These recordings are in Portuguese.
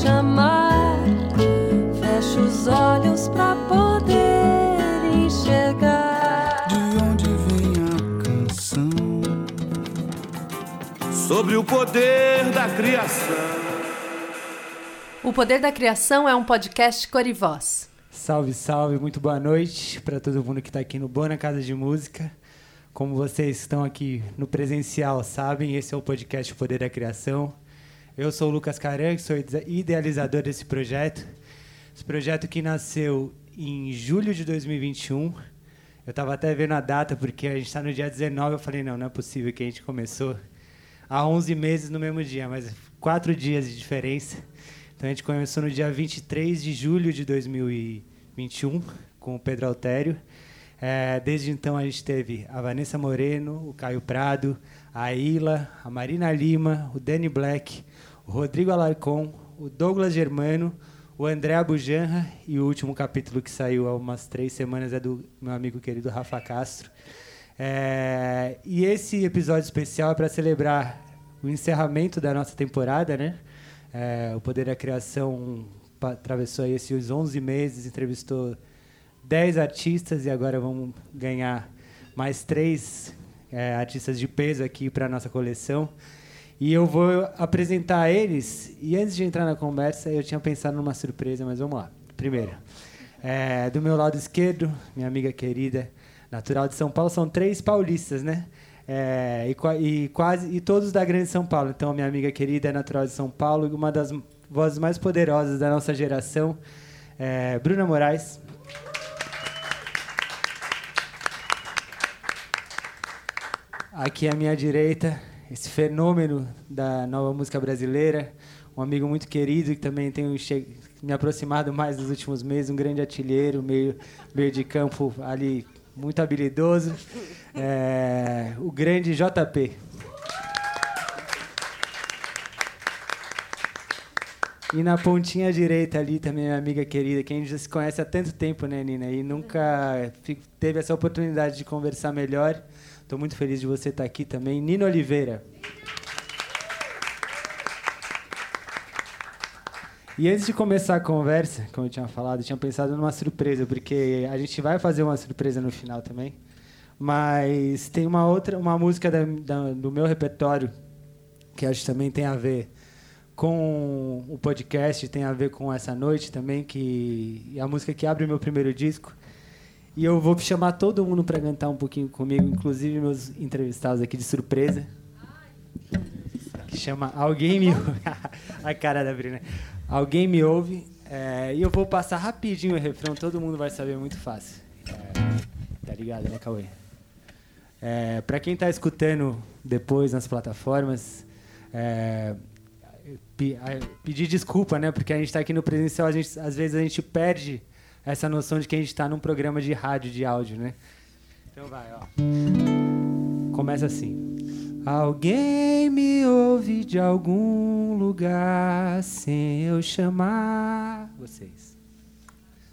chamar. Fecho os olhos pra poder enxergar. De onde vem a canção? Sobre o poder da criação. O Poder da Criação é um podcast cor e voz. Salve, salve, muito boa noite para todo mundo que está aqui no Bona Casa de Música. Como vocês estão aqui no presencial sabem, esse é o podcast Poder da Criação. Eu sou o Lucas Caran, sou idealizador desse projeto. Esse projeto que nasceu em julho de 2021. Eu estava até vendo a data, porque a gente está no dia 19. Eu falei, não, não é possível que a gente começou há 11 meses no mesmo dia, mas quatro dias de diferença. Então a gente começou no dia 23 de julho de 2021 com o Pedro Altério. É, desde então a gente teve a Vanessa Moreno, o Caio Prado, a Ila, a Marina Lima, o Danny Black, Rodrigo Alarcon, o Douglas Germano, o André Abujanra e o último capítulo que saiu há umas três semanas é do meu amigo querido Rafa Castro. É, e esse episódio especial é para celebrar o encerramento da nossa temporada, né? É, o Poder da Criação atravessou aí esses 11 meses, entrevistou 10 artistas e agora vamos ganhar mais três é, artistas de peso aqui para nossa coleção. E eu vou apresentar eles. E antes de entrar na conversa, eu tinha pensado numa surpresa, mas vamos lá. Primeiro, é, do meu lado esquerdo, minha amiga querida, natural de São Paulo, são três paulistas, né? É, e, e, quase e todos da Grande São Paulo. Então, minha amiga querida é natural de São Paulo uma das vozes mais poderosas da nossa geração, é, Bruna Moraes. Aqui à minha direita, esse fenômeno da nova música brasileira, um amigo muito querido que também tenho me aproximado mais nos últimos meses, um grande artilheiro, meio, meio de campo ali muito habilidoso, é, o grande JP. E na pontinha direita ali também, minha amiga querida, que a gente já se conhece há tanto tempo, né, Nina? E nunca teve essa oportunidade de conversar melhor. Estou muito feliz de você estar aqui também. Nino Oliveira. E antes de começar a conversa, como eu tinha falado, eu tinha pensado numa surpresa, porque a gente vai fazer uma surpresa no final também. Mas tem uma outra, uma música da, da, do meu repertório que acho que também tem a ver com o podcast, tem a ver com essa noite também, que é a música que abre o meu primeiro disco, e eu vou chamar todo mundo para cantar um pouquinho comigo, inclusive meus entrevistados aqui de surpresa. Que chama Alguém Me Ouve. A cara da Brina. Alguém Me Ouve. É, e eu vou passar rapidinho o refrão, todo mundo vai saber muito fácil. É, tá ligado, né, Cauê? É, para quem está escutando depois nas plataformas, é, pedir desculpa, né? Porque a gente está aqui no presencial, a gente, às vezes a gente perde essa noção de que a gente está num programa de rádio, de áudio, né? Então vai, ó. Começa assim. Alguém me ouve de algum lugar sem eu chamar vocês.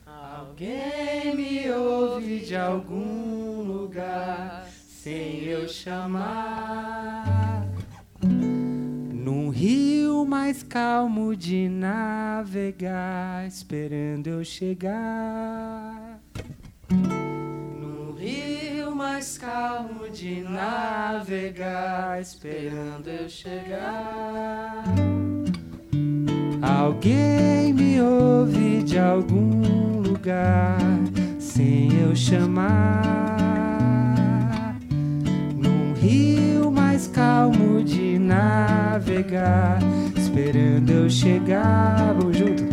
Alguém me ouve de algum lugar sem eu chamar. Rio mais calmo de navegar, esperando eu chegar. No rio mais calmo de navegar, esperando eu chegar. Alguém me ouve de algum lugar, sem eu chamar. Num rio mais calmo de navegar, esperando eu chegar. Vamos junto.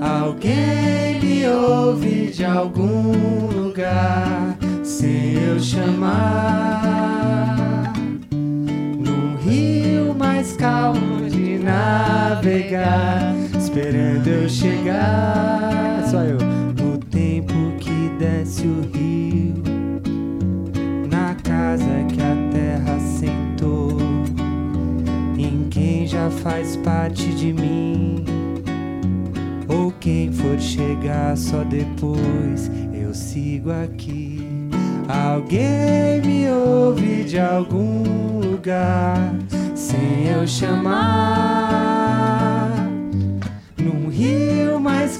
Alguém me ouve de algum lugar, sem eu chamar. Num rio mais calmo de navegar, esperando eu chegar. Só eu. No tempo que desce o rio, na casa que já faz parte de mim. Ou quem for chegar só depois, eu sigo aqui. Alguém me ouve de algum lugar, sem eu chamar.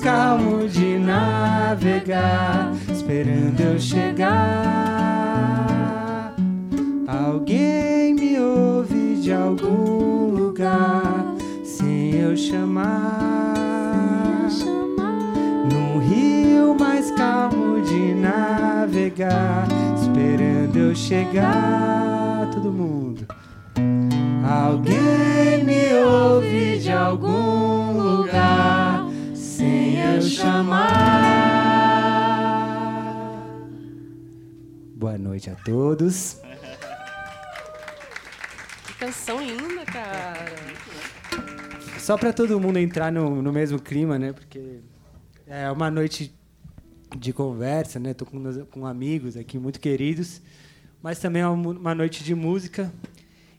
calmo de navegar, esperando eu chegar. Alguém me ouve de algum lugar, sem eu chamar. Num rio mais calmo de navegar, esperando eu chegar. Todo mundo. Alguém me ouve de algum lugar sem eu chamar. Boa noite a todos. Canção linda, cara. Só para todo mundo entrar no, no mesmo clima, né? Porque é uma noite de conversa, né? Tô com, com amigos aqui muito queridos, mas também é uma, uma noite de música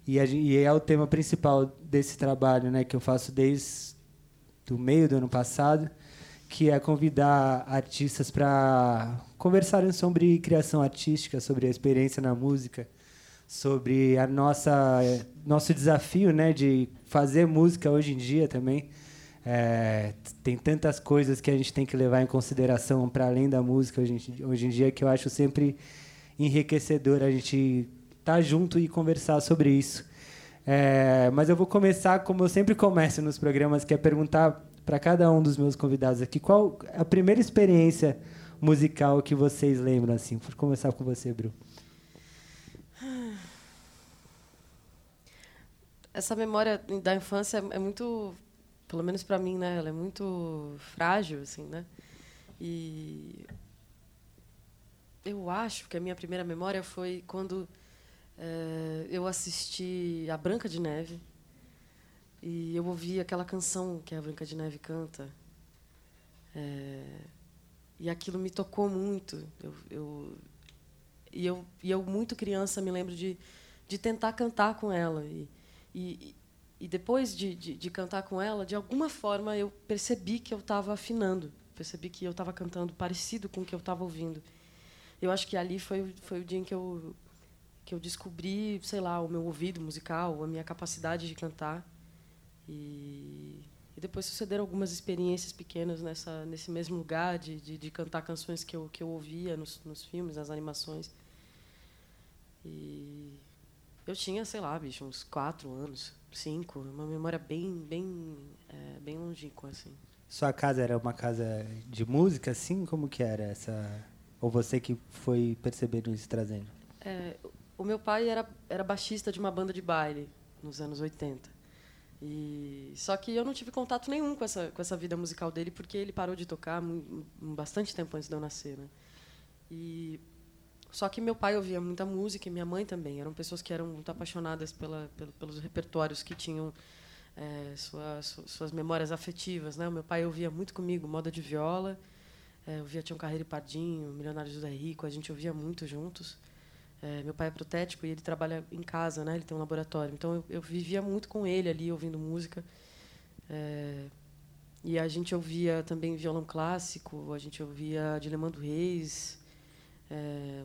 e, a, e, é o tema principal desse trabalho, né? Que eu faço desde o meio do ano passado, que é convidar artistas para conversarem sobre criação artística, sobre a experiência na música, sobre a nossa nosso desafio, né? De fazer música hoje em dia também. É, tem tantas coisas que a gente tem que levar em consideração para além da música hoje, hoje em dia que eu acho sempre enriquecedor a gente estar tá junto e conversar sobre isso. É, mas eu vou começar como eu sempre começo nos programas, que é perguntar para cada um dos meus convidados aqui qual a primeira experiência musical que vocês lembram assim. Vou começar com você, Bru. Essa memória da infância é muito, pelo menos para mim, né? Ela é muito frágil, assim, né? E eu acho que a minha primeira memória foi quando é, eu assisti a Branca de Neve e eu ouvi aquela canção que a Branca de Neve canta. É, e aquilo me tocou muito. Eu, eu, e, eu, e eu, muito criança, me lembro de, de tentar cantar com ela. E, e, e depois de, de, de cantar com ela, de alguma forma eu percebi que eu estava afinando. Percebi que eu estava cantando parecido com o que eu estava ouvindo. Eu acho que ali foi, foi o dia em que eu que eu descobri, sei lá, o meu ouvido musical, a minha capacidade de cantar. E, e depois sucederam algumas experiências pequenas nessa nesse mesmo lugar de, de, de cantar canções que eu que eu ouvia nos, nos filmes, nas animações. E eu tinha, sei lá, bicho, uns quatro anos, cinco, uma memória bem bem é, bem longínqua assim. Sua casa era uma casa de música, assim? Como que era essa? Ou você que foi percebendo isso trazendo? É, o meu pai era, era baixista de uma banda de baile nos anos 80. E só que eu não tive contato nenhum com essa com essa vida musical dele porque ele parou de tocar bastante tempo antes de eu nascer, né? E só que meu pai ouvia muita música e minha mãe também. Eram pessoas que eram muito apaixonadas pela, pela pelos repertórios que tinham é, suas, suas memórias afetivas, né? O meu pai ouvia muito comigo moda de viola, é, ouvia Tião Carreiro e Pardinho, Milionário José Rico, a gente ouvia muito juntos. É, meu pai é protético e ele trabalha em casa, né? Ele tem um laboratório. Então eu, eu vivia muito com ele ali, ouvindo música. É, e a gente ouvia também violão clássico, a gente ouvia Dilemando Reis. É,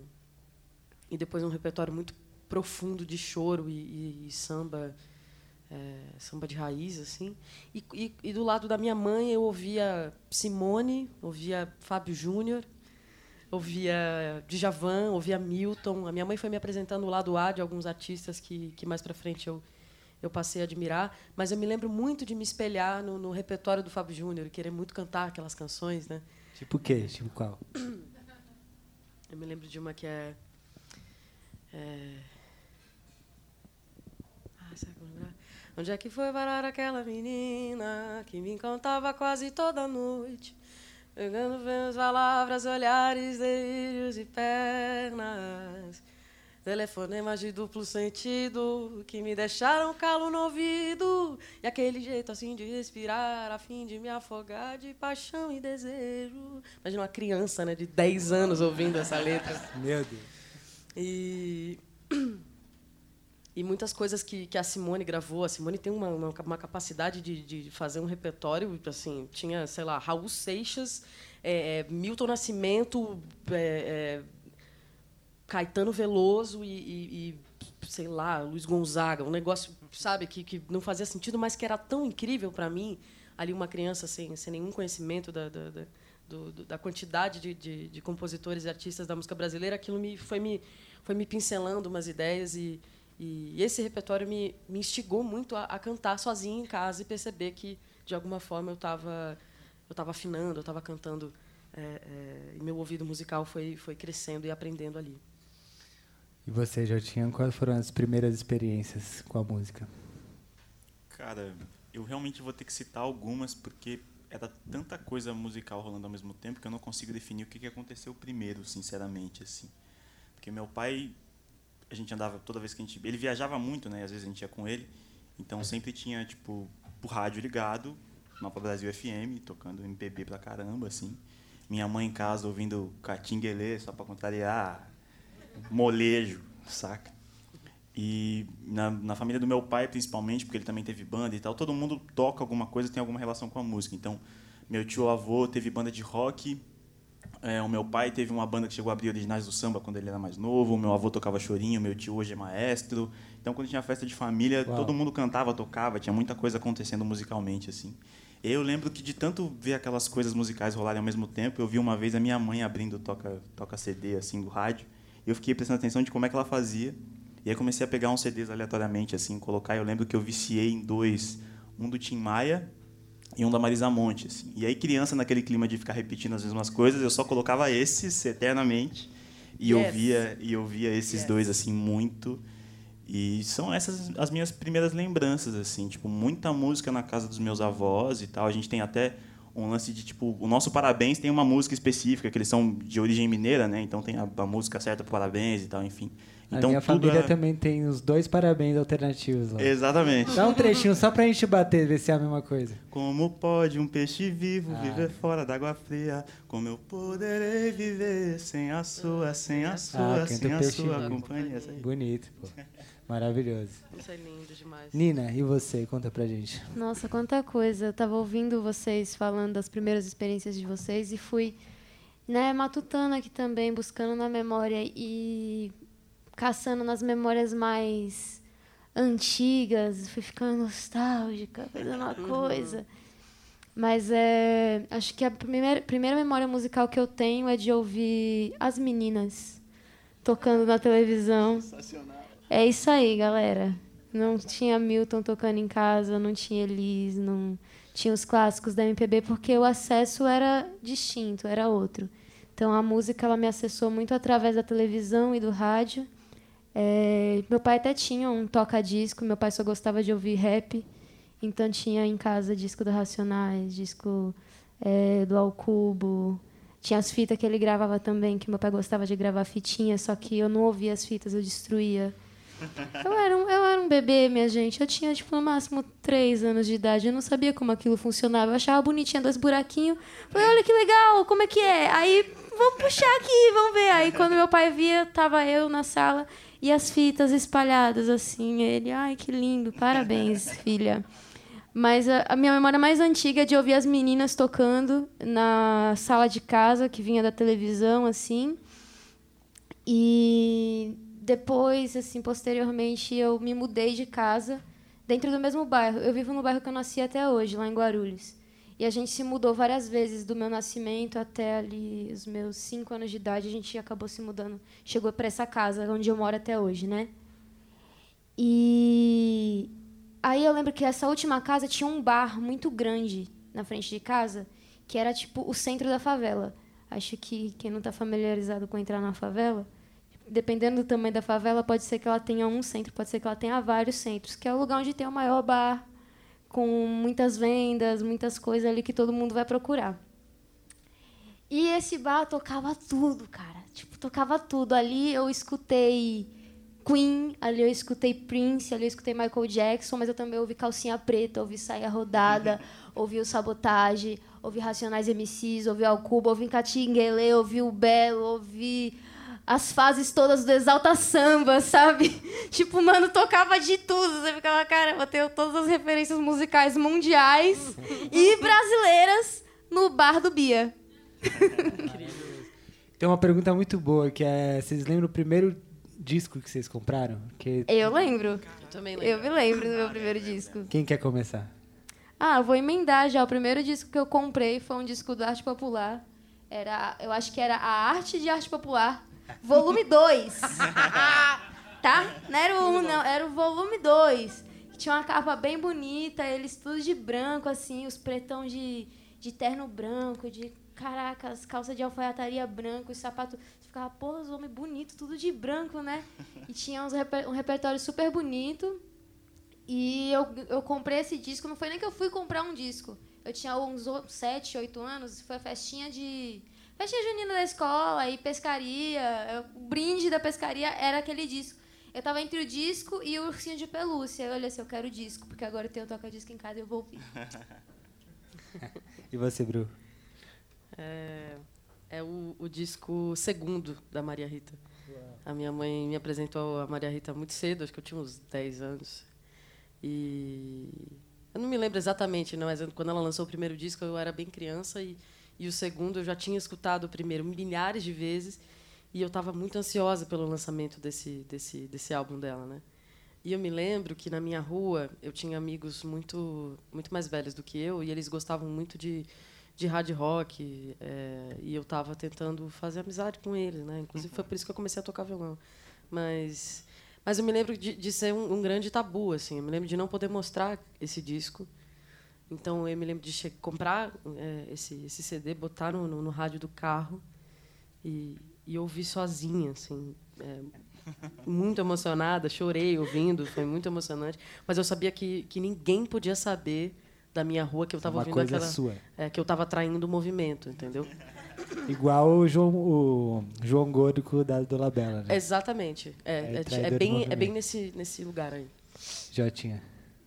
e depois um repertório muito profundo de choro e, e, e samba, é, samba de raiz, assim. E, e, do lado da minha mãe eu ouvia Simone, ouvia Fábio Júnior, ouvia Djavan, ouvia Milton. A minha mãe foi me apresentando o lado A de alguns artistas que, que mais para frente eu, eu passei a admirar. Mas eu me lembro muito de me espelhar no, no repertório do Fábio Júnior, querer muito cantar aquelas canções, né? Tipo o quê? Tipo qual? Eu me lembro de uma que é... é... Ah? Onde é que foi parar aquela menina que me encantava quase toda noite? Pegando as palavras, olhares, delírios e pernas. Telefonemas de duplo sentido que me deixaram calo no ouvido. E aquele jeito assim de respirar a fim de me afogar de paixão e desejo. Imagina uma criança né, de 10 anos ouvindo essa letra. Meu Deus. E e muitas coisas que, que a Simone gravou. A Simone tem uma, uma, uma capacidade de, de fazer um repertório, assim, tinha, sei lá, Raul Seixas, é, é Milton Nascimento, é, é Caetano Veloso e, e, e, sei lá, Luiz Gonzaga. Um negócio, sabe, que, que não fazia sentido, mas que era tão incrível para mim ali uma criança sem, sem nenhum conhecimento da, da, da, do, do, da quantidade de, de, de, compositores e artistas da música brasileira, aquilo me foi me foi me pincelando umas ideias e, e esse repertório me, me instigou muito a, a cantar sozinha em casa e perceber que de alguma forma eu estava eu estava afinando, eu estava cantando é, é, e meu ouvido musical foi foi crescendo e aprendendo ali. E você, Jotinha, quais foram as primeiras experiências com a música? Cara, eu realmente vou ter que citar algumas porque era tanta coisa musical rolando ao mesmo tempo que eu não consigo definir o que, que aconteceu primeiro, sinceramente, assim. Porque meu pai, a gente andava toda vez que a gente, ele viajava muito, né? Às vezes a gente ia com ele, então sempre tinha tipo o rádio ligado, Nova Brasil FM, tocando MPB pra caramba, assim. Minha mãe em casa ouvindo Catinguelê, só para contrariar, molejo, saca? E na, na, família do meu pai, principalmente, porque ele também teve banda e tal, todo mundo toca alguma coisa, tem alguma relação com a música. Então, meu tio avô teve banda de rock, é, o meu pai teve uma banda que chegou a abrir originais do samba quando ele era mais novo, o meu avô tocava chorinho, meu tio hoje é maestro. Então, quando tinha festa de família, Uau. todo mundo cantava, tocava, tinha muita coisa acontecendo musicalmente, assim. Eu lembro que de tanto ver aquelas coisas musicais rolarem ao mesmo tempo, eu vi uma vez a minha mãe abrindo toca, toca CD, assim, do rádio, e eu fiquei prestando atenção de como é que ela fazia. E aí comecei a pegar uns CDs aleatoriamente, assim, colocar. Eu lembro que eu viciei em dois, um do Tim Maia e um da Marisa Monte. Assim. E aí, criança, naquele clima de ficar repetindo as mesmas coisas, eu só colocava esses eternamente e yes. ouvia e ouvia esses yes. dois assim muito. E são essas as minhas primeiras lembranças assim, tipo, muita música na casa dos meus avós e tal. A gente tem até um lance de tipo, o nosso parabéns tem uma música específica, que eles são de origem mineira, né? Então tem a, a música certa pro parabéns e tal, enfim. Então, a minha família é... também tem os dois parabéns alternativos lá. Exatamente. Dá um trechinho só pra gente bater, ver se é a mesma coisa. Como pode um peixe vivo ah. viver fora d'água fria? Como eu poderei viver sem a sua, sem a ah, sua, ah, sem a sua vivo. companhia? Bonito, pô. Maravilhoso. Isso é lindo demais. Nina, e você? Conta pra gente. Nossa, quanta coisa. Eu tava ouvindo vocês falando das primeiras experiências de vocês e fui né, matutando aqui também, buscando na memória e caçando nas memórias mais antigas, fui ficando nostálgica, fazendo uma uhum. coisa. Mas é, acho que a primeira, primeira memória musical que eu tenho é de ouvir as meninas tocando na televisão. Sensacional. É isso aí, galera. Não tinha Milton tocando em casa, não tinha Elis, não tinha os clássicos da MPB, porque o acesso era distinto, era outro. Então a música ela me acessou muito através da televisão e do rádio. É, meu pai até tinha um toca-disco, meu pai só gostava de ouvir rap, então tinha em casa disco do Racionais, disco é, do Alcubo. Tinha as fitas que ele gravava também, que meu pai gostava de gravar fitinha, só que eu não ouvia as fitas, eu destruía. Eu era, um, eu era um bebê, minha gente. Eu tinha, tipo, no máximo três anos de idade. Eu não sabia como aquilo funcionava. Eu achava bonitinha, dois buraquinhos. Falei, olha que legal, como é que é? Aí, vamos puxar aqui, vamos ver. Aí, quando meu pai via, tava eu na sala e as fitas espalhadas assim. Ele, ai, que lindo, parabéns, filha. Mas a, a, minha memória mais antiga é de ouvir as meninas tocando na sala de casa, que vinha da televisão, assim. E depois, assim, posteriormente, eu me mudei de casa dentro do mesmo bairro. Eu vivo no bairro que eu nasci até hoje, lá em Guarulhos. E a gente se mudou várias vezes do meu nascimento até ali os meus cinco anos de idade. A gente acabou se mudando, chegou para essa casa onde eu moro até hoje, né? E aí eu lembro que essa última casa tinha um bar muito grande na frente de casa, que era tipo o centro da favela. Acho que quem não está familiarizado com entrar na favela, dependendo do tamanho da favela, pode ser que ela tenha um centro, pode ser que ela tenha vários centros, que é o lugar onde tem o maior bar com muitas vendas, muitas coisas ali que todo mundo vai procurar. E esse bar tocava tudo, cara. Tipo, tocava tudo. Ali eu escutei Queen, ali eu escutei Prince, ali eu escutei Michael Jackson, mas eu também ouvi Calcinha Preta, ouvi Saia Rodada, ouvi o Sabotage, ouvi Racionais MCs, ouvi Alcuba, ouvi Catinguele, ouvi o Belo, ouvi as fases todas do Exalta Samba, sabe? tipo, mano, tocava de tudo. Você ficava, cara, eu tenho todas as referências musicais mundiais e brasileiras no bar do Bia. Tem uma pergunta muito boa, que é, vocês lembram o primeiro disco que vocês compraram? Que... Eu lembro. Eu também lembro. Eu me lembro do meu primeiro disco. Quem quer começar? Ah, vou emendar já. O primeiro disco que eu comprei foi um disco da arte popular. Era, eu acho que era A Arte de Arte Popular, volume 2. tá? Não era o 1, um, não, era o volume 2. Tinha uma capa bem bonita, eles tudo de branco, assim, os pretão de, de terno branco, de caraca, as calças de alfaiataria branco, os sapatos. Você ficava, pô, os homens bonitos, tudo de branco, né? E tinha reper, um repertório super bonito. E eu, eu comprei esse disco, não foi nem que eu fui comprar um disco. Eu tinha uns 7, 8 anos, foi a festinha de. Festinha junina da escola e pescaria. O brinde da pescaria era aquele disco. Eu tava entre o disco e o ursinho de pelúcia. Eu olhei assim, eu quero o disco, porque agora eu tenho toca-disco em casa e eu vou ouvir. e você, Bru? É, é o, o, disco segundo da Maria Rita. A minha mãe me apresentou a Maria Rita muito cedo, acho que eu tinha uns 10 anos. E eu não me lembro exatamente, não, mas quando ela lançou o primeiro disco eu era bem criança e, e o segundo eu já tinha escutado o primeiro milhares de vezes e eu estava muito ansiosa pelo lançamento desse desse desse álbum dela, né? E eu me lembro que na minha rua eu tinha amigos muito muito mais velhos do que eu e eles gostavam muito de de hard rock é, e eu estava tentando fazer amizade com eles, né? Inclusive foi por isso que eu comecei a tocar violão, mas mas eu me lembro de, de ser um, um, grande tabu, assim. Eu me lembro de não poder mostrar esse disco. Então eu me lembro de comprar é, esse, esse CD, botar no, no, no, rádio do carro e, e ouvir sozinha, assim. É, muito emocionada, chorei ouvindo, foi muito emocionante. Mas eu sabia que, que ninguém podia saber da minha rua que eu estava ouvindo coisa aquela. Sua. É, que eu estava traindo o movimento, entendeu? Igual o João, o João Gordo da Dolabella, né? Exatamente. É, é, é, é bem, é bem nesse, nesse lugar aí. Já tinha.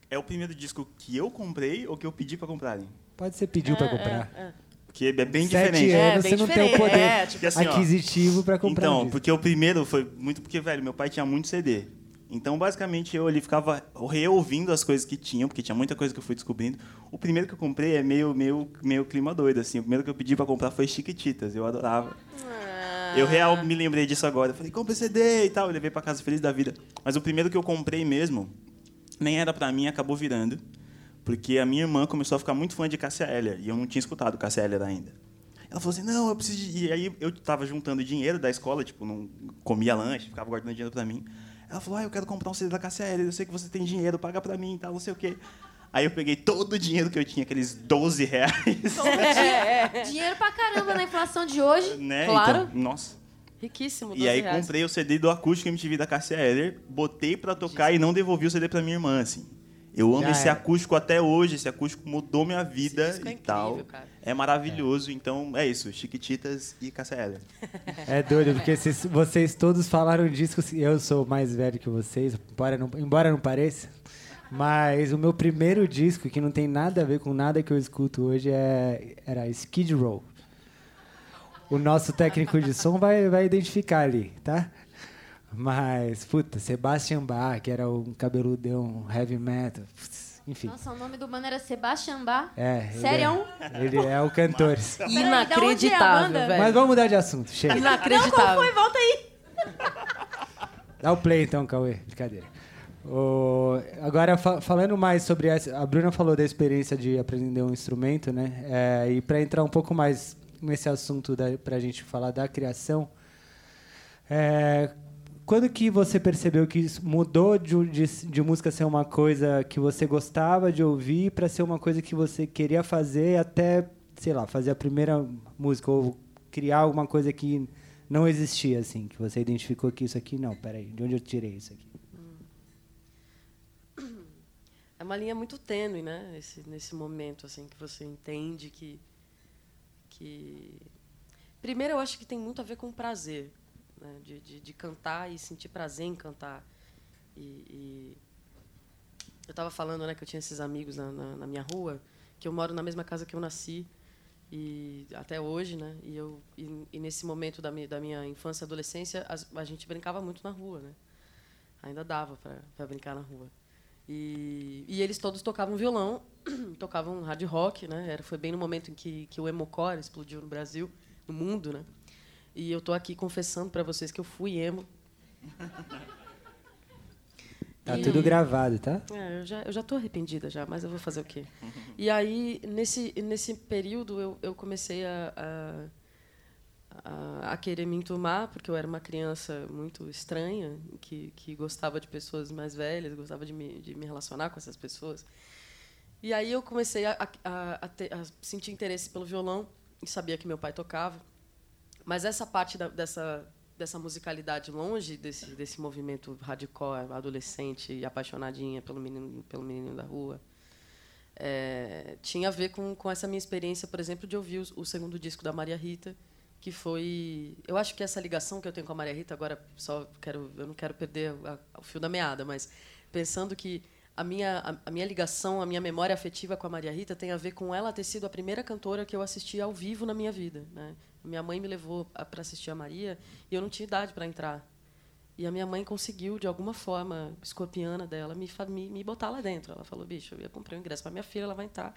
É o primeiro disco que eu comprei ou que eu pedi para comprarem? Pode ser pediu é, para comprar. É, é. Porque é bem Sete diferente. Anos, é, você não tem o poder tipo, assim, aquisitivo para comprar. Então, um porque o primeiro foi muito porque, velho, meu pai tinha muito CD. Então, basicamente, eu ali ficava reouvindo as coisas que tinham, porque tinha muita coisa que eu fui descobrindo. O primeiro que eu comprei é meio, meio, meio clima doido, assim. O primeiro que eu pedi para comprar foi Chiquititas. Eu adorava. Ah. Eu real me lembrei disso agora. Eu falei, compra CD e tal. Eu levei para casa feliz da vida. Mas o primeiro que eu comprei mesmo, nem era para mim, acabou virando. Porque a minha irmã começou a ficar muito fã de Cassia Eller. E eu não tinha escutado Cassia Eller ainda. Ela falou assim, não, eu preciso de... E aí eu tava juntando dinheiro da escola, tipo, não comia lanche, ficava guardando dinheiro para mim. Ela falou, ah, eu quero comprar um CD da KCL, eu sei que você tem dinheiro, paga pra mim e tal, não sei o quê. Aí eu peguei todo o dinheiro que eu tinha, aqueles 12 reais. É, Dinheiro pra caramba na inflação de hoje. Né? Claro. Então, nossa. Riquíssimo, E aí reais. comprei o CD do acústico MTV da Cassia Eller, botei pra tocar e não devolvi o CD pra minha irmã, assim. Eu amo Já esse é. acústico até hoje, esse acústico mudou minha vida disco é e incrível, tal. cara. É maravilhoso, então é isso, Chiquititas e Cassia Eller. É doido, porque vocês, vocês todos falaram disso. Eu sou mais velho que vocês, embora não, embora não pareça. Mas o meu primeiro disco, que não tem nada a ver com nada que eu escuto hoje, é, era Skid Row. O nosso técnico de som vai, vai identificar ali, tá? Mas, puta, Sebastian Bach, que era um cabeludão heavy metal. putz, Enfim. Nossa, o nome do mano era Sebastian Bach. É, ele Sério? é, ele é o cantor. É Inacreditável, velho. Mas vamos mudar de assunto, chega. Não, Inacreditável. foi? Volta aí. Dá o play então, Cauê. Brincadeira. O- agora, fa- falando mais sobre essa. A Bruna falou da experiência de aprender um instrumento, né? É, e para entrar um pouco mais nesse assunto, da, pra gente falar da criação, é, quando que você percebeu que mudou de, de, de música ser uma coisa que você gostava de ouvir para ser uma coisa que você queria fazer até, sei lá, fazer a primeira música ou criar alguma coisa que não existia, assim, que você identificou que isso aqui, não, peraí, de onde eu tirei isso aqui? É uma linha muito tênue, né? Esse, nesse momento, assim, que você entende que, que... Primeiro, eu acho que tem muito a ver com prazer, né? de, de, de cantar e sentir prazer em cantar. E, e eu estava falando, né, que eu tinha esses amigos na, na, na minha rua, que eu moro na mesma casa que eu nasci e até hoje, né? E eu e, e nesse momento da minha, da minha infância e adolescência, a gente brincava muito na rua, né? Ainda dava para brincar na rua. E, e eles todos tocavam violão, tocavam hard rock, né? Era, foi bem no momento em que, que o emocore explodiu no Brasil, no mundo, né? E eu tô aqui confessando para vocês que eu fui emo. Tá E- tudo gravado, tá? É, eu já, eu já tô arrependida já, mas eu vou fazer o quê? E aí, nesse, nesse período, eu, eu comecei a, a, a, querer me enturmar, porque eu era uma criança muito estranha, que, que gostava de pessoas mais velhas, gostava de me, de me relacionar com essas pessoas. E aí eu comecei a, a, a, ter, a sentir interesse pelo violão, e sabia que meu pai tocava. Mas essa parte da, dessa, dessa musicalidade longe desse, desse movimento hardcore, adolescente e apaixonadinha pelo menino, pelo menino da rua, é, tinha a ver com, com essa minha experiência, por exemplo, de ouvir o, o, segundo disco da Maria Rita, que foi, eu acho que essa ligação que eu tenho com a Maria Rita agora só quero, eu não quero perder a, o fio da meada, mas pensando que a minha, a, a, minha ligação, a minha memória afetiva com a Maria Rita tem a ver com ela ter sido a primeira cantora que eu assisti ao vivo na minha vida. Né? Minha mãe me levou para assistir a Maria e eu não tinha idade para entrar. E a minha mãe conseguiu, de alguma forma escorpiana dela, me, me, me botar lá dentro. Ela falou: bicho, eu ia comprar um ingresso para minha filha, ela vai entrar.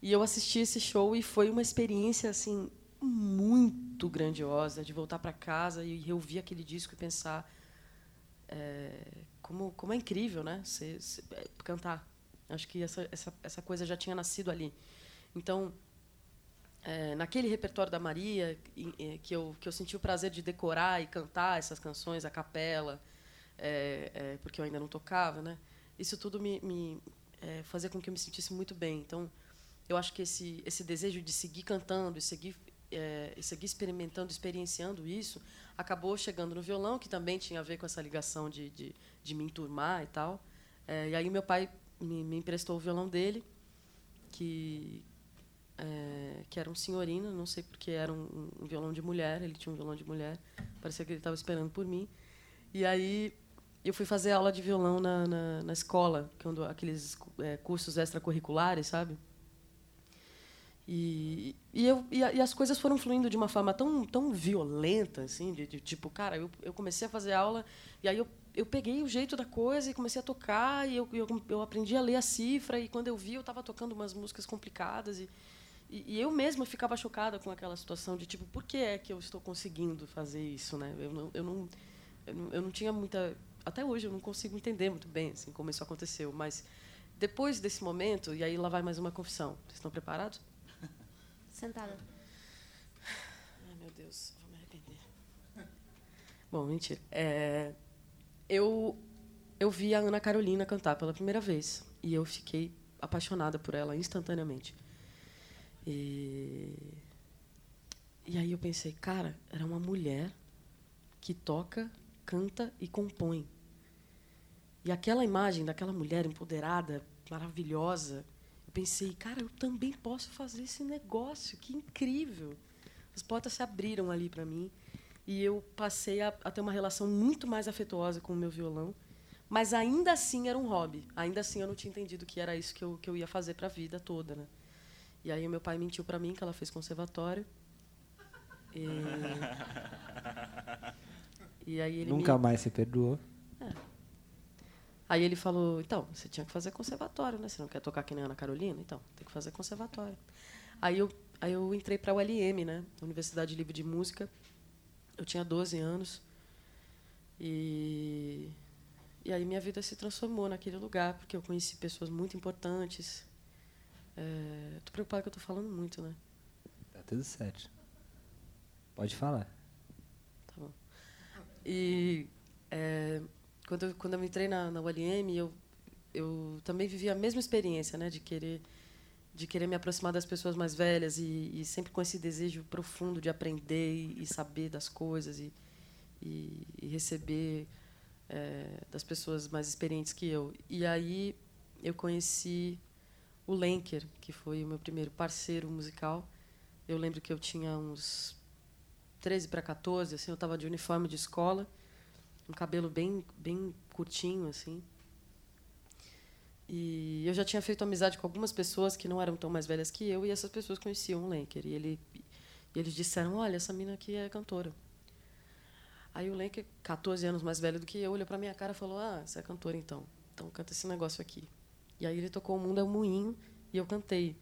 E eu assisti esse show e foi uma experiência assim muito grandiosa de voltar para casa e reouvir aquele disco e pensar é, como, como é incrível, né? É, cantar. Acho que essa, essa, essa coisa já tinha nascido ali. Então, é, naquele repertório da Maria, que eu, que eu senti o prazer de decorar e cantar essas canções, a capela, é, é, porque eu ainda não tocava, né? Isso tudo me, me é, fazia com que eu me sentisse muito bem. Então, eu acho que esse, esse desejo de seguir cantando e seguir, é, e seguir experimentando, experienciando isso, acabou chegando no violão, que também tinha a ver com essa ligação de, de, de me enturmar e tal. É, e aí meu pai me, me, emprestou o violão dele, que é, que era um senhorino, não sei porque era um, um, violão de mulher, ele tinha um violão de mulher, parecia que ele estava esperando por mim. E aí eu fui fazer aula de violão na, na, na escola, quando aqueles é, cursos extracurriculares, sabe? E, e, eu, e, e, as coisas foram fluindo de uma forma tão, tão violenta, assim, de, de tipo, cara, eu, eu comecei a fazer aula e aí eu, eu peguei o jeito da coisa e comecei a tocar e eu, eu, eu aprendi a ler a cifra e quando eu vi eu estava tocando umas músicas complicadas e, e, e, eu mesma ficava chocada com aquela situação de tipo, por que é que eu estou conseguindo fazer isso, né? Eu não, eu não, eu não, eu não tinha muita, até hoje eu não consigo entender muito bem assim como isso aconteceu, mas depois desse momento e aí lá vai mais uma confissão. Vocês estão preparados? Sentada. Ai, meu Deus, vou me arrepender. Bom, mentira. É, eu, eu vi a Ana Carolina cantar pela primeira vez e eu fiquei apaixonada por ela instantaneamente. E, e aí eu pensei, cara, era uma mulher que toca, canta e compõe. E aquela imagem daquela mulher empoderada, maravilhosa, eu pensei, cara, eu também posso fazer esse negócio, que incrível. As portas se abriram ali para mim e eu passei a, a, ter uma relação muito mais afetuosa com o meu violão, mas ainda assim era um hobby. Ainda assim eu não tinha entendido que era isso que eu, que eu ia fazer para a vida toda, né? E aí o meu pai mentiu para mim que ela fez conservatório. E, e aí ele Nunca me... mais se perdoou. Aí ele falou, então, você tinha que fazer conservatório, né? Você não quer tocar que nem Ana Carolina? Então, tem que fazer conservatório. Aí eu, aí eu entrei para a ULM, né? Universidade Livre de Música. Eu tinha 12 anos. E, e aí minha vida se transformou naquele lugar, porque eu conheci pessoas muito importantes. Estou é, preocupada que eu estou falando muito, né? Tá tudo certo. Pode falar. Tá bom. E... É, quando eu, quando eu entrei na, na ULM, eu, eu também vivi a mesma experiência, né, de querer de querer me aproximar das pessoas mais velhas e, e sempre com esse desejo profundo de aprender e, e saber das coisas e, e, receber é, das pessoas mais experientes que eu. E aí eu conheci o Lenker, que foi o meu primeiro parceiro musical. Eu lembro que eu tinha uns 13 para 14, assim, eu estava de uniforme de escola um cabelo bem, bem curtinho, assim. E eu já tinha feito amizade com algumas pessoas que não eram tão mais velhas que eu, e essas pessoas conheciam o Lenker. E, ele, e eles disseram: Olha, essa mina aqui é cantora. Aí o Lenker, 14 anos mais velho do que eu, olhou para minha cara e falou: Ah, você é cantora então. Então canta esse negócio aqui. E aí ele tocou O Mundo é um Moinho e eu cantei.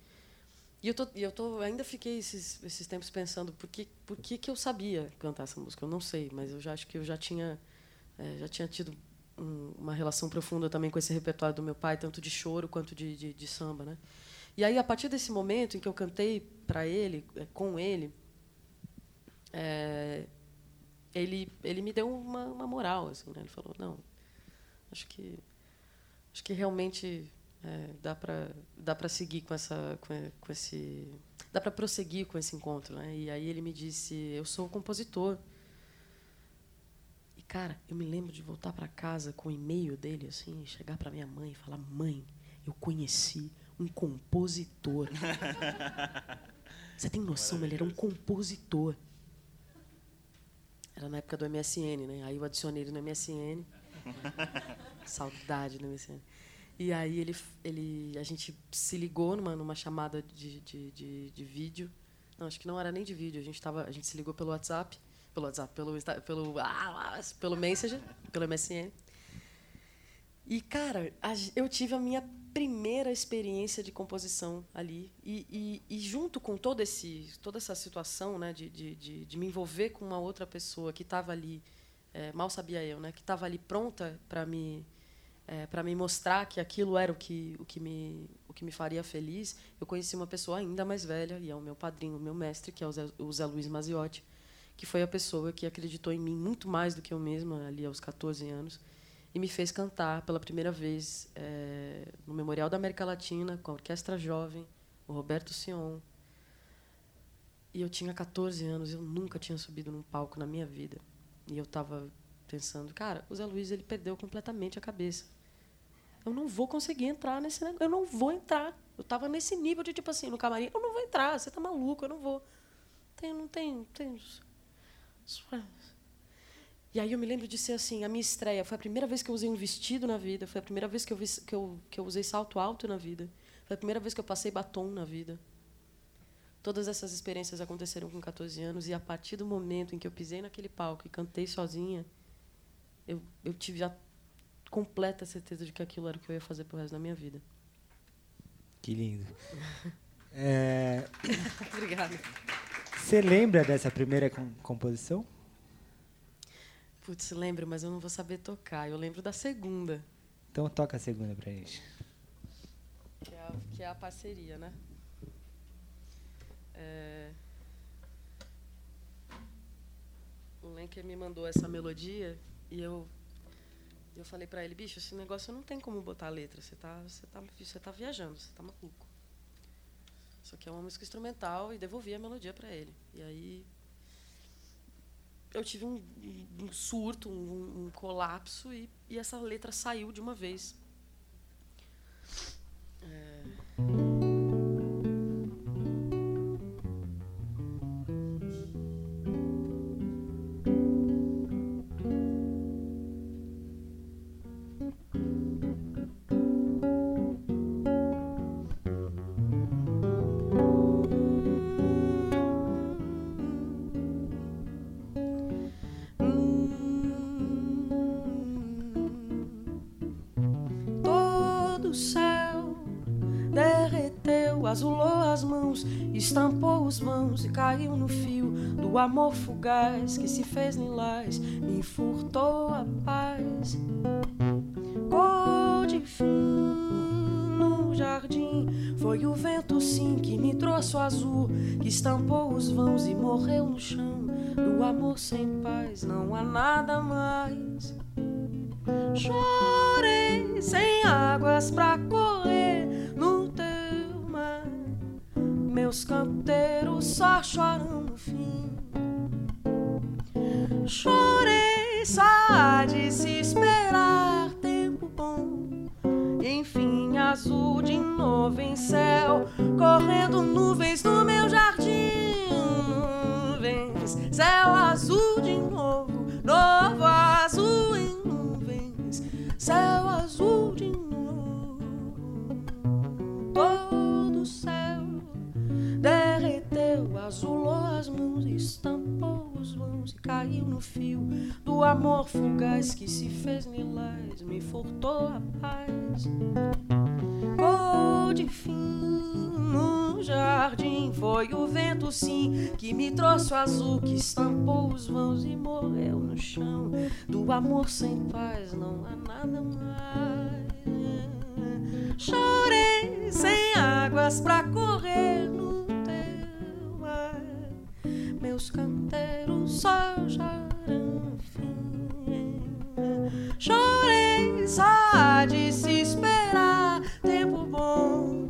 E eu, tô, eu tô, ainda fiquei esses, esses tempos pensando por que, por que, que eu sabia cantar essa música. Eu não sei, mas eu já acho que eu já tinha é, já tinha tido um, uma relação profunda também com esse repertório do meu pai, tanto de choro quanto de, de, de, samba, né? E aí, a partir desse momento em que eu cantei para ele, eh, com ele, é, ele, ele me deu uma, uma moral. Assim, né? Ele falou: não, acho que, acho que realmente é, dá para dá para seguir com essa com, com esse dá para prosseguir com esse encontro né e aí ele me disse eu sou compositor cara eu me lembro de voltar para casa com o e-mail dele assim chegar para minha mãe e falar mãe eu conheci um compositor. Você tem noção? Ele era um compositor. Era na época do MSN né? Aí eu adicionei ele no MSN saudade do MSN e aí ele, ele, a gente se ligou numa, numa chamada de, de, de, de vídeo. Não, acho que não era nem de vídeo. A gente, tava, a gente se ligou pelo WhatsApp, pelo WhatsApp, pelo, pelo, ah, pelo Messenger, pelo MSN. E, cara, eu tive a minha primeira experiência de composição ali. E, e, e junto com todo esse, toda essa situação né, de, de, de, de me envolver com uma outra pessoa que estava ali, é, mal sabia eu, né, que estava ali pronta para me é, para me mostrar que aquilo era o que, o, que me, o que me faria feliz, eu conheci uma pessoa ainda mais velha, e é o meu padrinho, o meu mestre, que é o Zé, o Zé Luiz Maziotti, que foi a pessoa que acreditou em mim muito mais do que eu mesma, ali aos 14 anos, e me fez cantar pela primeira vez é, no Memorial da América Latina, com a Orquestra Jovem, o Roberto Sion. E eu tinha 14 anos, eu nunca tinha subido num palco na minha vida. E eu estava pensando, cara, o Zé Luiz ele perdeu completamente a cabeça eu não vou conseguir entrar nesse negócio. Eu não vou entrar. Eu estava nesse nível de, tipo assim, no camarim, eu não vou entrar, você está maluco, eu não vou. Tem, não tem, tem. E aí eu me lembro de ser assim, a minha estreia. Foi a primeira vez que eu usei um vestido na vida, foi a primeira vez que eu, vi, que eu, que eu usei salto alto na vida, foi a primeira vez que eu passei batom na vida. Todas essas experiências aconteceram com 14 anos e a partir do momento em que eu pisei naquele palco e cantei sozinha, eu, eu tive a completa certeza de que aquilo era o que eu ia fazer pro resto da minha vida. Que lindo. É... Obrigada. Você lembra dessa primeira com composição? Putz, lembro, mas eu não vou saber tocar. Eu lembro da segunda. Então toca a segunda pra gente. Que é a, que é a parceria, né? É... O Lenker me mandou essa melodia e eu eu falei para ele, bicho, esse negócio não tem como botar letra. Você tá, você tá, você tá viajando, você tá maluco. Isso aqui é uma música instrumental e devolvi a melodia para ele. E aí eu tive um, um surto, um, um colapso e, e, essa letra saiu de uma vez. É... caiu no fio do amor fugaz que se fez lilás, me furtou a paz. Cor de fim no jardim, foi o vento sim que me trouxe o azul, que estampou os vãos e morreu no chão. Do amor sem paz não há nada mais. Chorei sem águas pra correr meus canteiros só choram no fim. Chorei só de se esperar tempo bom. Enfim, azul de novo em céu, correndo nuvens no meu jardim. Nuvens, céu azul de novo, novo azul em nuvens, céu azul de novo. Azulou as mãos, estampou os vãos e caiu no fio do amor fugaz que se fez lilás, me furtou a paz. Cor de fim no jardim, foi o vento sim que me trouxe o azul, que estampou os vãos e morreu no chão. Do amor sem paz não há nada mais. Chorei sem água asas pra correr no. Meus canteiros só choram fim. Chorei só de se esperar tempo bom.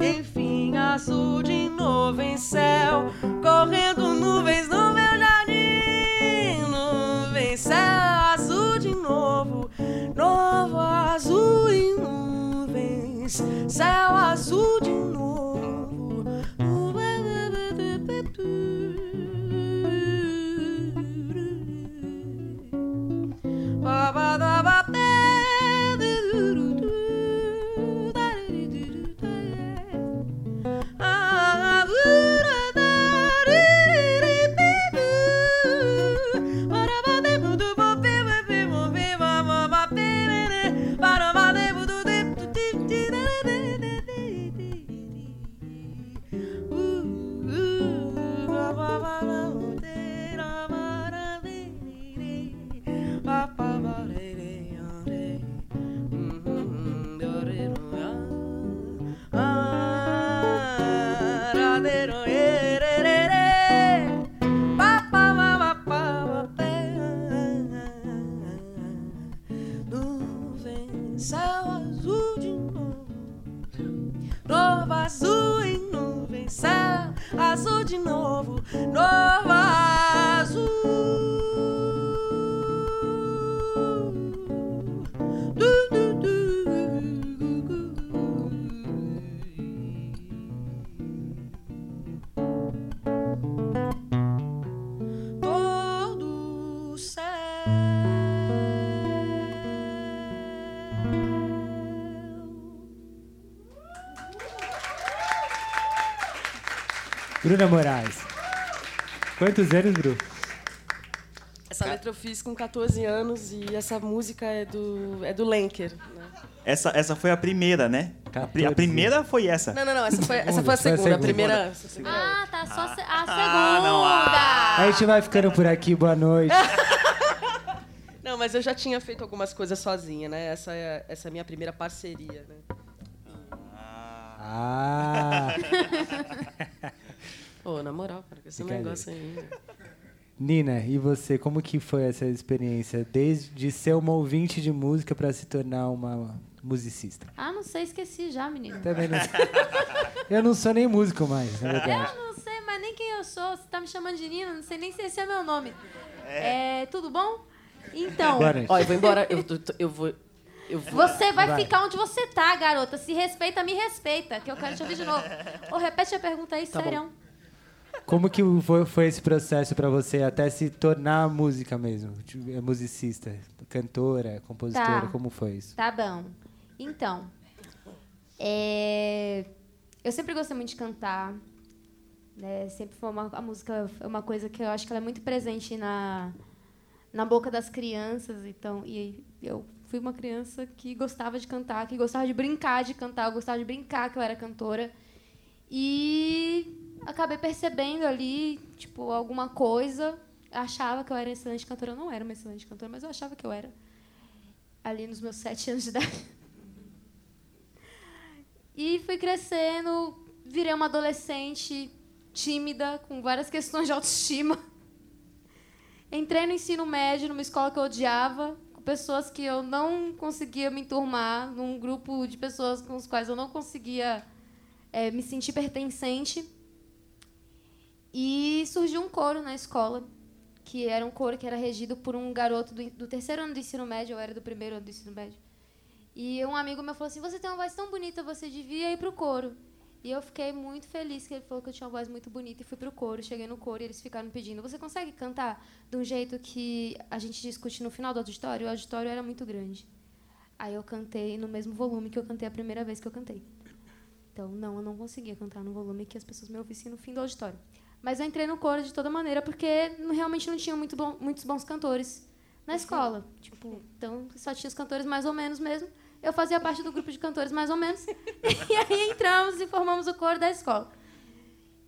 Enfim, azul de novo em céu, correndo nuvens no meu jardim. Nuvem, céu azul de novo, novo azul e nuvens, céu azul de novo. Ba ba ba de novo. Novo Bruna Moraes. Quantos anos, Bru? Essa letra eu fiz com 14 anos e essa música é do, é do Lenker. Né? Essa, essa foi a primeira, né? A, pri- a 14. primeira foi essa. Não, não, não. Essa foi, essa foi a segunda. A segunda. primeira. segunda é. Ah, tá só se- a Ah, não, segunda. A gente vai ficando por aqui, boa noite. Não, mas eu já tinha feito algumas coisas sozinha, né? Essa é, essa é a minha primeira parceria, né? Ah, Pô, na moral, cara, com esse Brincadeira. negócio aí. né? Nina, e você, como que foi essa experiência? Desde ser uma ouvinte de música para se tornar uma musicista? Ah, não sei, esqueci já, menino. Também não Eu não sou nem músico mais, na verdade. Eu não sei mais nem quem eu sou. Você tá me chamando de Nina, não sei nem se esse é meu nome. É, tudo bom? Então, Boa noite. Ó, eu vou embora. Eu, tô- tô- eu vou. Eu vou. você vai, Vai. ficar onde você tá, garota. Se respeita, me respeita, que eu quero te ouvir de novo. Ô, repete a pergunta aí, Tá bom. Como que foi, foi esse processo para você até se tornar música mesmo? Tipo, é Musicista, cantora, compositora, Tá. como foi isso? Tá bom. Então, é, eu sempre gostei muito de cantar. Né? Sempre foi uma a música é uma coisa que eu acho que ela é muito presente na na boca das crianças. Então, e eu fui uma criança que gostava de cantar, que gostava de brincar de cantar, eu gostava de brincar que eu era cantora. E acabei percebendo ali, tipo, alguma coisa. Achava que eu era excelente cantora. Eu não era uma excelente cantora, mas eu achava que eu era ali nos meus sete anos de idade. E fui crescendo, virei uma adolescente tímida, com várias questões de autoestima. Entrei no ensino médio, numa escola que eu odiava, com pessoas que eu não conseguia me enturmar, num grupo de pessoas com os quais eu não conseguia eh, me sentir pertencente. E surgiu um coro na escola, que era um coro que era regido por um garoto do, do terceiro ano do ensino médio, eu era do primeiro ano do ensino médio. E um amigo meu falou assim: Você tem uma voz tão bonita, você devia ir pro coro. E eu fiquei muito feliz que ele falou que eu tinha uma voz muito bonita e fui pro coro. Cheguei no coro e eles ficaram pedindo: Você consegue cantar de um jeito que a gente discute no final do auditório? O auditório era muito grande. Aí eu cantei no mesmo volume que eu cantei a primeira vez que eu cantei. Então, não, eu não conseguia cantar no volume que as pessoas me ouvissem no fim do auditório. Mas eu entrei no coro de toda maneira porque realmente não tinha muito bom- muitos bons cantores na escola. Tipo, então só tinha os cantores mais ou menos mesmo. Eu fazia parte do grupo de cantores mais ou menos. e aí entramos e formamos o coro da escola.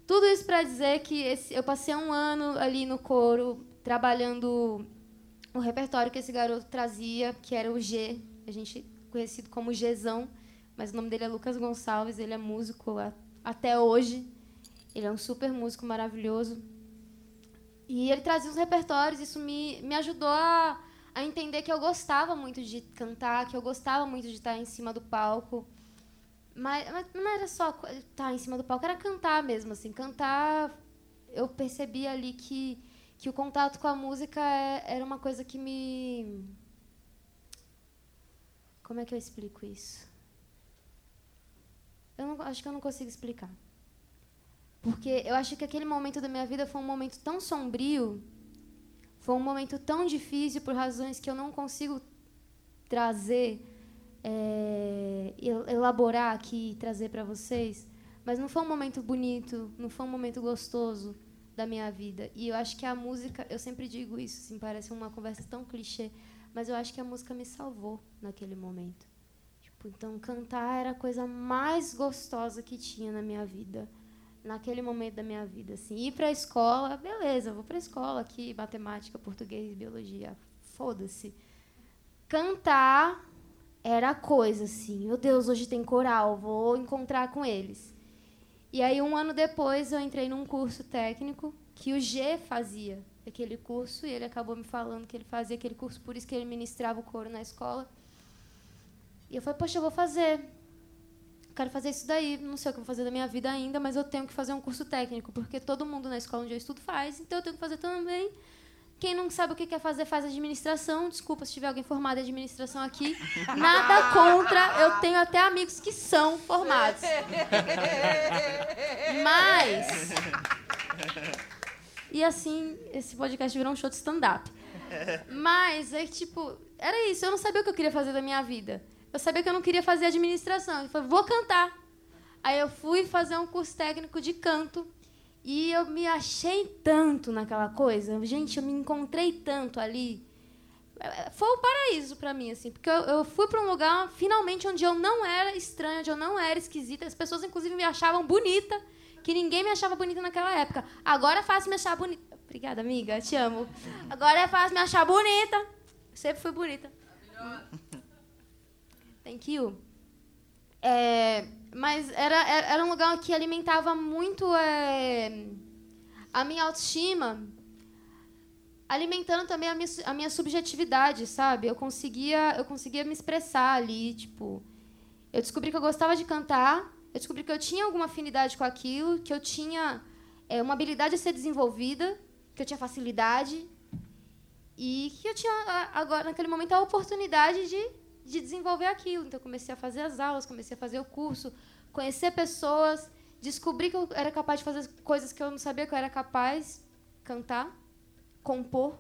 Tudo isso para dizer que esse- eu passei um ano ali no coro, trabalhando o repertório que esse garoto trazia, que era o G, a gente conhecido como Gzão, mas o nome dele é Lucas Gonçalves, ele é músico até hoje. Ele é um super músico maravilhoso. E ele trazia os repertórios, isso me, me ajudou a, a entender que eu gostava muito de cantar, que eu gostava muito de estar em cima do palco. Mas, mas não era só estar em cima do palco, era cantar mesmo, assim. Cantar, eu percebi ali que, que o contato com a música é- era uma coisa que me... Como é que eu explico isso? Eu não, acho que eu não consigo explicar. Porque eu acho que aquele momento da minha vida foi um momento tão sombrio, foi um momento tão difícil por razões que eu não consigo trazer, é, el- elaborar aqui e trazer para vocês. Mas não foi um momento bonito, não foi um momento gostoso da minha vida. E eu acho que a música, eu sempre digo isso, assim, parece uma conversa tão clichê, mas eu acho que a música me salvou naquele momento. Tipo, então cantar era a coisa mais gostosa que tinha na minha vida naquele momento da minha vida, assim, ir para a escola, beleza, vou para a escola aqui, matemática, português, biologia, foda-se. Cantar era coisa, assim, meu Deus, hoje tem coral, vou encontrar com eles. E aí, um ano depois, eu entrei num curso técnico que o G fazia aquele curso, e ele acabou me falando que ele fazia aquele curso, por isso que ele ministrava o coro na escola. E eu falei, poxa, eu vou fazer quero fazer isso daí, não sei o que eu vou fazer da minha vida ainda, mas eu tenho que fazer um curso técnico, porque todo mundo na escola onde eu estudo faz, então eu tenho que fazer também. Quem não sabe o que quer fazer, faz administração. Desculpa se tiver alguém formado em administração aqui. Nada contra, eu tenho até amigos que são formados. Mas. E assim, esse podcast virou um show de stand-up. Mas, é que, tipo, era isso. Eu não sabia o que eu queria fazer da minha vida. Eu sabia que eu não queria fazer administração. Eu falei, vou cantar. Aí eu fui fazer um curso técnico de canto. E eu me achei tanto naquela coisa. Gente, eu me encontrei tanto ali. Foi um paraíso para mim, assim. Porque eu, eu fui para um lugar, finalmente, onde eu não era estranha, onde eu não era esquisita. As pessoas, inclusive, me achavam bonita. Que ninguém me achava bonita naquela época. Agora é fácil me achar bonita. Obrigada, amiga. Te amo. Agora é fácil me achar bonita. Sempre fui bonita. Thank you. É, mas era, era era um lugar que alimentava muito é, a minha autoestima, alimentando também a minha, a minha subjetividade, sabe? Eu conseguia, eu conseguia me expressar ali, tipo... Eu descobri que eu gostava de cantar, eu descobri que eu tinha alguma afinidade com aquilo, que eu tinha é, uma habilidade a ser desenvolvida, que eu tinha facilidade e que eu tinha agora naquele momento a oportunidade de, de desenvolver aquilo. Então comecei a fazer as aulas, comecei a fazer o curso, conhecer pessoas, descobri que eu era capaz de fazer coisas que eu não sabia que eu era capaz, cantar, compor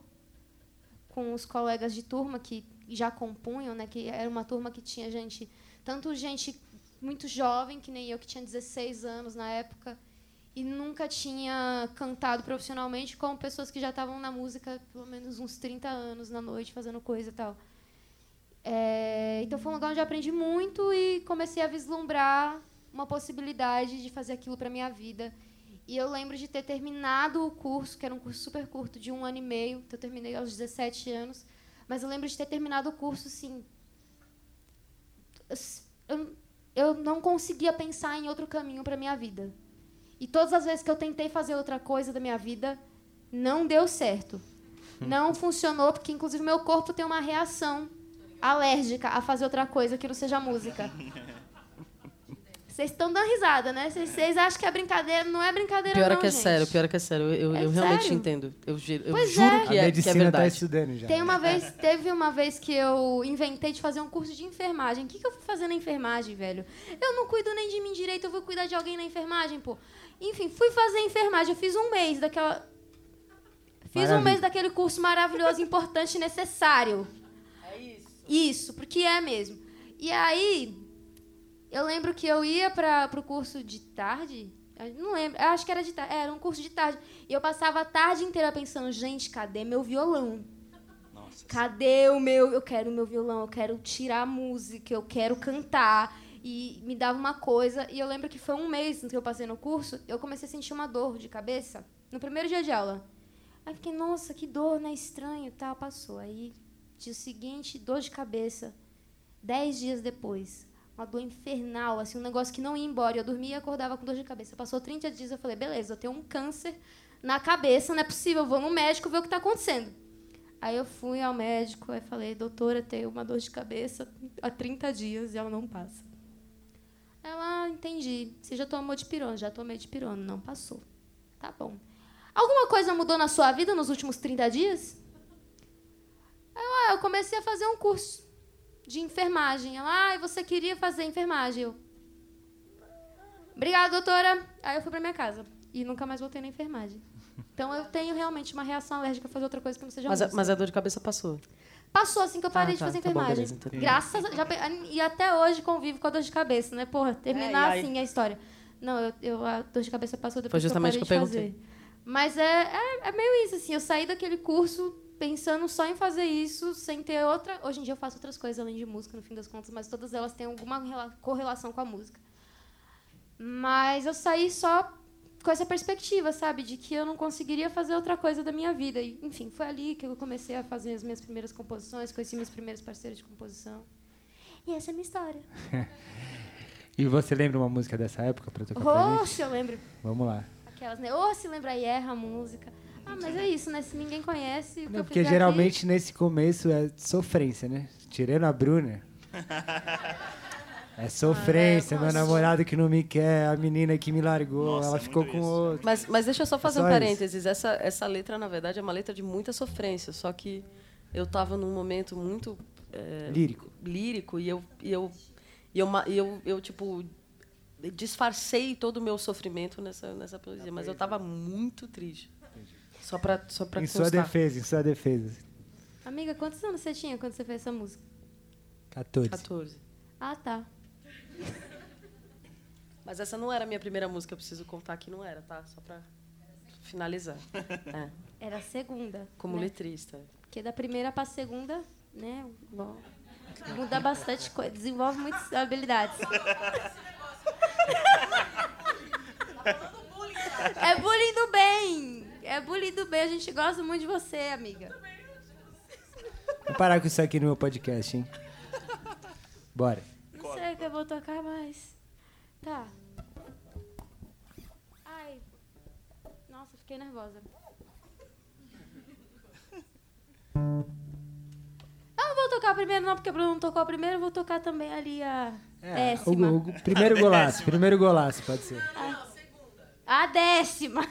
com os colegas de turma que já compunham, né, que era uma turma que tinha gente, tanto gente muito jovem, que nem eu que tinha 16 anos na época, e nunca tinha cantado profissionalmente, como pessoas que já estavam na música pelo menos uns 30 anos na noite, fazendo coisa e tal. É, então foi um lugar onde eu aprendi muito e comecei a vislumbrar uma possibilidade de fazer aquilo para minha vida. E eu lembro de ter terminado o curso, que era um curso super curto, de um ano e meio, então eu terminei aos 17 anos, mas eu lembro de ter terminado o curso, assim, eu, eu não conseguia pensar em outro caminho para minha vida. E todas as vezes que eu tentei fazer outra coisa da minha vida, não deu certo. Não funcionou, porque inclusive meu corpo tem uma reação alérgica a fazer outra coisa que não seja música. Vocês estão dando risada, né? Vocês- acham que é brincadeira? Não é brincadeira, Pior é não, que é gente. sério, pior é que é sério. Eu, É eu realmente sério? entendo. Eu, gi- eu Pois juro é. A que, é, que é tá verdade. estudando já. Tem uma vez, teve uma vez que eu inventei de fazer um curso de enfermagem. O que, que eu fui fazer na enfermagem, velho? Eu não cuido nem de mim direito, eu vou cuidar de alguém na enfermagem, pô. Enfim, fui fazer enfermagem. Eu fiz um mês daquela. Fiz um Maravilha. mês daquele curso maravilhoso, importante e necessário. Isso. Porque é mesmo. E aí, eu lembro que eu ia para o curso de tarde. Não lembro, acho que era de tarde. Era um curso de tarde. E eu passava a tarde inteira pensando, gente, cadê meu violão? Nossa. Cadê o meu? Eu quero o meu violão, eu quero tirar a música, eu quero cantar. E me dava uma coisa. E eu lembro que foi um mês que eu passei no curso, eu comecei a sentir uma dor de cabeça no primeiro dia de aula. Aí fiquei, nossa, que dor, né? Estranho, tal, passou. Aí, dia seguinte, dor de cabeça. Dez dias depois, uma dor infernal, assim, um negócio que não ia embora. Eu dormia e acordava com dor de cabeça. Passou 30 dias, eu falei, beleza, eu tenho um câncer na cabeça, não é possível, vou no médico ver o que está acontecendo. Aí eu fui ao médico e falei, doutora, tenho uma dor de cabeça há 30 dias e ela não passa. Ela, ah, entendi. Você já tomou de pirona? Já tomei de pirona. Não passou. Tá bom. Alguma coisa mudou na sua vida nos últimos 30 dias? Eu, ah, eu comecei a fazer um curso de enfermagem. Ela, ah, você queria fazer enfermagem? Eu, obrigada, doutora. Aí eu fui pra minha casa e nunca mais voltei na enfermagem. Então eu tenho realmente uma reação alérgica a fazer outra coisa que não seja Mas, a, mas a dor de cabeça passou. Passou assim que eu parei Ah, de tá, fazer tá bom, enfermagem. beleza, entendi. Graças a, já, e até hoje convivo com a dor de cabeça, né? Porra, terminar É, assim a história. Não, eu, eu- a dor de cabeça passou depois Foi justamente que eu o que eu parei de fazer. Mas é, é, é meio isso, assim. Eu saí daquele curso pensando só em fazer isso, sem ter outra. Hoje em dia eu faço outras coisas além de música, no fim das contas, mas todas elas têm alguma rela- correlação com a música. Mas eu saí só com essa perspectiva, sabe? De que eu não conseguiria fazer outra coisa da minha vida. E, enfim, foi ali que eu comecei a fazer as minhas primeiras composições, conheci meus primeiros parceiros de composição. E essa é a minha história. E você lembra uma música dessa época pra tocar pra Oh, gente? se eu lembro. Vamos lá. Aquelas, né? Ou se lembra e erra a música. Ah, mas é isso, né? Se ninguém conhece, Não, porque geralmente nesse começo é sofrência, né? Tirando a Bruna. É sofrência, Ah, é, meu namorado que não me quer, a menina que me largou, Nossa, ela é ficou com isso. outro. Mas, mas deixa eu só fazer Só um isso. parênteses. Essa, essa letra, na verdade, é uma letra de muita sofrência. Só que eu estava num momento muito é, Lírico. lírico e eu, e eu, e eu, e eu, eu, tipo, disfarcei todo o meu sofrimento nessa, nessa poesia. Mas eu estava muito triste. Só para só pra Em sua constar. defesa, em sua defesa. Amiga, quantos anos você tinha quando você fez essa música? 14. 14. Ah, tá. Mas essa não era a minha primeira música, eu preciso contar que não era, tá? Só para finalizar. É, Era a segunda. como né? letrista. Porque da primeira pra segunda, né? bom, Muda bastante coisa, desenvolve muitas habilidades. É bullying do bem! É bullying do bem, a gente gosta muito de você, amiga. Vou parar com isso aqui no meu podcast, hein? Bora. Não sei o que eu vou tocar mais. Tá. Ai. Nossa, fiquei nervosa. Eu não vou tocar primeiro, não, porque o Bruno não tocou a primeira, eu vou tocar também ali a É, o, décima. o primeiro golaço, primeiro golaço, pode ser. A décima.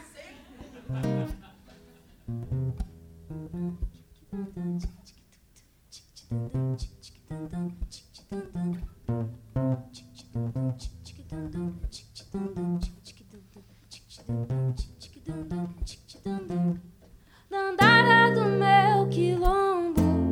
Dandara do meu quilombo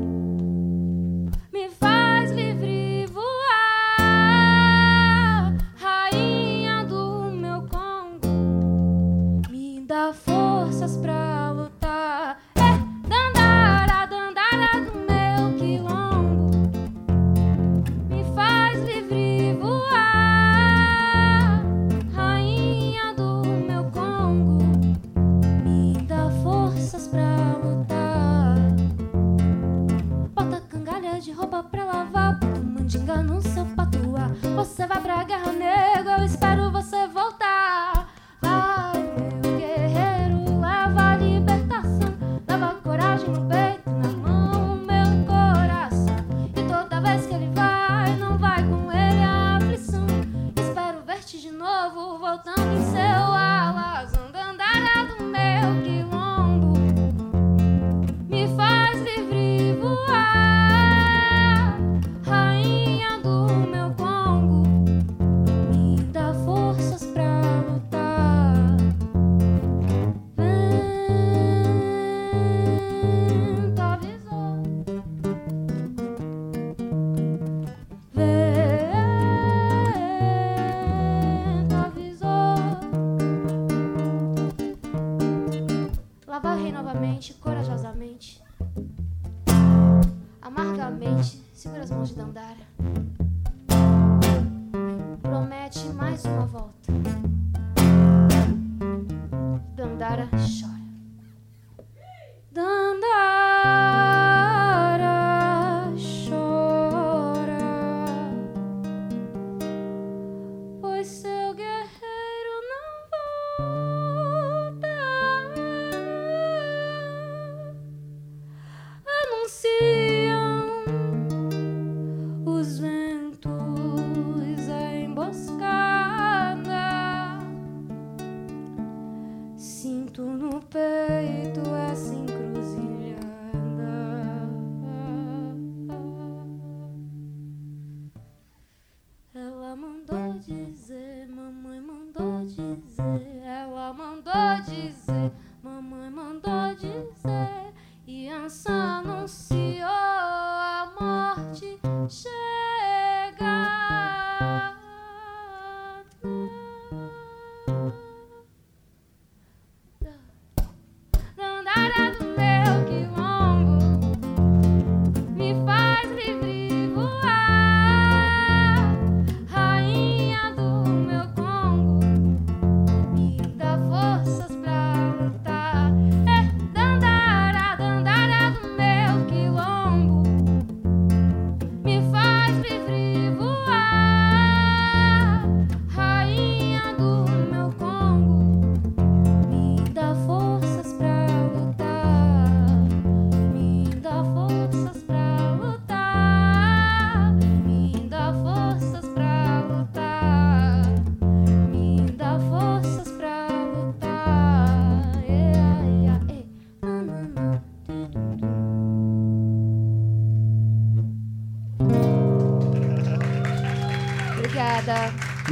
mandinga no seu patuá. Você vai pra guerra negra,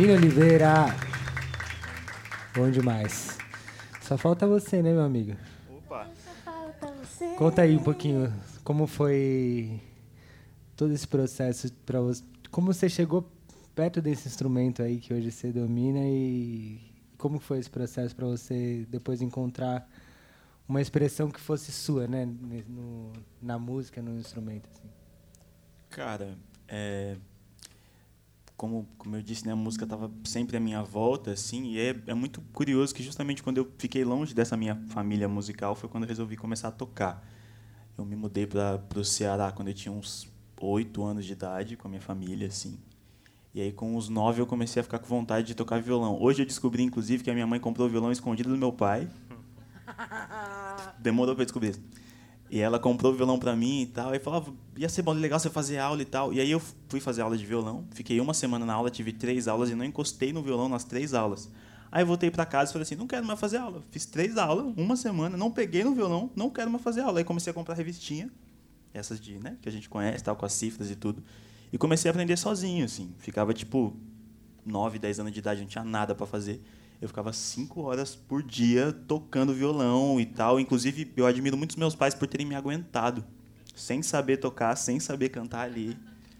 Nina Oliveira. Bom demais. Só falta você, né, meu amigo? Opa! Falta você. Conta aí um pouquinho como foi todo esse processo para você. Como você chegou perto desse instrumento aí que hoje você domina e como foi esse processo para você depois encontrar uma expressão que fosse sua, né, no- na música, no instrumento assim. Cara, é, como, como eu disse, né, a música estava sempre à minha volta, assim, e é, é muito curioso que justamente quando eu fiquei longe dessa minha família musical foi quando eu resolvi começar a tocar. Eu me mudei para o Ceará quando eu tinha uns oito anos de idade com a minha família, assim. E aí, com os nove, eu comecei a ficar com vontade de tocar violão. Hoje eu descobri, inclusive, que a minha mãe comprou o violão escondido do meu pai. Demorou para descobrir isso. E ela comprou o violão pra mim e tal. E falava, ia ser bom, legal você fazer aula e tal. E aí eu fui fazer aula de violão. Fiquei uma semana na aula, tive três aulas e não encostei no violão nas três aulas. Aí voltei pra casa e falei assim, não quero mais fazer aula. Fiz três aulas, uma semana, não peguei no violão, não quero mais fazer aula. Aí comecei a comprar revistinha, essas de, né, que a gente conhece, tal, com as cifras e tudo. E comecei a aprender sozinho, assim. Ficava tipo 9, 10 anos de idade, não tinha nada pra fazer. Eu ficava cinco horas por dia tocando violão e tal. Inclusive, eu admiro muito os meus pais por terem me aguentado. Sem saber tocar, sem saber cantar ali.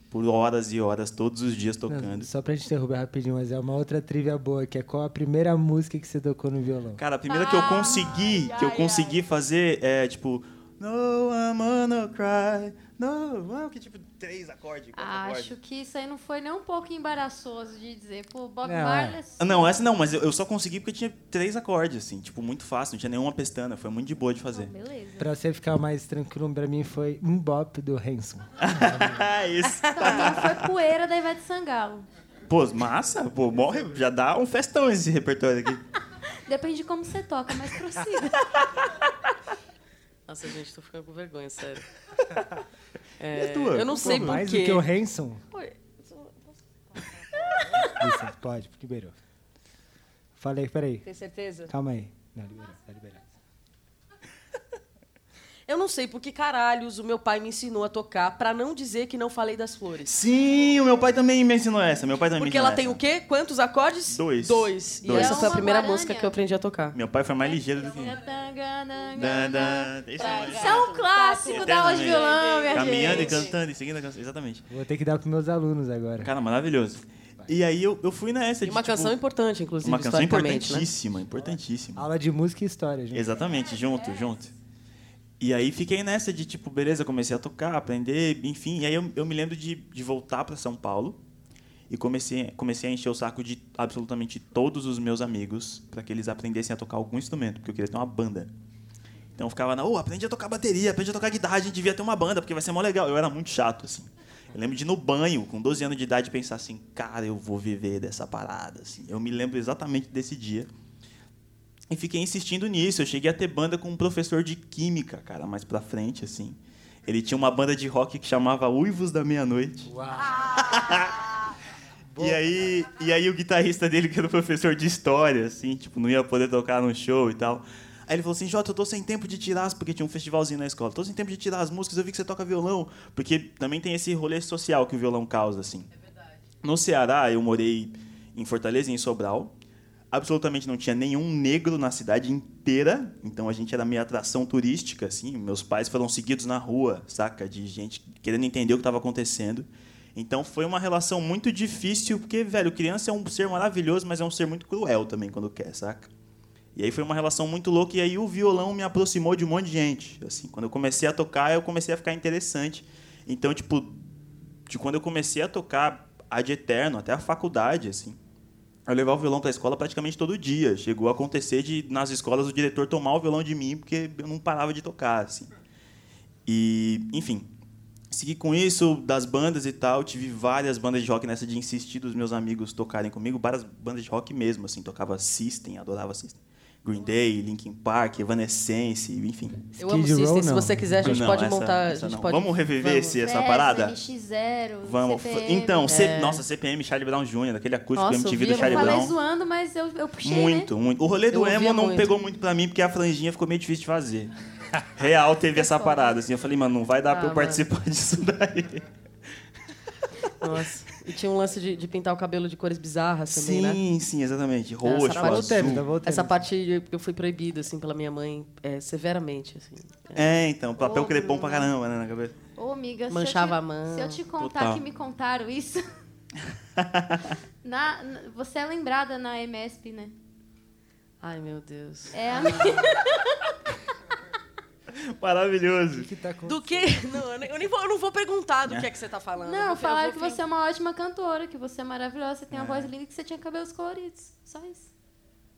Por horas e horas, todos os dias tocando. Não, só pra te interromper rapidinho, mas é uma outra trivia boa, que é qual a primeira música que você tocou no violão? Cara, a primeira que eu consegui, que eu consegui fazer é tipo... No, I'm gonna cry. No, que tipo, três acordes, quatro acordes. Acho que isso aí não foi nem um pouco embaraçoso de dizer. Pô, Bob Não, é. Marley. Ah, Não, essa não, mas eu, eu só consegui porque tinha três acordes, assim. Tipo, muito fácil, não tinha nenhuma pestana. Foi muito de boa de fazer. Beleza. Pra você ficar mais tranquilo, pra mim foi um bop do Hanson. Isso. Então foi poeira da Ivete Sangalo. Pô, massa. Pô, morre, já dá um festão esse repertório aqui. Depende de como você toca, mas prossiga. Nossa, gente, tô ficando com vergonha, sério. E a É, tua? eu não sei por mais do que o Hanson. Isso, pode, liberou. Falei, peraí. Tem certeza? Calma aí. Não, liberou, tá liberado. Eu não sei por que caralhos o meu pai me ensinou a tocar pra não dizer que não falei das flores. Sim, o meu pai também me ensinou essa. Meu pai também Porque me ensinou ela tem essa. o quê? Quantos acordes? Dois. Dois. E Dois. essa É foi a primeira guarânia. música que eu aprendi a tocar. Meu pai foi mais ligeiro do que... É Isso é um clássico da aula de violão, minha Caminhando e cantando e seguindo a canção. Exatamente. Vou ter que dar pros meus alunos agora. Cara, maravilhoso. E aí eu, eu fui nessa E de, uma tipo, canção importante, inclusive, Uma canção né? importantíssima, importantíssima. Aula de música e história, gente. Exatamente, junto, junto. E aí fiquei nessa de, tipo, beleza, comecei a tocar, aprender, enfim. E aí eu, eu me lembro de, de voltar para São Paulo e comecei, comecei a encher o saco de absolutamente todos os meus amigos para que eles aprendessem a tocar algum instrumento, porque eu queria ter uma banda. Então eu ficava na, ô, aprende a tocar bateria, aprende a tocar guitarra, a gente devia ter uma banda, porque vai ser mó legal. Eu era muito chato, assim. Eu lembro de ir no banho, com 12 anos de idade, pensar assim, cara, eu vou viver dessa parada, assim. Eu me lembro exatamente desse dia. E fiquei insistindo nisso. Eu cheguei a ter banda com um professor de química, cara, mais pra frente, assim. Ele tinha uma banda de rock que chamava Uivos da Meia-Noite. e, aí, e aí o guitarrista dele, que era o professor de história, assim, tipo, não ia poder tocar no show e tal. Aí ele falou assim, Jota, eu tô sem tempo de tirar, as... porque tinha um festivalzinho na escola. Tô sem tempo de tirar as músicas, eu vi que você toca violão. Porque também tem esse rolê social que o violão causa, assim. No Ceará, eu morei em Fortaleza e em Sobral. Absolutamente não tinha nenhum negro na cidade inteira. Então a gente era meio atração turística, assim. Meus pais foram seguidos na rua, saca? De gente querendo entender o que estava acontecendo. Então foi uma relação muito difícil, porque, velho, criança é um ser maravilhoso, mas é um ser muito cruel também quando quer, saca? E aí foi uma relação muito louca, e aí o violão me aproximou de um monte de gente. Assim, quando eu comecei a tocar, eu comecei a ficar interessante. Então, tipo, de quando eu comecei a tocar ad eterno, até a faculdade, assim, eu levava o violão para a escola praticamente todo dia. Chegou a acontecer de, nas escolas, o diretor tomar o violão de mim, porque eu não parava de tocar, assim. E, enfim, segui com isso, das bandas e tal. Tive várias bandas de rock nessa de insistir dos meus amigos tocarem comigo. Várias bandas de rock mesmo, assim. Tocava System, adorava System. Green Day, Linkin Park, Evanescence, enfim. Eu amo Skid se não. você quiser, a gente Não, pode essa- montar. essa a gente não. pode... Vamos reviver Vamos. esse, essa Festa, parada? NX0, Vamos. CPM. Então, C- É. nossa, CPM, Charlie Brown Jr., aquele acústico Nossa, eu MTV do Charlie Eu falei Brown. zoando, mas eu, eu puxei, Muito, né? muito. O rolê do Eu emo ouvia não muito. pegou muito pra mim, porque a franjinha ficou meio difícil de fazer. Real teve essa parada, assim. Eu falei, mano, não vai dar pra Ah, eu participar disso daí. Nossa. E tinha um lance de, de pintar o cabelo de cores bizarras também, né? sim, sim, exatamente. Roxo, Essa voltando, azul. Essa parte eu fui proibida, assim, pela minha mãe, é, severamente, assim. É, então, papel Ô, crepom pra caramba, né, na cabeça. Ô, amiga, Manchava se a eu te, mão. Se eu te contar Total. que me contaram isso. na, na- você é lembrada na MSP, né? Ai, meu Deus. É a Maravilhoso. O que tá. Do que? Não, eu, nem- vou, eu não vou perguntar do que é que você tá falando. Não, falaram eu que você é uma ótima cantora, que você é maravilhosa, você tem É. uma voz linda e que você tinha cabelos coloridos. Só isso.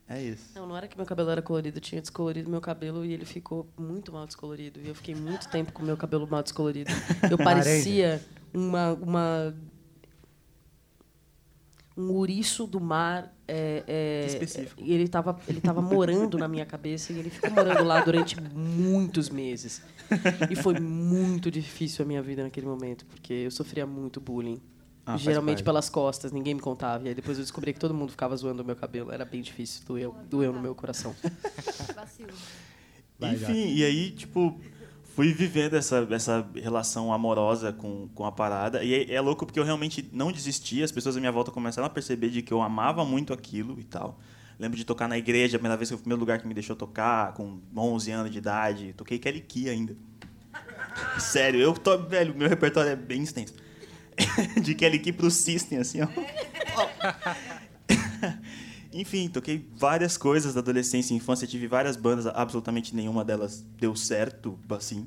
É isso. Não, não era que meu cabelo era colorido, eu tinha descolorido meu cabelo e ele ficou muito mal descolorido. E eu fiquei muito tempo com meu cabelo mal descolorido. Eu parecia uma, uma um ouriço do mar. É, é, Que específico. E ele estava ele tava morando na minha cabeça e ele ficou morando lá durante muitos meses. E foi muito difícil a minha vida naquele momento, porque eu sofria muito bullying. Ah, Geralmente pelas costas, ninguém me contava. E aí depois eu descobri que todo mundo ficava zoando o meu cabelo. Era bem difícil, doeu, doeu no meu coração. Enfim, e aí, tipo, fui vivendo essa, essa relação amorosa com, com a parada. E é, é louco porque eu realmente não desisti. As pessoas à minha volta começaram a perceber de que eu amava muito aquilo e tal. Lembro de tocar na igreja, a primeira vez que foi o primeiro lugar que me deixou tocar, com 11 anos de idade. Toquei Kelly Key ainda. Sério, eu tô, velho, meu repertório é bem extenso. de Kelly Key pro System, assim, ó. Enfim, toquei várias coisas da adolescência e infância, tive várias bandas, absolutamente nenhuma delas deu certo, assim.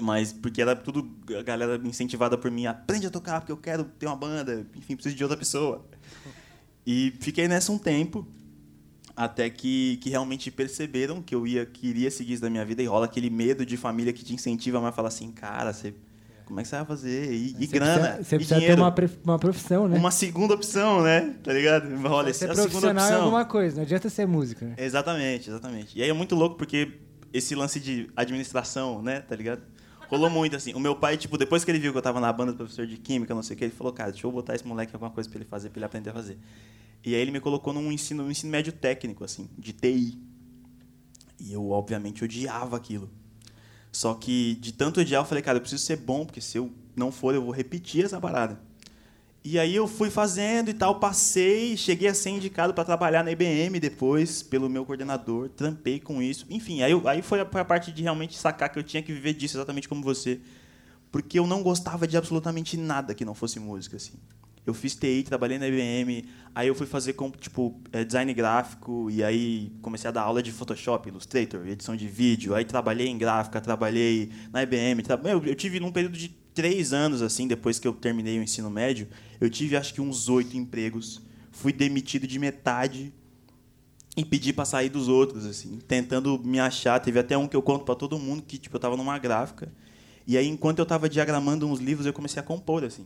Mas porque era tudo a galera incentivada por mim, aprende a tocar porque eu quero ter uma banda, enfim, preciso de outra pessoa. E fiquei nessa um tempo, até que, que realmente perceberam que eu ia queria seguir isso da minha vida e rola aquele medo de família que te incentiva mais a falar assim, cara, você como é que você vai fazer? E, e Você grana, precisa, você e precisa ter dinheiro. uma, pre- uma profissão, né? Uma segunda opção, né? Tá ligado? Olha, Ser essa é a segunda profissional é opção. alguma coisa, não adianta ser músico, né? Exatamente, exatamente. E aí é muito louco porque esse lance de administração, né, tá ligado? Rolou muito, assim. O meu pai, tipo, depois que ele viu que eu tava na banda do professor de química, não sei o que, ele falou, cara, deixa eu botar esse moleque alguma coisa pra ele fazer, pra ele aprender a fazer. E aí ele me colocou num ensino, num ensino médio técnico, assim, de TI. E eu, obviamente, odiava aquilo. Só que, de tanto odiar, eu falei, cara, eu preciso ser bom, porque se eu não for, eu vou repetir essa parada. E aí eu fui fazendo e tal, passei, cheguei a ser indicado para trabalhar na IBM depois, pelo meu coordenador, trampei com isso. Enfim, aí, eu- aí foi a, foi a parte de realmente sacar que eu tinha que viver disso exatamente como você. Porque eu não gostava de absolutamente nada que não fosse música, assim. Eu fiz TI, trabalhei na IBM, aí eu fui fazer tipo, eh, design gráfico, e aí comecei a dar aula de Photoshop, Illustrator, edição de vídeo, aí trabalhei em gráfica, trabalhei na IBM. Tra... Eu, eu tive num período de três anos, assim, depois que eu terminei o ensino médio, eu tive acho que uns oito empregos. Fui demitido de metade e pedi para sair dos outros, assim, tentando me achar. Teve até um que eu conto para todo mundo que, tipo, eu tava numa gráfica. E aí, enquanto eu tava diagramando uns livros, eu comecei a compor, assim.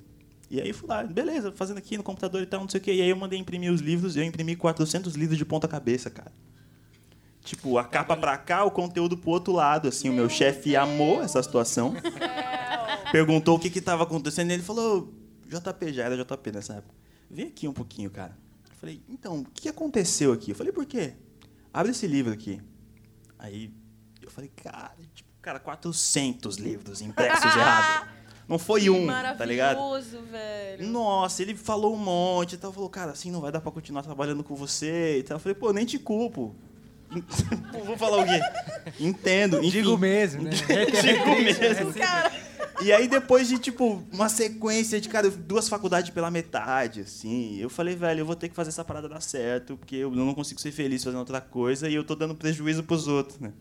E aí fui lá, beleza, fazendo aqui no computador e tal, não sei o quê. E aí eu mandei imprimir os livros, e eu imprimi 400 livros de ponta cabeça, cara. Tipo, a capa pra cá, o conteúdo pro outro lado, assim. O meu chefe amou essa situação. Perguntou o que que tava acontecendo, e ele falou, JP, já era JP nessa época. Vem aqui um pouquinho, cara. Eu falei, então, o que aconteceu aqui? Eu falei, por quê? Abre esse livro aqui. Aí eu falei, cara, tipo, cara, 400 livros impressos errado. Não foi um, tá ligado? Maravilhoso, velho. Nossa, ele falou um monte e tal. Falou, cara, assim não vai dar pra continuar trabalhando com você e tal. Eu falei, pô, nem te culpo. Vou falar o quê? Entendo. enfim. Digo mesmo, né? Digo mesmo. E aí, depois de, tipo, uma sequência de, cara, duas faculdades pela metade, assim, eu falei, velho, eu vou ter que fazer essa parada dar certo, porque eu não consigo ser feliz fazendo outra coisa e eu tô dando prejuízo pros outros, né?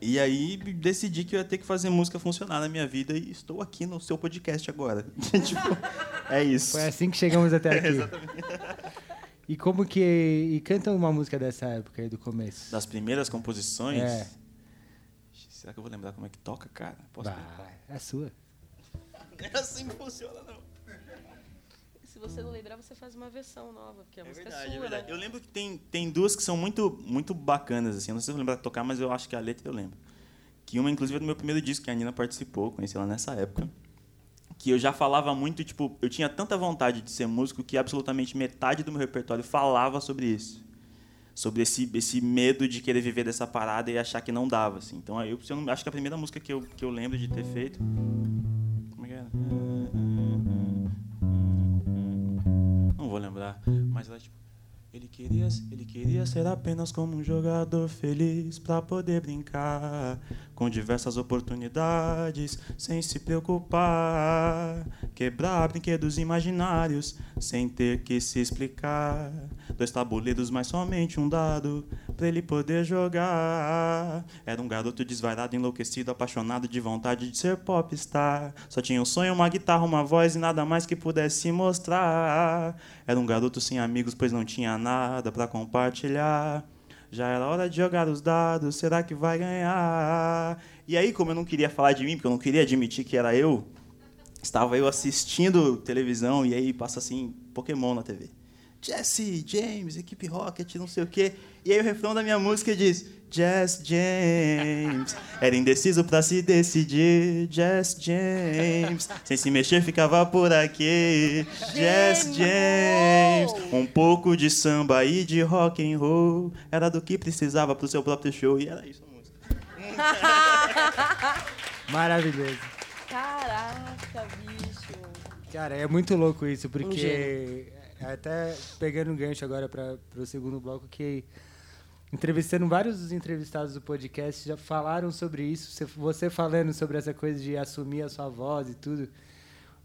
E aí, decidi que eu ia ter que fazer música funcionar na minha vida e estou aqui no seu podcast agora. tipo, é isso. Foi assim que chegamos até aqui. E como que. E canta uma música dessa época aí do começo. Das primeiras composições. É. Será que eu vou lembrar como é que toca, cara? Posso Vai, é a sua. É assim que funciona, não. Se você não lembrar, você faz uma versão nova, porque a É música verdade, é sua, é verdade. né? Eu lembro que tem, tem duas que são muito, muito bacanas, assim. Eu não sei se eu vou lembrar de tocar, mas eu acho que a letra eu lembro. Que uma, inclusive, é do meu primeiro disco, que a Nina participou, conheci ela nessa época. Que eu já falava muito, tipo, eu tinha tanta vontade de ser músico que absolutamente metade do meu repertório falava sobre isso. Sobre esse, esse medo de querer viver dessa parada e achar que não dava, assim. Então, aí eu, eu acho que a primeira música que eu, que eu lembro de ter feito... Como é que era? Lembrar. Mas ela, tipo, ele queria, ele queria ser apenas como um jogador feliz pra poder brincar com diversas oportunidades sem se preocupar. Quebrar brinquedos imaginários sem ter que se explicar. Dois tabuleiros, mas somente um dado pra ele poder jogar. Era um garoto desvairado, enlouquecido, apaixonado de vontade de ser popstar. Só tinha um sonho, uma guitarra, uma voz e nada mais que pudesse mostrar. Era um garoto sem amigos, pois não tinha nada pra compartilhar. Já era hora de jogar os dados, será que vai ganhar? E aí, como eu não queria falar de mim, porque eu não queria admitir que era eu, estava eu assistindo televisão e aí passa assim, Pokémon na TV. Jesse, James, equipe Rocket, não sei o quê. E aí o refrão da minha música diz: Jess James. Era indeciso pra se decidir. Jess James. Sem se mexer, ficava por aqui. Jess James. Um pouco de samba e de rock and roll. Era do que precisava pro seu próprio show. E era isso a música. Maravilhoso. Caraca, bicho. Cara, é muito louco isso, Um porque gênio. Até pegando um gancho agora para o segundo bloco, que entrevistando vários dos entrevistados do podcast já falaram sobre isso. Você- falando sobre essa coisa de assumir a sua voz e tudo.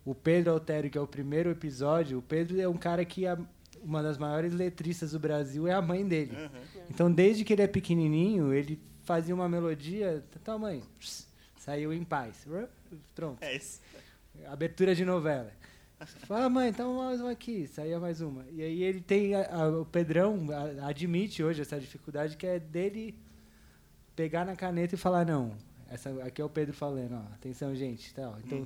O Pedro Altério, que é o primeiro episódio, o Pedro é um cara que a- uma das maiores letristas do Brasil é a mãe dele. Então, desde que ele é pequenininho, ele fazia uma melodia, tá mãe, saiu em paz. Pronto. É isso. Abertura de novela. Fala, mãe, então mais uma aqui, saía mais uma. E aí ele tem, a- a- o Pedrão a- admite hoje essa dificuldade que é dele pegar na caneta e falar, não, essa, aqui é o Pedro falando, ó, atenção gente, tal. Então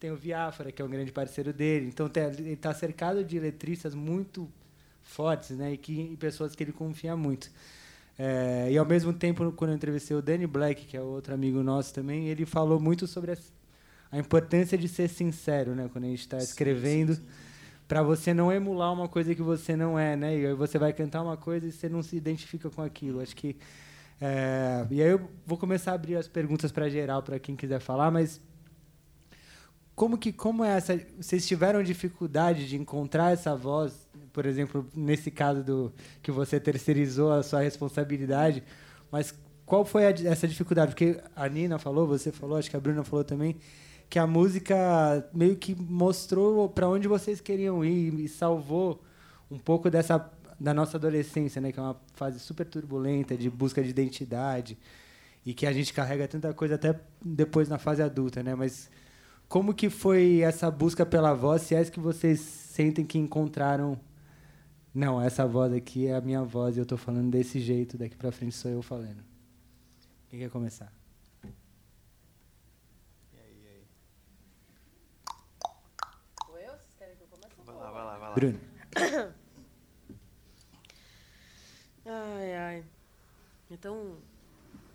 tem o Viáfara, que é um grande parceiro dele, então tem- ele está cercado de letristas muito fortes, né, e, que, e pessoas que ele confia muito. É, e ao mesmo tempo, quando eu entrevistei o Danny Black, que é outro amigo nosso também, ele falou muito sobre as- a importância de ser sincero, né, quando a gente está escrevendo, para você não emular uma coisa que você não é, né? E aí você vai cantar uma coisa e você não se identifica com aquilo. Acho que é, e aí eu vou começar a abrir as perguntas para geral para quem quiser falar, mas como que como é essa? Vocês tiveram dificuldade de encontrar essa voz, por exemplo, nesse caso do que você terceirizou a sua responsabilidade, mas qual foi a essa dificuldade? Porque a Nina falou, você falou, acho que a Bruna falou também, que a música meio que mostrou para onde vocês queriam ir e salvou um pouco dessa da nossa adolescência, né, que é uma fase super turbulenta de busca de identidade e que a gente carrega tanta coisa até depois na fase adulta, né? Mas como que foi essa busca pela voz? Se é que vocês sentem que encontraram não, essa voz aqui é a minha voz e eu tô falando desse jeito, daqui para frente sou eu falando. Quem quer começar? Vai Bruno. Ai, ai. É tão,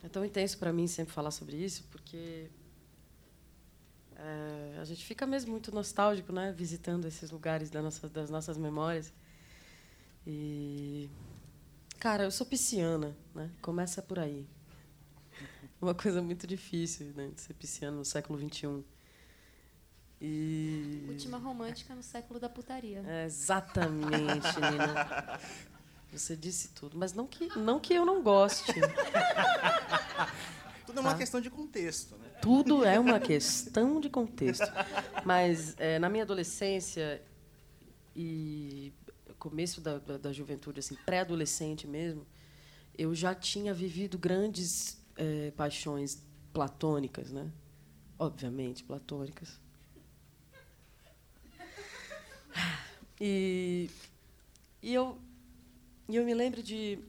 é tão intenso para mim sempre falar sobre isso, porque é, a gente fica mesmo muito nostálgico, né? Visitando esses lugares da nossa, das nossas memórias. E, cara, eu sou pisciana, né? Começa por aí. Uma coisa muito difícil, né? De ser pisciano no século XXI. E... Última romântica no século da putaria. É, exatamente, Nina. Você disse tudo, mas não que, não que eu não goste. Tudo é uma questão de contexto, né? Tudo é uma questão de contexto. Mas é, na minha adolescência e começo da, da, da juventude, assim, pré-adolescente mesmo, eu já tinha vivido grandes é, paixões platônicas, né? Obviamente, platônicas. E, e eu, eu me lembro de.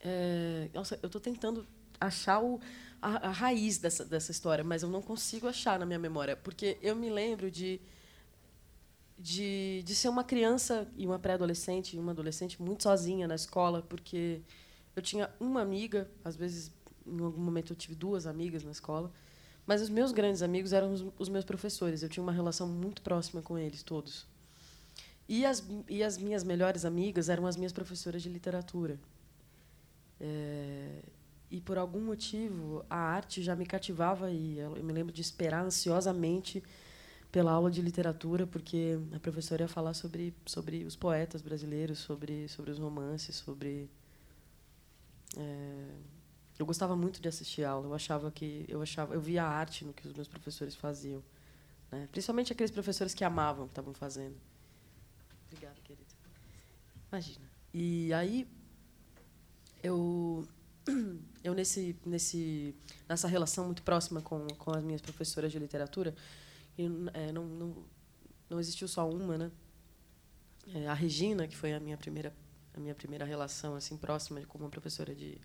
é, nossa, eu estou tentando achar o, a, a raiz dessa, dessa história, mas eu não consigo achar na minha memória, porque eu me lembro de, de, de ser uma criança e uma pré-adolescente uma adolescente muito sozinha na escola, porque eu tinha uma amiga, às vezes, em algum momento, eu tive duas amigas na escola, mas os meus grandes amigos eram os, os meus professores. Eu tinha uma relação muito próxima com eles todos. E as, e as minhas melhores amigas eram as minhas professoras de literatura. É, e, por algum motivo, a arte já me cativava e eu me lembro de esperar ansiosamente pela aula de literatura, porque a professora ia falar sobre sobre os poetas brasileiros, sobre sobre os romances, sobre é, eu gostava muito de assistir aula. Eu achava que eu achava eu via arte no que os meus professores faziam, né? Principalmente aqueles professores que amavam o que estavam fazendo. Imagina. E aí eu eu nesse nesse nessa relação muito próxima com com as minhas professoras de literatura e é, não, não não existiu só uma né é, a Regina que foi a minha primeira a minha primeira relação assim próxima com uma professora de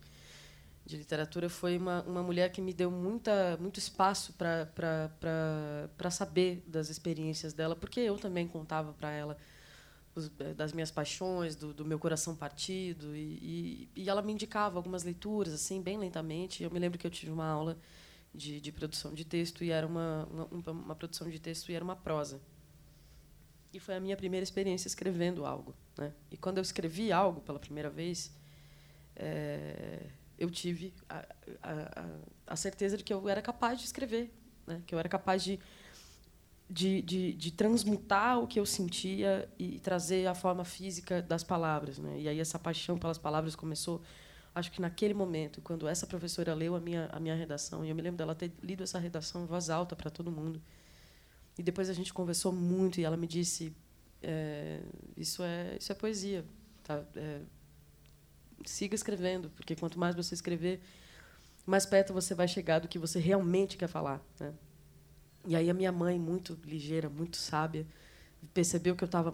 de literatura foi uma, uma mulher que me deu muita muito espaço para saber das experiências dela porque eu também contava para ela os, eh, das minhas paixões, do, do, meu coração partido, e, e, e, ela me indicava algumas leituras, assim, bem lentamente. Eu me lembro que eu tive uma aula de, de produção de texto e era uma, uma, uma, produção de texto e era uma prosa. E foi a minha primeira experiência escrevendo algo. Né? E quando eu escrevi algo pela primeira vez, é, eu tive a, a, a, certeza de que eu era capaz de escrever, né? que eu era capaz de de, de, de, transmutar o que eu sentia e trazer a forma física das palavras. Né? E aí essa paixão pelas palavras começou, acho que naquele momento, quando essa professora leu a minha, a minha redação, e eu me lembro dela ter lido essa redação em voz alta para todo mundo. E depois a gente conversou muito e ela me disse: é, isso, é, isso é poesia. Tá? É, siga escrevendo, porque quanto mais você escrever, mais perto você vai chegar do que você realmente quer falar. Né? E aí a minha mãe, muito ligeira, muito sábia, percebeu que eu estava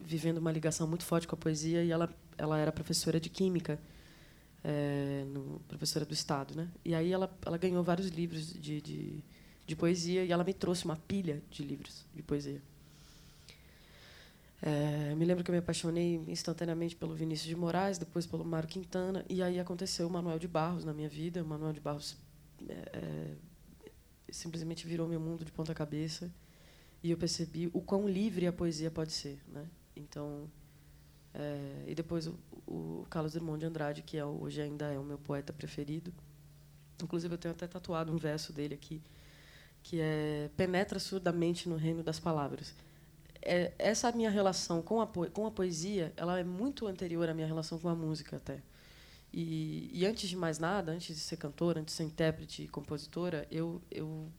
vivendo uma ligação muito forte com a poesia e ela ela era professora de química, é, no, professora do estado, né? E aí ela ela ganhou vários livros de, de, de poesia e ela me trouxe uma pilha de livros de poesia. É, me lembro que eu me apaixonei instantaneamente pelo Vinícius de Moraes, depois pelo Mário Quintana, e aí aconteceu o Manuel de Barros na minha vida. O Manuel de Barros é, simplesmente virou meu mundo de ponta cabeça e eu percebi o quão livre a poesia pode ser, né? Então, é, e depois o, o Carlos Drummond de Andrade, que é hoje ainda é o meu poeta preferido. Inclusive eu tenho até tatuado um verso dele aqui, que é penetra surdamente no reino das palavras. É, essa minha relação com a, com a poesia, ela é muito anterior à minha relação com a música até. E, e, antes de mais nada, antes de ser cantora, antes de ser intérprete e compositora, eu, eu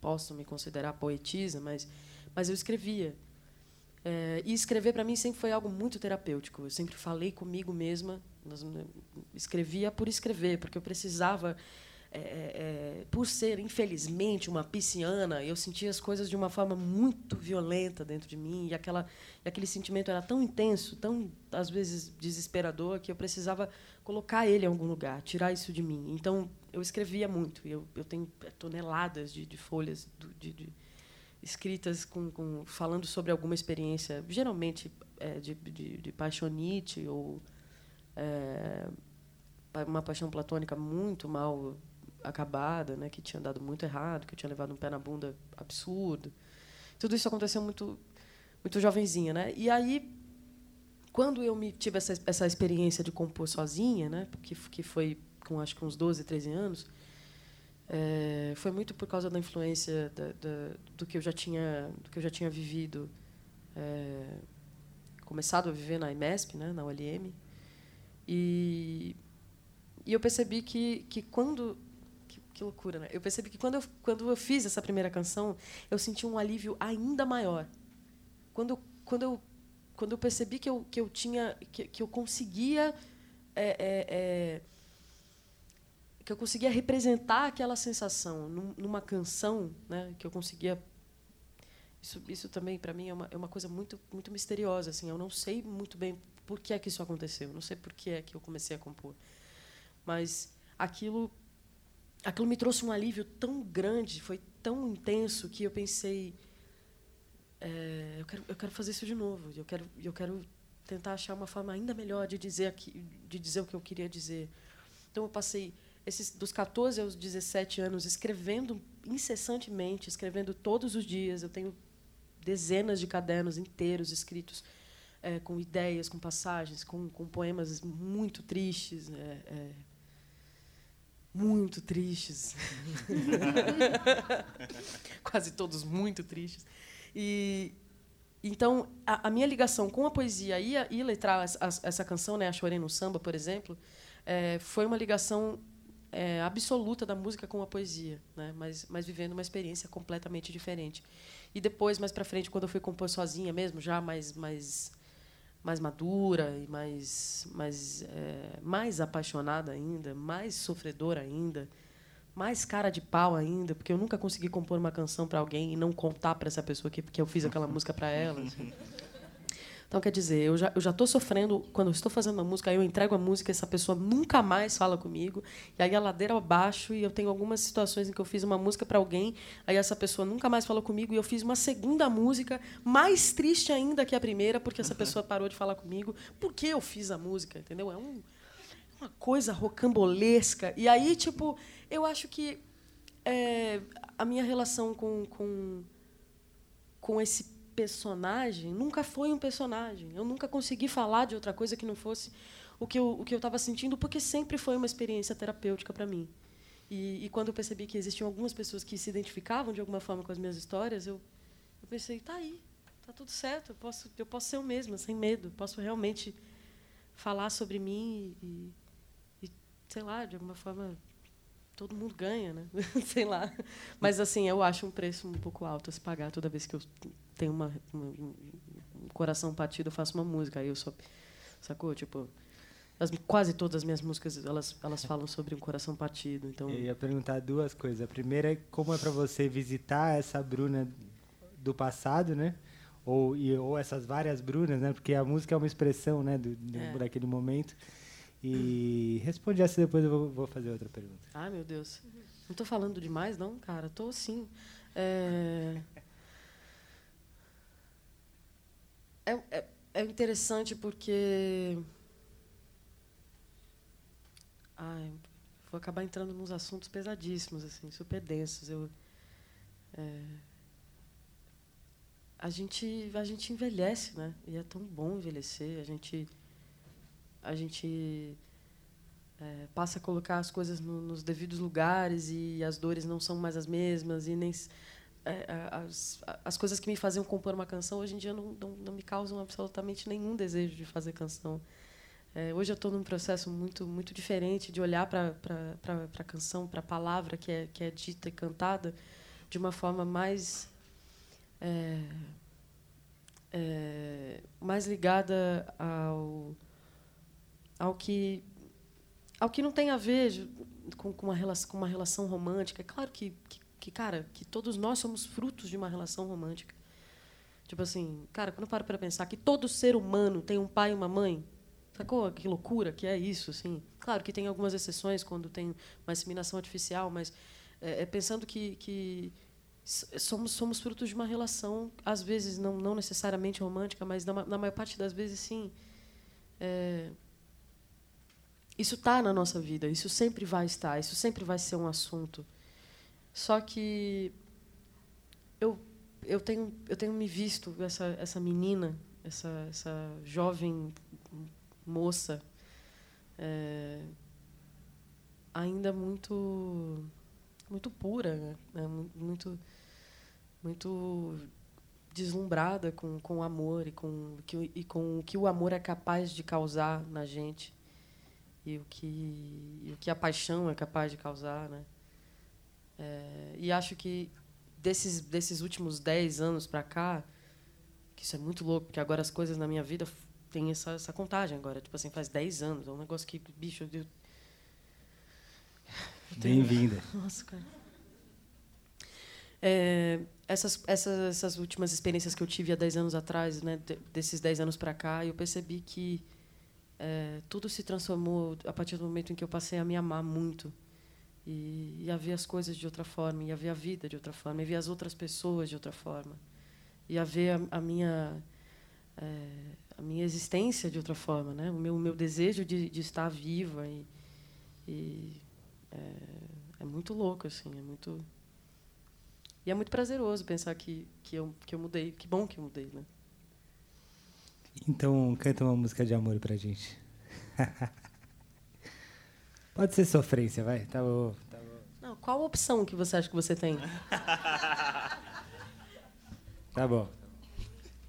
posso me considerar poetisa, mas, mas eu escrevia. É, e escrever, para mim, sempre foi algo muito terapêutico. Eu sempre falei comigo mesma, escrevia por escrever, porque eu precisava é, é, é, por ser, infelizmente, uma pisciana, eu sentia as coisas de uma forma muito violenta dentro de mim, e, aquela, e aquele sentimento era tão intenso, tão, às vezes, desesperador, que eu precisava colocar ele em algum lugar, tirar isso de mim. Então, eu escrevia muito, eu, eu tenho toneladas de, de folhas de, de, escritas com, com, falando sobre alguma experiência, geralmente é, de, de, de paixonite ou é, uma paixão platônica muito mal acabada, né, que tinha dado muito errado, que eu tinha levado um pé na bunda absurdo. Tudo isso aconteceu muito muito jovenzinha, né? E aí quando eu me tive essa, essa experiência de compor sozinha, né, que que foi com acho que uns 12, 13 anos, é, foi muito por causa da influência da, da, do que eu já tinha do que eu já tinha vivido é, começado a viver na IMESP, né, na ULM. E, e eu percebi que, que quando que loucura, né? Eu percebi que quando eu, quando eu fiz essa primeira canção, eu senti um alívio ainda maior. Quando, quando, eu, quando eu percebi que eu, que eu tinha, que, que eu conseguia, é, é, é, que eu conseguia representar aquela sensação numa canção, né? Que eu conseguia isso, isso também para mim é uma, é uma coisa muito muito misteriosa assim. Eu não sei muito bem por que é que isso aconteceu. Eu não sei por que é que eu comecei a compor, mas aquilo aquilo me trouxe um alívio tão grande, foi tão intenso que eu pensei, é, eu, quero, eu quero fazer isso de novo. Eu quero, eu quero tentar achar uma forma ainda melhor de dizer aqui, de dizer o que eu queria dizer. Então eu passei esses dos 14 aos 17 anos escrevendo incessantemente, escrevendo todos os dias. Eu tenho dezenas de cadernos inteiros escritos é, com ideias, com passagens, com, com poemas muito tristes. É, muito tristes. Quase todos muito tristes. E então a, a minha ligação com a poesia e, a, e letrar as- as- essa canção, né, a Chorei no Samba, por exemplo, eh, foi uma ligação eh, absoluta da música com a poesia, né, mas, mas vivendo uma experiência completamente diferente. E depois, mais para frente, quando eu fui compor sozinha mesmo, já mais mais mais madura e mais mais eh, mais apaixonada ainda, mais sofredora ainda, mais cara de pau ainda, porque eu nunca consegui compor uma canção para alguém e não contar para essa pessoa que, que eu fiz aquela música para ela. Então, quer dizer, eu já, eu já estou sofrendo, quando eu estou fazendo uma música, aí eu entrego a música, essa pessoa nunca mais fala comigo, e aí a ladeira abaixo, e eu tenho algumas situações em que eu fiz uma música para alguém, aí essa pessoa nunca mais falou comigo, e eu fiz uma segunda música, mais triste ainda que a primeira, porque essa pessoa parou de falar comigo, porque eu fiz a música, entendeu? É um, uma coisa rocambolesca. E aí, tipo, eu acho que é, a minha relação com, com, com esse personagem nunca foi um personagem. Eu nunca consegui falar de outra coisa que não fosse o que eu estava sentindo, porque sempre foi uma experiência terapêutica para mim. E, e quando eu percebi que existiam algumas pessoas que se identificavam de alguma forma com as minhas histórias, eu, eu pensei, tá aí, tá tudo certo, eu posso eu posso ser eu mesma, sem medo, posso realmente falar sobre mim e, e sei lá, de alguma forma todo mundo ganha, né? sei lá. Mas assim, eu acho um preço um pouco alto a se pagar toda vez que eu tenho uma, uma- um coração partido, eu faço uma música, aí eu só sacou, tipo, as- quase todas as minhas músicas elas elas falam sobre um coração partido, então Eu ia perguntar duas coisas. A primeira é como é para você visitar essa Bruna do passado, né? Ou, e, ou essas várias Brunas, né? Porque a música é uma expressão, né? Do, do- É. daquele momento. E responde essa depois eu vou, fazer outra pergunta. Ai, meu Deus. Não tô falando demais, não, cara. Tô sim. É... É, é, é interessante porque. Ai, vou acabar entrando nos assuntos pesadíssimos, assim, super densos. Eu, é, A, gente, a gente envelhece, né? E é tão bom envelhecer. A gente. A gente é, passa a colocar as coisas no- nos devidos lugares e as dores não são mais as mesmas e nem é, as, as coisas que me faziam compor uma canção hoje em dia não, não, não me causam absolutamente nenhum desejo de fazer canção. É, hoje eu estou num processo muito muito diferente de olhar para para a canção para a palavra que é que é dita e cantada de uma forma mais é, é, mais ligada ao ao que ao que não tem a ver com, com, uma, relação, com uma relação romântica. É claro que, que, que, cara, que todos nós somos frutos de uma relação romântica. Tipo assim, cara, quando eu paro para pensar que todo ser humano tem um pai e uma mãe, sacou? Que loucura que é isso, assim. Claro que tem algumas exceções quando tem uma inseminação artificial, mas é, é pensando que, que somos somos frutos de uma relação, às vezes não, não necessariamente romântica, mas na, na maior parte das vezes sim. É, isso está na nossa vida, isso sempre vai estar, isso sempre vai ser um assunto. Só que eu, eu, tenho, eu tenho me visto, essa, essa menina, essa, essa jovem moça, é, ainda muito, muito pura, né? É mu- muito, muito deslumbrada com, com o amor e com, que, e com o que o amor é capaz de causar na gente e o que e o que a paixão é capaz de causar, né? É, e acho que desses desses últimos 10 anos para cá, que isso é muito louco, porque agora as coisas na minha vida tem essa, essa contagem agora, tipo assim, faz 10 anos, é um negócio que, bicho, eu, Bem-vinda. nossa, cara. É, essas, essas, essas últimas experiências que eu tive há 10 anos atrás, né, de- desses 10 anos para cá, eu percebi que é, tudo se transformou a partir do momento em que eu passei a me amar muito. E, e a ver as coisas de outra forma, e a ver a vida de outra forma, e ver as outras pessoas de outra forma. E a ver a, a minha, é, a minha existência de outra forma, né? o meu, o meu desejo de, de estar viva. E, e é, é muito louco, assim, é muito. E é muito prazeroso pensar que, que, eu, que eu mudei. Que bom que eu mudei, né? Então, canta uma música de amor pra gente. Pode ser sofrência, vai. Tá bom. Tá bom. Não, qual opção que você acha que você tem? Tá bom.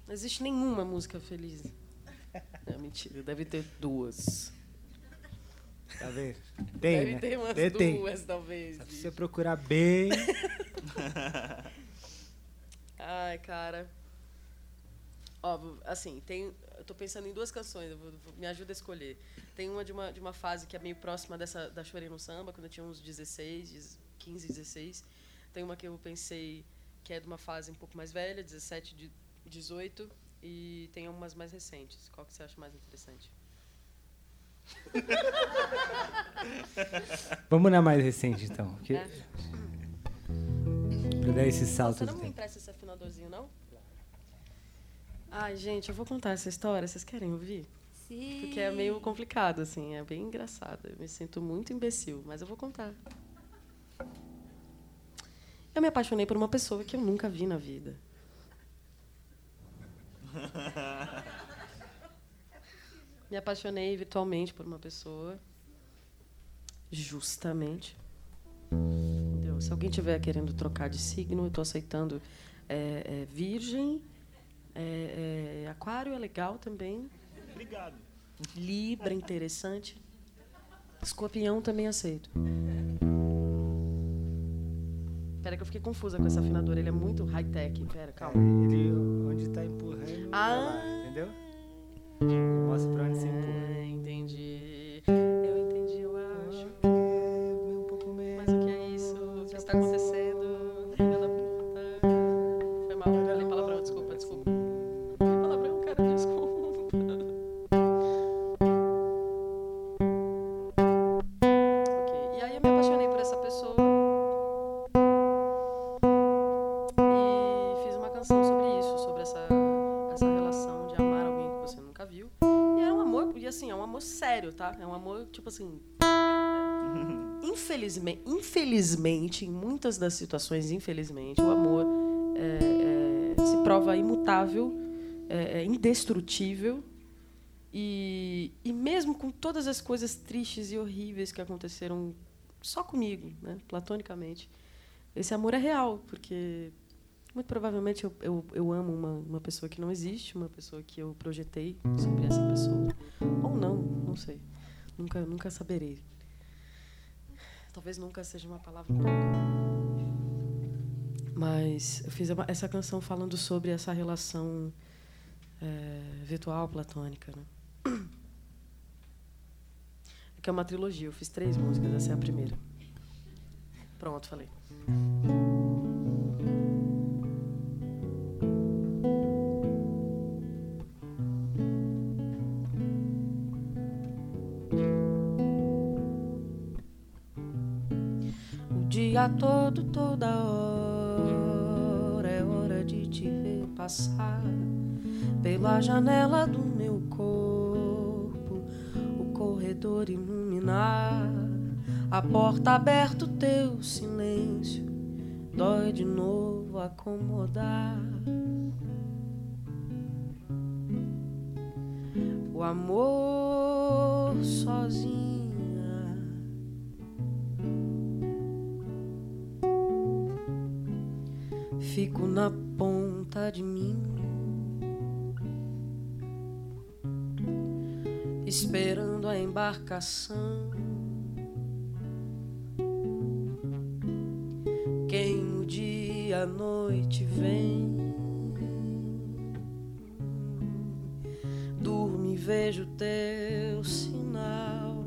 Não existe nenhuma música feliz. É mentira, deve ter duas. Tá vendo? Tem, deve né? ter umas Tem, tem. duas, talvez. Se você procurar bem. Ai, cara. Ó, assim, tem. Eu tô pensando em duas canções, vou- me ajuda a escolher. Tem uma de, uma de uma fase que é meio próxima dessa da Chorei no Samba, quando eu tinha uns 16, 10 15, 16. Tem uma que eu pensei que é de uma fase um pouco mais velha, 17, de 18. E tem umas mais recentes. Qual que você acha mais interessante? Vamos na mais recente, então. Que... É? Pra dar esse salto Você não me empresta esse afinadorzinho, não? Ai, gente, eu vou contar essa história. Vocês querem ouvir? Sim. Porque é meio complicado, assim, é bem engraçado. Eu me sinto muito imbecil, mas eu vou contar. Eu me apaixonei por uma pessoa que eu nunca vi na vida. Me apaixonei virtualmente por uma pessoa. Justamente. Se alguém estiver querendo trocar de signo, eu estou aceitando é, é, virgem. É, é, aquário é legal também. Obrigado. Libra, interessante. Escorpião também aceito. Pera que eu fiquei confusa com esse afinador. Ele é muito high-tech. Pera, calma. Ele, onde tá empurrando, Ah. lá, entendeu? Mostra pra onde você empurra. Ah, entendi. Infelizmente, infelizmente, em muitas das situações, infelizmente, o amor é, é, se prova imutável, é, é indestrutível. E, e mesmo com todas as coisas tristes e horríveis que aconteceram só comigo, né, platonicamente, esse amor é real, porque muito provavelmente eu, eu, eu amo uma, uma pessoa que não existe, uma pessoa que eu projetei sobre essa pessoa. Ou não, não sei. Nunca, nunca saberei. Talvez nunca seja uma palavra. Mas eu fiz essa canção falando sobre essa relação é, virtual platônica. Né? Que é uma trilogia, eu fiz três músicas, essa é a primeira. Pronto, falei. Dia todo, toda hora é hora de te ver passar pela janela do meu corpo, o corredor iluminar, a porta aberta, o teu silêncio dói de novo acomodar. O amor sozinha Fico na ponta de mim, esperando a embarcação. Quem no dia à noite vem, durmo e vejo teu sinal.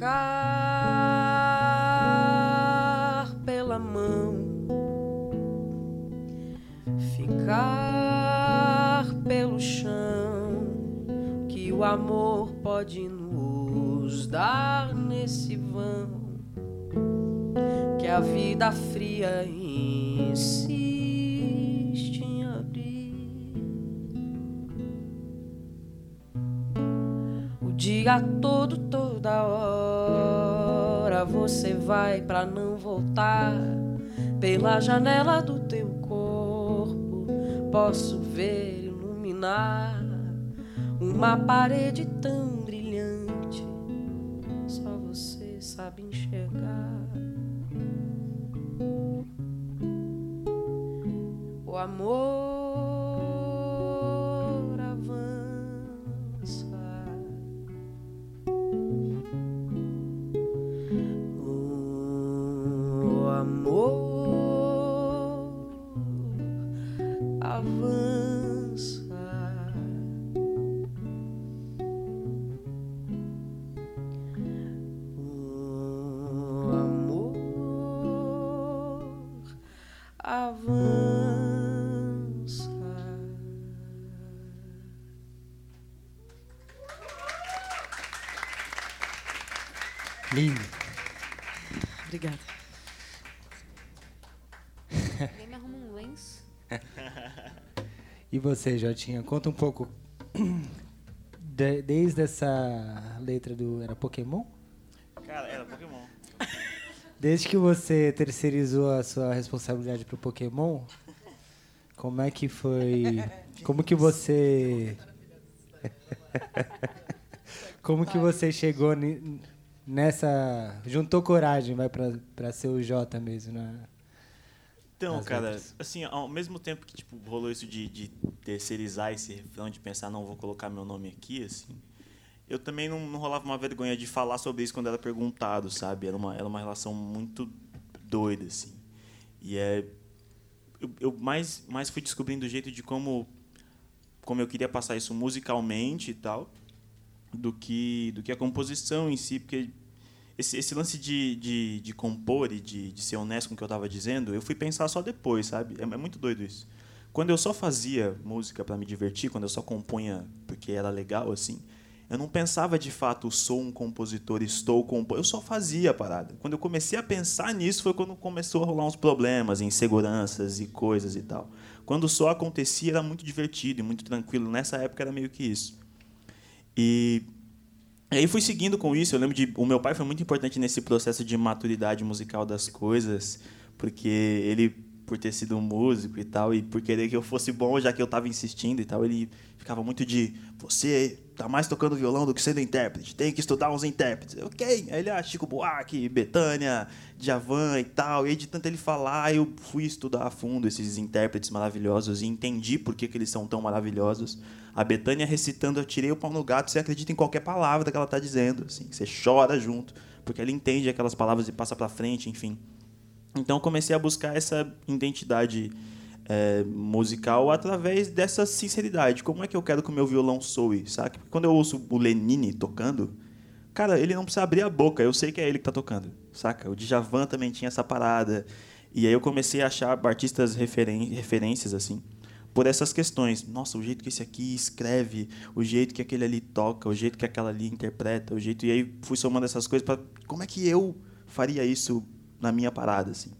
ficar ficar pelo chão, que o amor pode nos dar nesse vão, que a vida fria insiste em abrir. O dia todo, toda hora você vai pra não voltar. Pela janela do posso ver iluminar um uma parede tão brilhante, só você sabe enxergar. O amor você, Jotinha, conta um pouco de- desde essa letra do era Pokémon? Cara, era Pokémon. Desde que você terceirizou a sua responsabilidade pro Pokémon, como é que foi? Como que você Como que você chegou nessa juntou coragem, vai pra para ser o Jota mesmo, né? Então, As cara, letras. assim, ao mesmo tempo que tipo, rolou isso de, de terceirizar esse refrão, de pensar, não, vou colocar meu nome aqui, assim, eu também não, não rolava uma vergonha de falar sobre isso quando era perguntado, sabe? Era uma, era uma relação muito doida, assim. E é. Eu, eu mais, mais fui descobrindo o jeito de como, como eu queria passar isso musicalmente e tal, do que, do que a composição em si, porque esse, esse lance de, de, de compor e de, de ser honesto com o que eu estava dizendo, eu fui pensar só depois, sabe? É, é muito doido isso. Quando eu só fazia música para me divertir, quando eu só compunha porque era legal, assim, eu não pensava de fato, sou um compositor, estou compondo. Eu só fazia a parada. Quando eu comecei a pensar nisso foi quando começou a rolar uns problemas, inseguranças e coisas e tal. Quando só acontecia era muito divertido e muito tranquilo. Nessa época era meio que isso. E e aí fui seguindo com isso. Eu lembro de. O meu pai foi muito importante nesse processo de maturidade musical das coisas, porque ele, por ter sido um músico e tal, e por querer que eu fosse bom, já que eu estava insistindo e tal, ele ficava muito de. Você tá mais tocando violão do que sendo intérprete, tem que estudar uns intérpretes. Ok. Aí ele, ah, Chico Buarque, Betânia, Djavan e tal. E aí, de tanto ele falar, eu fui estudar a fundo esses intérpretes maravilhosos e entendi por que, que eles são tão maravilhosos. A Betânia recitando Eu tirei o pau no gato, você acredita em qualquer palavra que ela está dizendo. Assim, você chora junto, porque ela entende aquelas palavras e passa para frente, enfim. Então comecei a buscar essa identidade é, musical através dessa sinceridade. Como é que eu quero que o meu violão soe, sabe? Porque quando eu ouço o Lenine tocando, cara, ele não precisa abrir a boca, eu sei que é ele que está tocando, saca? O Djavan também tinha essa parada. E aí eu comecei a achar artistas referen referências, assim, por essas questões. Nossa, o jeito que esse aqui escreve, o jeito que aquele ali toca, o jeito que aquela ali interpreta, o jeito... E aí fui somando essas coisas para como é que eu faria isso na minha parada, assim.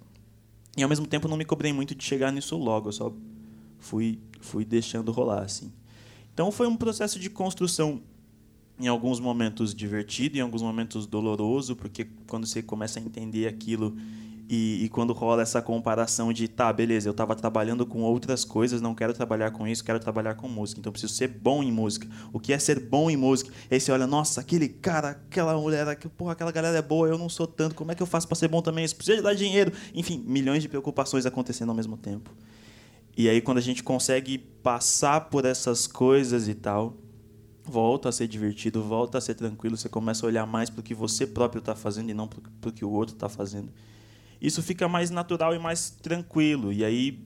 E ao mesmo tempo não me cobrei muito de chegar nisso logo, eu só fui, fui deixando rolar, assim. Então foi um processo de construção em alguns momentos divertido, em alguns momentos doloroso, porque quando você começa a entender aquilo e, e quando rola essa comparação de, tá, beleza, eu estava trabalhando com outras coisas, não quero trabalhar com isso, quero trabalhar com música, então preciso ser bom em música. O que é ser bom em música? E aí você olha, nossa, aquele cara, aquela mulher, aqu- porra, aquela galera é boa, eu não sou tanto, como é que eu faço para ser bom também? Isso precisa dar dinheiro. Enfim, milhões de preocupações acontecendo ao mesmo tempo. E aí quando a gente consegue passar por essas coisas e tal, volta a ser divertido, volta a ser tranquilo, você começa a olhar mais para o que você próprio está fazendo e não para o que o outro está fazendo. Isso fica mais natural e mais tranquilo. E aí,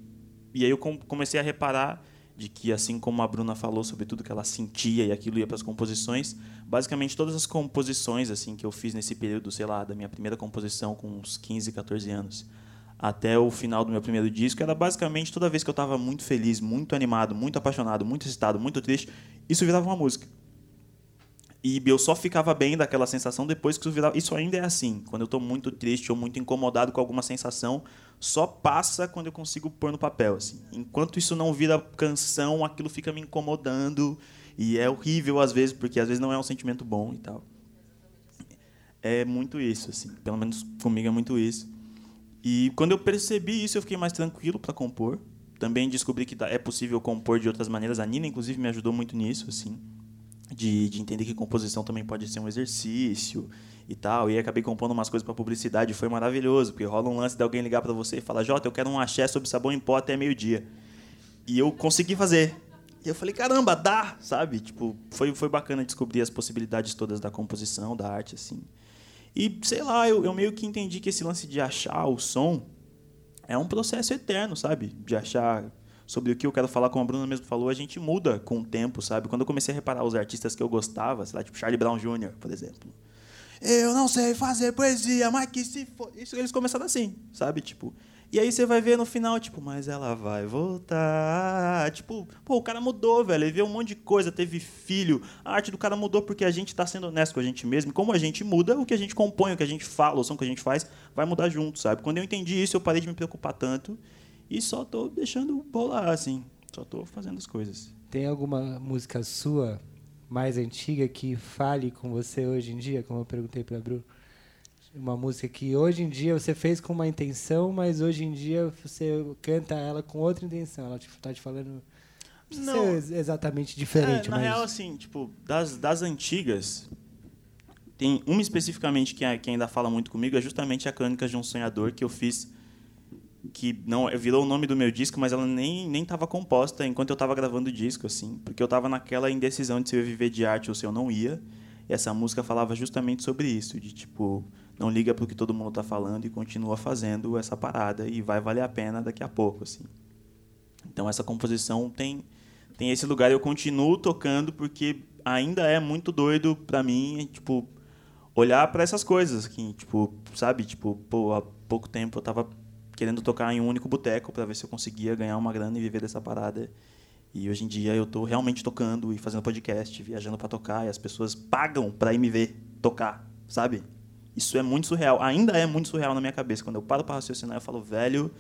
e aí eu com- comecei a reparar de que, assim como a Bruna falou sobre tudo que ela sentia e aquilo ia para as composições, basicamente todas as composições assim que eu fiz nesse período, sei lá, da minha primeira composição com uns 15, 14 anos, até o final do meu primeiro disco, era basicamente toda vez que eu estava muito feliz, muito animado, muito apaixonado, muito excitado, muito triste, isso virava uma música. E eu só ficava bem daquela sensação depois que isso virava. Isso ainda é assim. Quando eu estou muito triste ou muito incomodado com alguma sensação, só passa quando eu consigo pôr no papel. Assim. Enquanto isso não vira canção, aquilo fica me incomodando. E é horrível às vezes, porque às vezes não é um sentimento bom e tal. É muito isso, assim. Pelo menos comigo é muito isso. E quando eu percebi isso, eu fiquei mais tranquilo para compor. Também descobri que é possível compor de outras maneiras. A Nina, inclusive, me ajudou muito nisso, assim. De, de entender que composição também pode ser um exercício e tal. E acabei compondo umas coisas para publicidade, foi maravilhoso, porque rola um lance de alguém ligar para você e falar: "Jota, eu quero um axé sobre sabão em pó até meio-dia". E eu consegui fazer. E eu falei: "Caramba, dá", sabe? Tipo, foi foi bacana descobrir as possibilidades todas da composição, da arte assim. E sei lá, eu, eu meio que entendi que esse lance de achar o som é um processo eterno, sabe? De achar sobre o que eu quero falar, como a Bruna mesmo falou, a gente muda com o tempo, sabe? Quando eu comecei a reparar os artistas que eu gostava, sei lá, tipo Charlie Brown Jr., por exemplo. Eu não sei fazer poesia, mas que se for. Isso eles começaram assim, sabe? Tipo. E aí você vai ver no final, tipo, mas ela vai voltar. Tipo, pô, o cara mudou, velho. Ele vê um monte de coisa, teve filho. A arte do cara mudou porque a gente tá sendo honesto com a gente mesmo. Como a gente muda, o que a gente compõe, o que a gente fala, o som que a gente faz, vai mudar junto, sabe? Quando eu entendi isso, eu parei de me preocupar tanto e só tô deixando rolar, assim. Só tô fazendo as coisas. Tem alguma música sua mais antiga que fale com você hoje em dia, como eu perguntei para Bru? Uma música que hoje em dia você fez com uma intenção, mas hoje em dia você canta ela com outra intenção. Ela tipo, tá te falando. Não ser exatamente diferente, É, na mas. real, assim, tipo, das, das antigas, tem uma especificamente que, a- que ainda fala muito comigo, é justamente a Crônicas de um Sonhador, que eu fiz, que não virou o nome do meu disco, mas ela nem nem estava composta enquanto eu estava gravando o disco, assim, porque eu estava naquela indecisão de se eu ia viver de arte ou se eu não ia. E essa música falava justamente sobre isso, de tipo, não liga pro que todo mundo tá falando e continua fazendo essa parada e vai valer a pena daqui a pouco, assim. Então essa composição tem tem esse lugar eu continuo tocando porque ainda é muito doido pra mim, tipo, olhar pra essas coisas que, tipo, sabe, tipo, pô, há pouco tempo eu tava querendo tocar em um único boteco pra ver se eu conseguia ganhar uma grana e viver dessa parada. E hoje em dia eu tô realmente tocando e fazendo podcast, viajando pra tocar e as pessoas pagam pra ir me ver tocar, sabe? Isso é muito surreal. Ainda é muito surreal na minha cabeça. Quando eu paro pra raciocinar, eu falo, velho,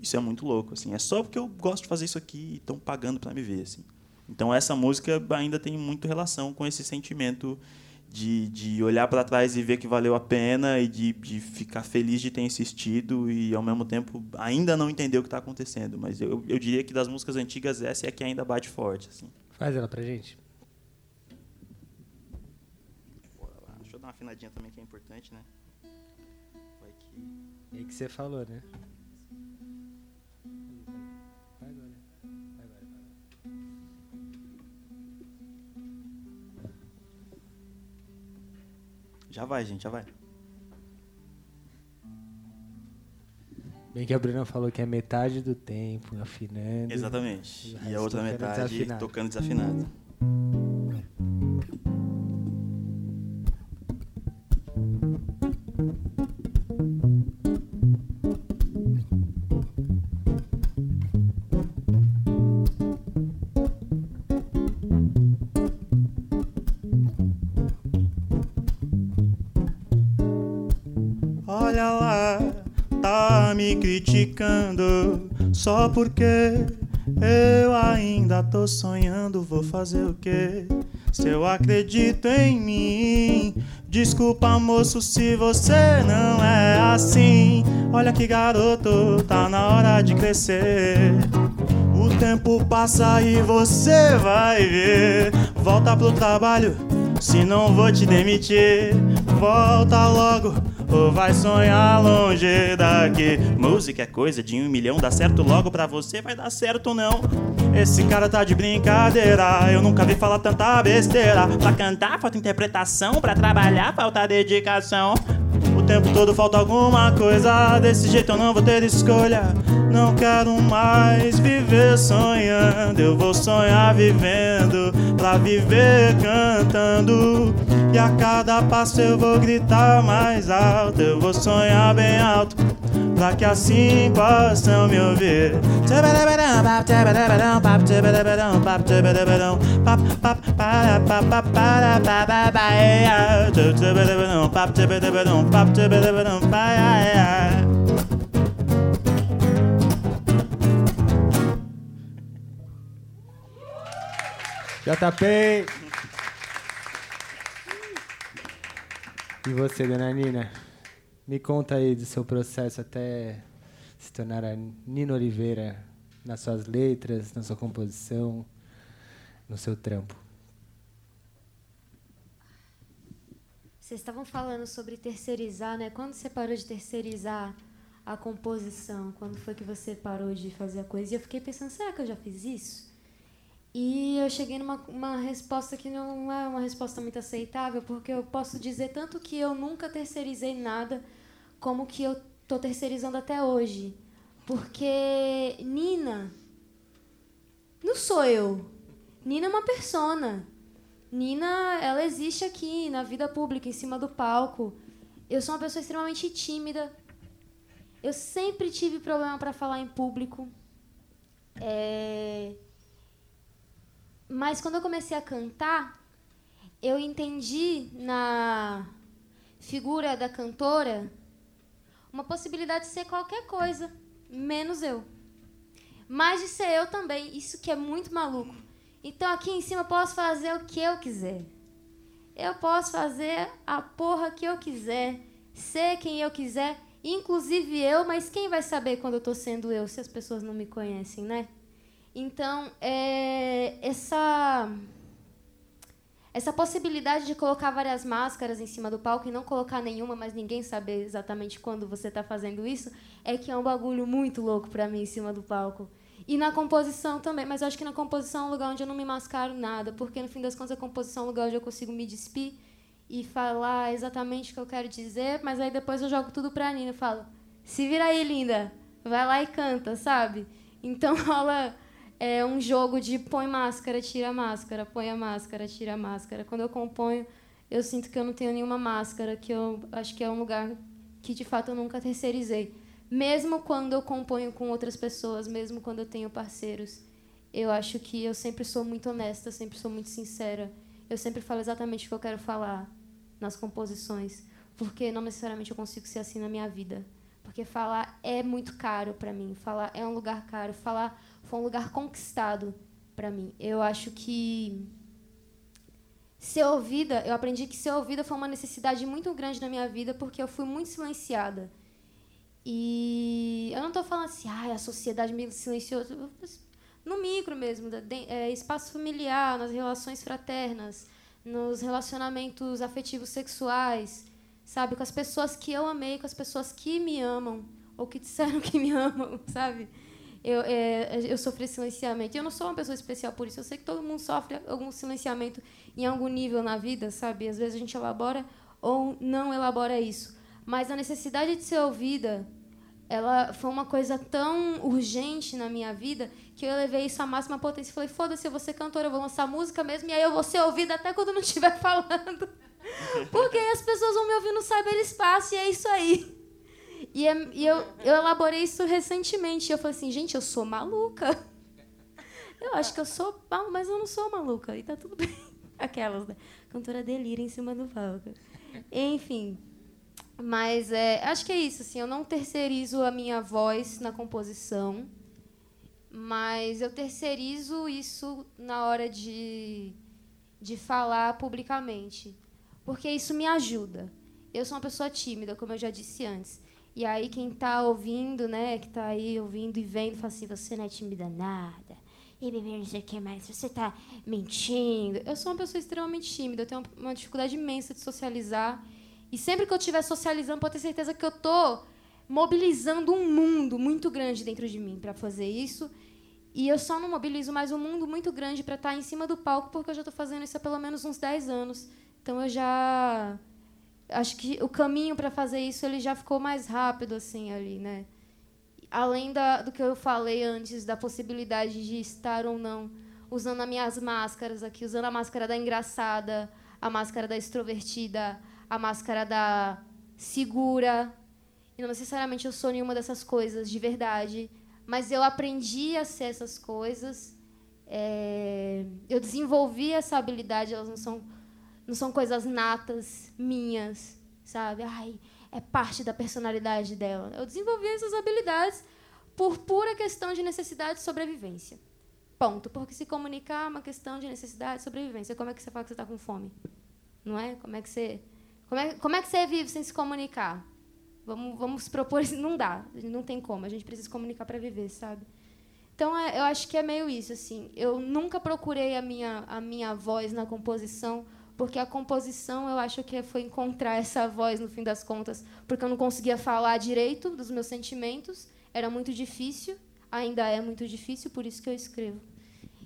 isso é muito louco, assim. É só porque eu gosto de fazer isso aqui e estão pagando para me ver, assim. Então essa música ainda tem muito relação com esse sentimento de, de olhar para trás e ver que valeu a pena e de, de ficar feliz de ter insistido e ao mesmo tempo ainda não entender o que está acontecendo. Mas eu, eu diria que das músicas antigas essa é a que ainda bate forte, assim. Faz ela pra gente. Bora lá. Deixa eu dar uma afinadinha também que é importante, né? Vai que... É que você falou, né? Já vai, gente, já vai. Bem que a Bruna falou que é metade do tempo afinando. Exatamente. E a outra metade desafinado. tocando desafinado. Só porque eu ainda tô sonhando. Vou fazer o quê? Se eu acredito em mim, desculpa moço se você não é assim. Olha que garoto, tá na hora de crescer. O tempo passa e você vai ver. Volta pro trabalho, se não vou te demitir. Volta logo, ou vai sonhar longe daqui. Música é coisa de um milhão, dá certo logo pra você, vai dar certo ou não? Esse cara tá de brincadeira, eu nunca vi falar tanta besteira. Pra cantar, falta interpretação, pra trabalhar, falta dedicação. O tempo todo falta alguma coisa, desse jeito eu não vou ter escolha. Não quero mais viver sonhando, eu vou sonhar vivendo, pra viver cantando. E a cada passo eu vou gritar mais alto, eu vou sonhar bem alto, pra que assim possam me ouvir. JP! E você, dona Nina? Me conta aí do seu processo até se tornar a Nina Oliveira nas suas letras, na sua composição, no seu trampo. Vocês estavam falando sobre terceirizar, né? Quando você parou de terceirizar a composição? Quando foi que você parou de fazer a coisa? E eu fiquei pensando, será que eu já fiz isso? E eu cheguei numa uma resposta que não é uma resposta muito aceitável, porque eu posso dizer tanto que eu nunca terceirizei nada, como que eu estou terceirizando até hoje. Porque Nina não sou eu. Nina é uma persona. Nina, ela existe aqui na vida pública, em cima do palco. Eu sou uma pessoa extremamente tímida. Eu sempre tive problema para falar em público. É... Mas quando eu comecei a cantar, eu entendi na figura da cantora uma possibilidade de ser qualquer coisa, menos eu. Mas de ser eu também, isso que é muito maluco. Então aqui em cima eu posso fazer o que eu quiser. Eu posso fazer a porra que eu quiser, ser quem eu quiser, inclusive eu, mas quem vai saber quando eu estou sendo eu se as pessoas não me conhecem, né? Então, é, essa essa possibilidade de colocar várias máscaras em cima do palco e não colocar nenhuma, mas ninguém saber exatamente quando você está fazendo isso, é que é um bagulho muito louco para mim em cima do palco. E na composição também, mas eu acho que na composição é um lugar onde eu não me mascaro nada, porque no fim das contas a composição é um lugar onde eu consigo me despir e falar exatamente o que eu quero dizer, mas aí depois eu jogo tudo pra Nina e falo: "Se vira aí, linda. Vai lá e canta", sabe? Então rola é um jogo de põe máscara, tira máscara, põe a máscara, tira a máscara. Quando eu componho, eu sinto que eu não tenho nenhuma máscara, que eu acho que é um lugar que de fato eu nunca terceirizei. Mesmo quando eu componho com outras pessoas, mesmo quando eu tenho parceiros, eu acho que eu sempre sou muito honesta, sempre sou muito sincera. Eu sempre falo exatamente o que eu quero falar nas composições, porque não necessariamente eu consigo ser assim na minha vida. Porque falar é muito caro para mim, falar é um lugar caro, falar foi um lugar conquistado para mim. Eu acho que ser ouvida, eu aprendi que ser ouvida foi uma necessidade muito grande na minha vida porque eu fui muito silenciada. E eu não estou falando assim, ah, a sociedade me silenciou. No micro mesmo, é, espaço familiar, nas relações fraternas, nos relacionamentos afetivos sexuais, sabe? Com as pessoas que eu amei, com as pessoas que me amam, ou que disseram que me amam, sabe? Eu, é, eu sofri silenciamento. Eu não sou uma pessoa especial por isso. Eu sei que todo mundo sofre algum silenciamento em algum nível na vida, sabe? Às vezes a gente elabora ou não elabora isso. Mas a necessidade de ser ouvida, ela foi uma coisa tão urgente na minha vida que eu levei isso à máxima potência. e Falei, foda-se, eu vou ser cantora, eu vou lançar música mesmo, e aí eu vou ser ouvida até quando não estiver falando. Porque aí as pessoas vão me ouvir no cyberespaço, e é isso aí. E, é, e eu, eu elaborei isso recentemente. E eu falei assim, gente, eu sou maluca. Eu acho que eu sou, mas eu não sou maluca. E tá tudo bem. Aquelas, né? Cantora delira em cima do palco. Enfim, mas é, acho que é isso. Assim, eu não terceirizo a minha voz na composição, mas eu terceirizo isso na hora de, de falar publicamente, porque isso me ajuda. Eu sou uma pessoa tímida, como eu já disse antes. E aí quem está ouvindo, né, que está aí ouvindo e vendo, fala assim, você não é tímida nada. E não sei o que mais, você está mentindo. Eu sou uma pessoa extremamente tímida, eu tenho uma dificuldade imensa de socializar. E sempre que eu estiver socializando, pode ter certeza que eu estou mobilizando um mundo muito grande dentro de mim para fazer isso. E eu só não mobilizo mais um mundo muito grande para estar tá em cima do palco, porque eu já estou fazendo isso há pelo menos uns 10 anos. Então eu já acho que o caminho para fazer isso ele já ficou mais rápido assim ali, né? Além da, do que eu falei antes da possibilidade de estar ou não usando as minhas máscaras aqui, usando a máscara da engraçada, a máscara da extrovertida, a máscara da segura. E não necessariamente eu sou nenhuma dessas coisas de verdade, mas eu aprendi a ser essas coisas. É, eu desenvolvi essa habilidade, elas não são, não são coisas natas minhas, sabe? Ai, é parte da personalidade dela. Eu desenvolvi essas habilidades por pura questão de necessidade de sobrevivência. Ponto. Porque se comunicar é uma questão de necessidade de sobrevivência. Como é que você fala que você está com fome? Não é? Como é que você como é, como é que você vive sem se comunicar? Vamos, vamos propor isso. Não dá, não tem como. A gente precisa se comunicar para viver, sabe? Então, é, eu acho que é meio isso. assim. Eu nunca procurei a minha, a minha voz na composição Porque a composição, eu acho que foi encontrar essa voz no fim das contas, porque eu não conseguia falar direito dos meus sentimentos, era muito difícil, ainda é muito difícil, por isso que eu escrevo.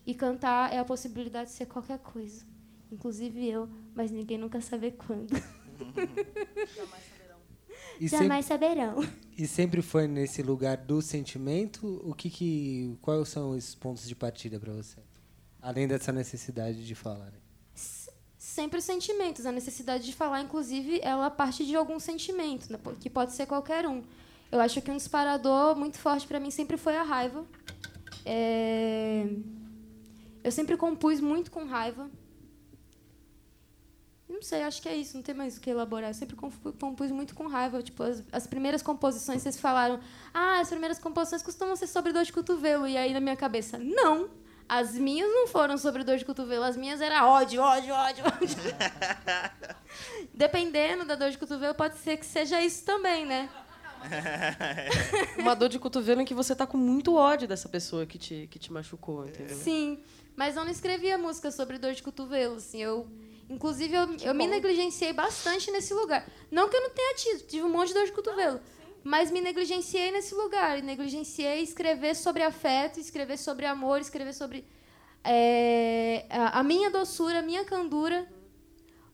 E cantar é a possibilidade de ser qualquer coisa, inclusive eu, mas ninguém nunca sabe quando. E Jamais sempre, saberão. e sempre foi nesse lugar do sentimento. O que que, quais são os pontos de partida para você? Além dessa necessidade de falar. né? Sempre os sentimentos. A necessidade de falar, inclusive, ela parte de algum sentimento, né, que pode ser qualquer um. Eu acho que um disparador muito forte para mim sempre foi a raiva. É, Eu sempre compus muito com raiva. Não sei, acho que é isso, não tem mais o que elaborar. Eu sempre compu- compus muito com raiva. Tipo, as, as primeiras composições, vocês falaram, ah, as primeiras composições costumam ser sobre dor de cotovelo. E aí, na minha cabeça, não! As minhas não foram sobre dor de cotovelo, as minhas era ódio, ódio, ódio, ódio. Dependendo da dor de cotovelo, pode ser que seja isso também, né? Uma dor de cotovelo em que você tá com muito ódio dessa pessoa que te, que te machucou, entendeu? Sim, mas eu não escrevia música sobre dor de cotovelo, assim, eu... Inclusive, eu, eu me negligenciei bastante nesse lugar. Não que eu não tenha tido, tive um monte de dor de cotovelo. Mas me negligenciei nesse lugar. Negligenciei escrever sobre afeto, escrever sobre amor, escrever sobre é, a, a minha doçura, a minha candura.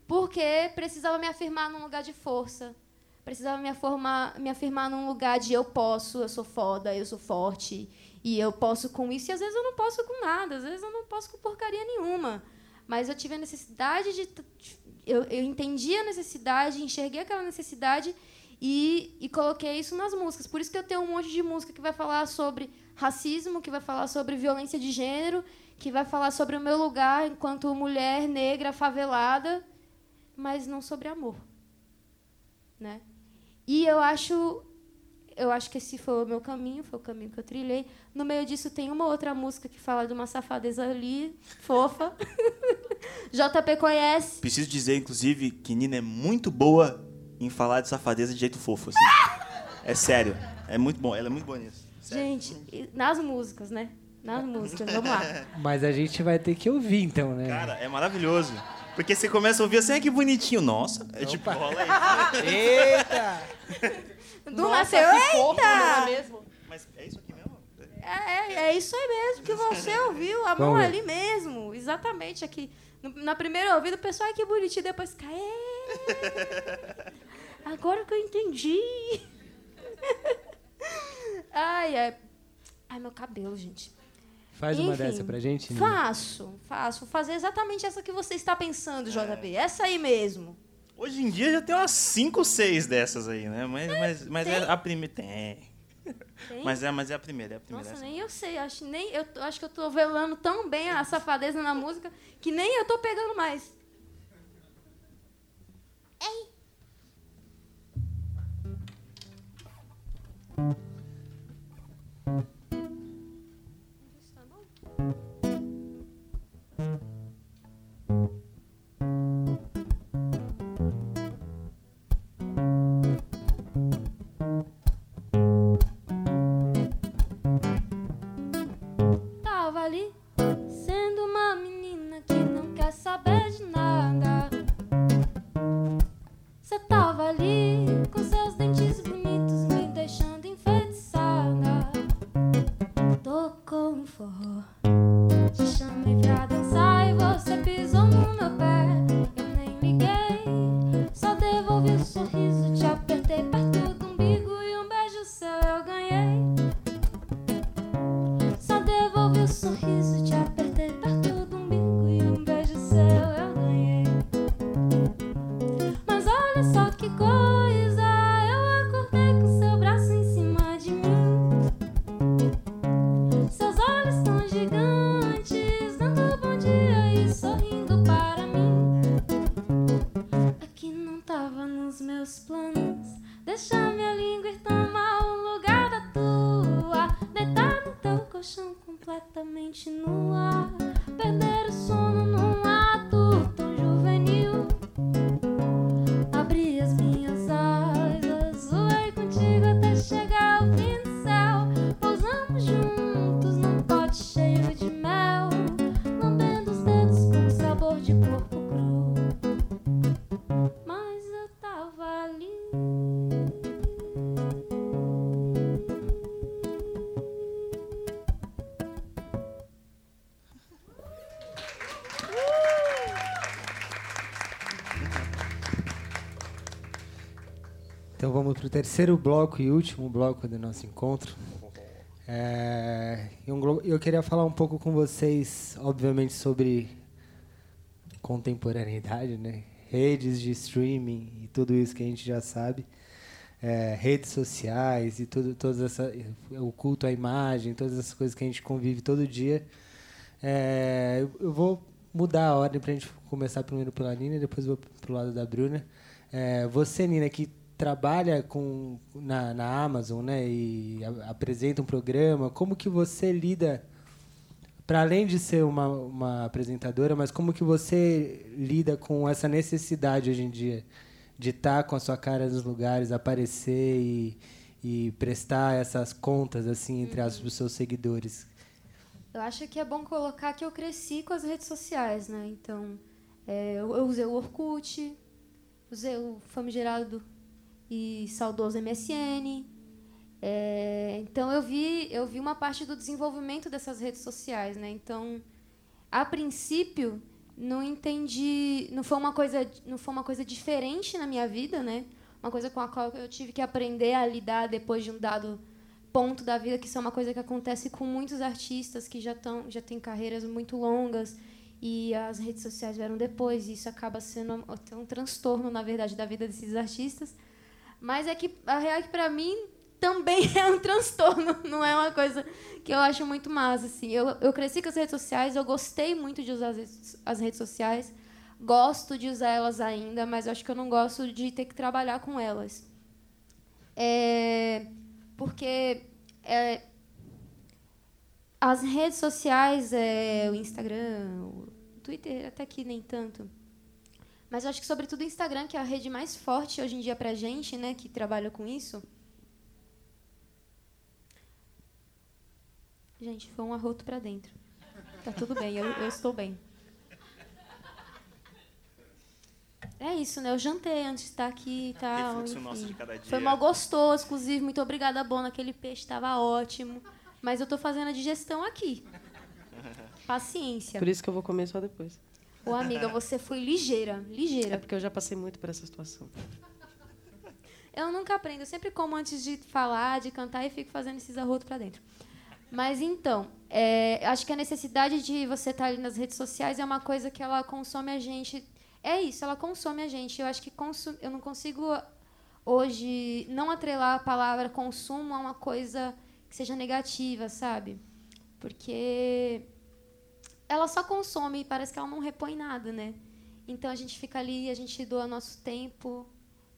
Porque precisava me afirmar num lugar de força. Precisava me, afirmar, me afirmar num lugar de eu posso, eu sou foda, eu sou forte. E eu posso com isso. E às vezes eu não posso com nada. Às vezes eu não posso com porcaria nenhuma. Mas eu tive a necessidade de. Eu, eu entendi a necessidade, enxerguei aquela necessidade e, e coloquei isso nas músicas. Por isso que eu tenho um monte de música que vai falar sobre racismo, que vai falar sobre violência de gênero, que vai falar sobre o meu lugar enquanto mulher negra favelada, mas não sobre amor. Né? E eu acho eu acho que esse foi o meu caminho, foi o caminho que eu trilhei. No meio disso tem uma outra música que fala de uma safadeza ali, fofa. JP conhece. Preciso dizer, inclusive, que Nina é muito boa em falar de safadeza de jeito fofo, assim. É sério. É muito bom. Ela é muito boa nisso. Sério. Gente, nas músicas, né? Nas músicas, vamos lá. Mas a gente vai ter que ouvir, então, né? Cara, é maravilhoso. Porque você começa a ouvir assim, ah, que bonitinho. Nossa, é tipo, rola isso. Eita! Do Nossa, nasceu, que fofo, não é eita! mesmo? Mas é isso aqui mesmo? É, é, é isso aí mesmo que você ouviu, a mão ali mesmo. Exatamente aqui. No, na primeira ouvida, o pessoal, ai que bonitinho, depois cai. "É, Agora que eu entendi. ai, ai. Ai, meu cabelo, gente. Faz uma Enfim, dessa pra gente, Nina. Faço, faço. Vou fazer exatamente essa que você está pensando, JB. Essa aí mesmo. Hoje em dia já tem umas 5, 6 dessas aí, né? Mas, mas, mas é a primeira. Tem. Tem? Mas é, mas é a primeira, é a primeira. Nossa, essa. nem eu sei. Acho, nem, eu acho que eu tô velando tão bem a safadeza na música que nem eu tô pegando mais. Ei! Tava para o terceiro bloco e último bloco do nosso encontro. É, eu, queria falar um pouco com vocês, obviamente, sobre contemporaneidade, né? Redes de streaming e tudo isso que a gente já sabe. É, redes sociais e tudo, todas essa, o culto à imagem, todas essas coisas que a gente convive todo dia. É, eu vou mudar a ordem para a gente começar primeiro pela Nina e depois vou para o lado da Bruna. É, você, Nina, que trabalha com, na, na Amazon né, e a- apresenta um programa, como que você lida, para além de ser uma, uma apresentadora, mas como que você lida com essa necessidade hoje em dia de estar com a sua cara nos lugares, aparecer e, e prestar essas contas assim entre as, os seus seguidores? Eu acho que é bom colocar que eu cresci com as redes sociais, né? Então, é, eu, eu usei o Orkut, usei o famigerado e saudoso MSN. É, então, eu vi, eu vi uma parte do desenvolvimento dessas redes sociais, né? Então, a princípio, não entendi, não foi uma coisa, não foi uma coisa diferente na minha vida, né? Uma coisa com a qual eu tive que aprender a lidar depois de um dado ponto da vida, que isso é uma coisa que acontece com muitos artistas que já estão, já têm carreiras muito longas e as redes sociais vieram depois, e isso acaba sendo um transtorno, na verdade, da vida desses artistas. Mas é que a real é que para mim também é um transtorno, não é uma coisa que eu acho muito massa assim. Eu, eu cresci com as redes sociais, eu gostei muito de usar as redes, as redes sociais. Gosto de usar elas ainda, mas acho que eu não gosto de ter que trabalhar com elas. É, porque é, as redes sociais, é, o Instagram, o Twitter, até que nem tanto. Mas eu acho que, sobretudo, o Instagram, que é a rede mais forte hoje em dia pra gente, né, que trabalha com isso. Gente, foi um arroto pra dentro. Tá tudo bem, eu, eu estou bem. É isso, né? Eu jantei antes de estar aqui e tal. Enfim. nosso de cada dia. Foi mal gostoso, inclusive. Muito obrigada, Bona. Aquele peixe estava ótimo. Mas eu tô fazendo a digestão aqui. Paciência. Por isso que eu vou comer só depois. Ô, amiga, você foi ligeira. É Ligeira. porque eu já passei muito por essa situação. Eu nunca aprendo. Eu sempre como antes de falar, de cantar e fico fazendo esses arrotos pra dentro. Mas então, é, acho que a necessidade de você estar ali nas redes sociais é uma coisa que ela consome a gente. É isso, ela consome a gente. Eu acho que consu- eu não consigo hoje não atrelar a palavra consumo a uma coisa que seja negativa, sabe? Porque ela só consome e parece que ela não repõe nada, né? Então a gente fica ali, a gente doa nosso tempo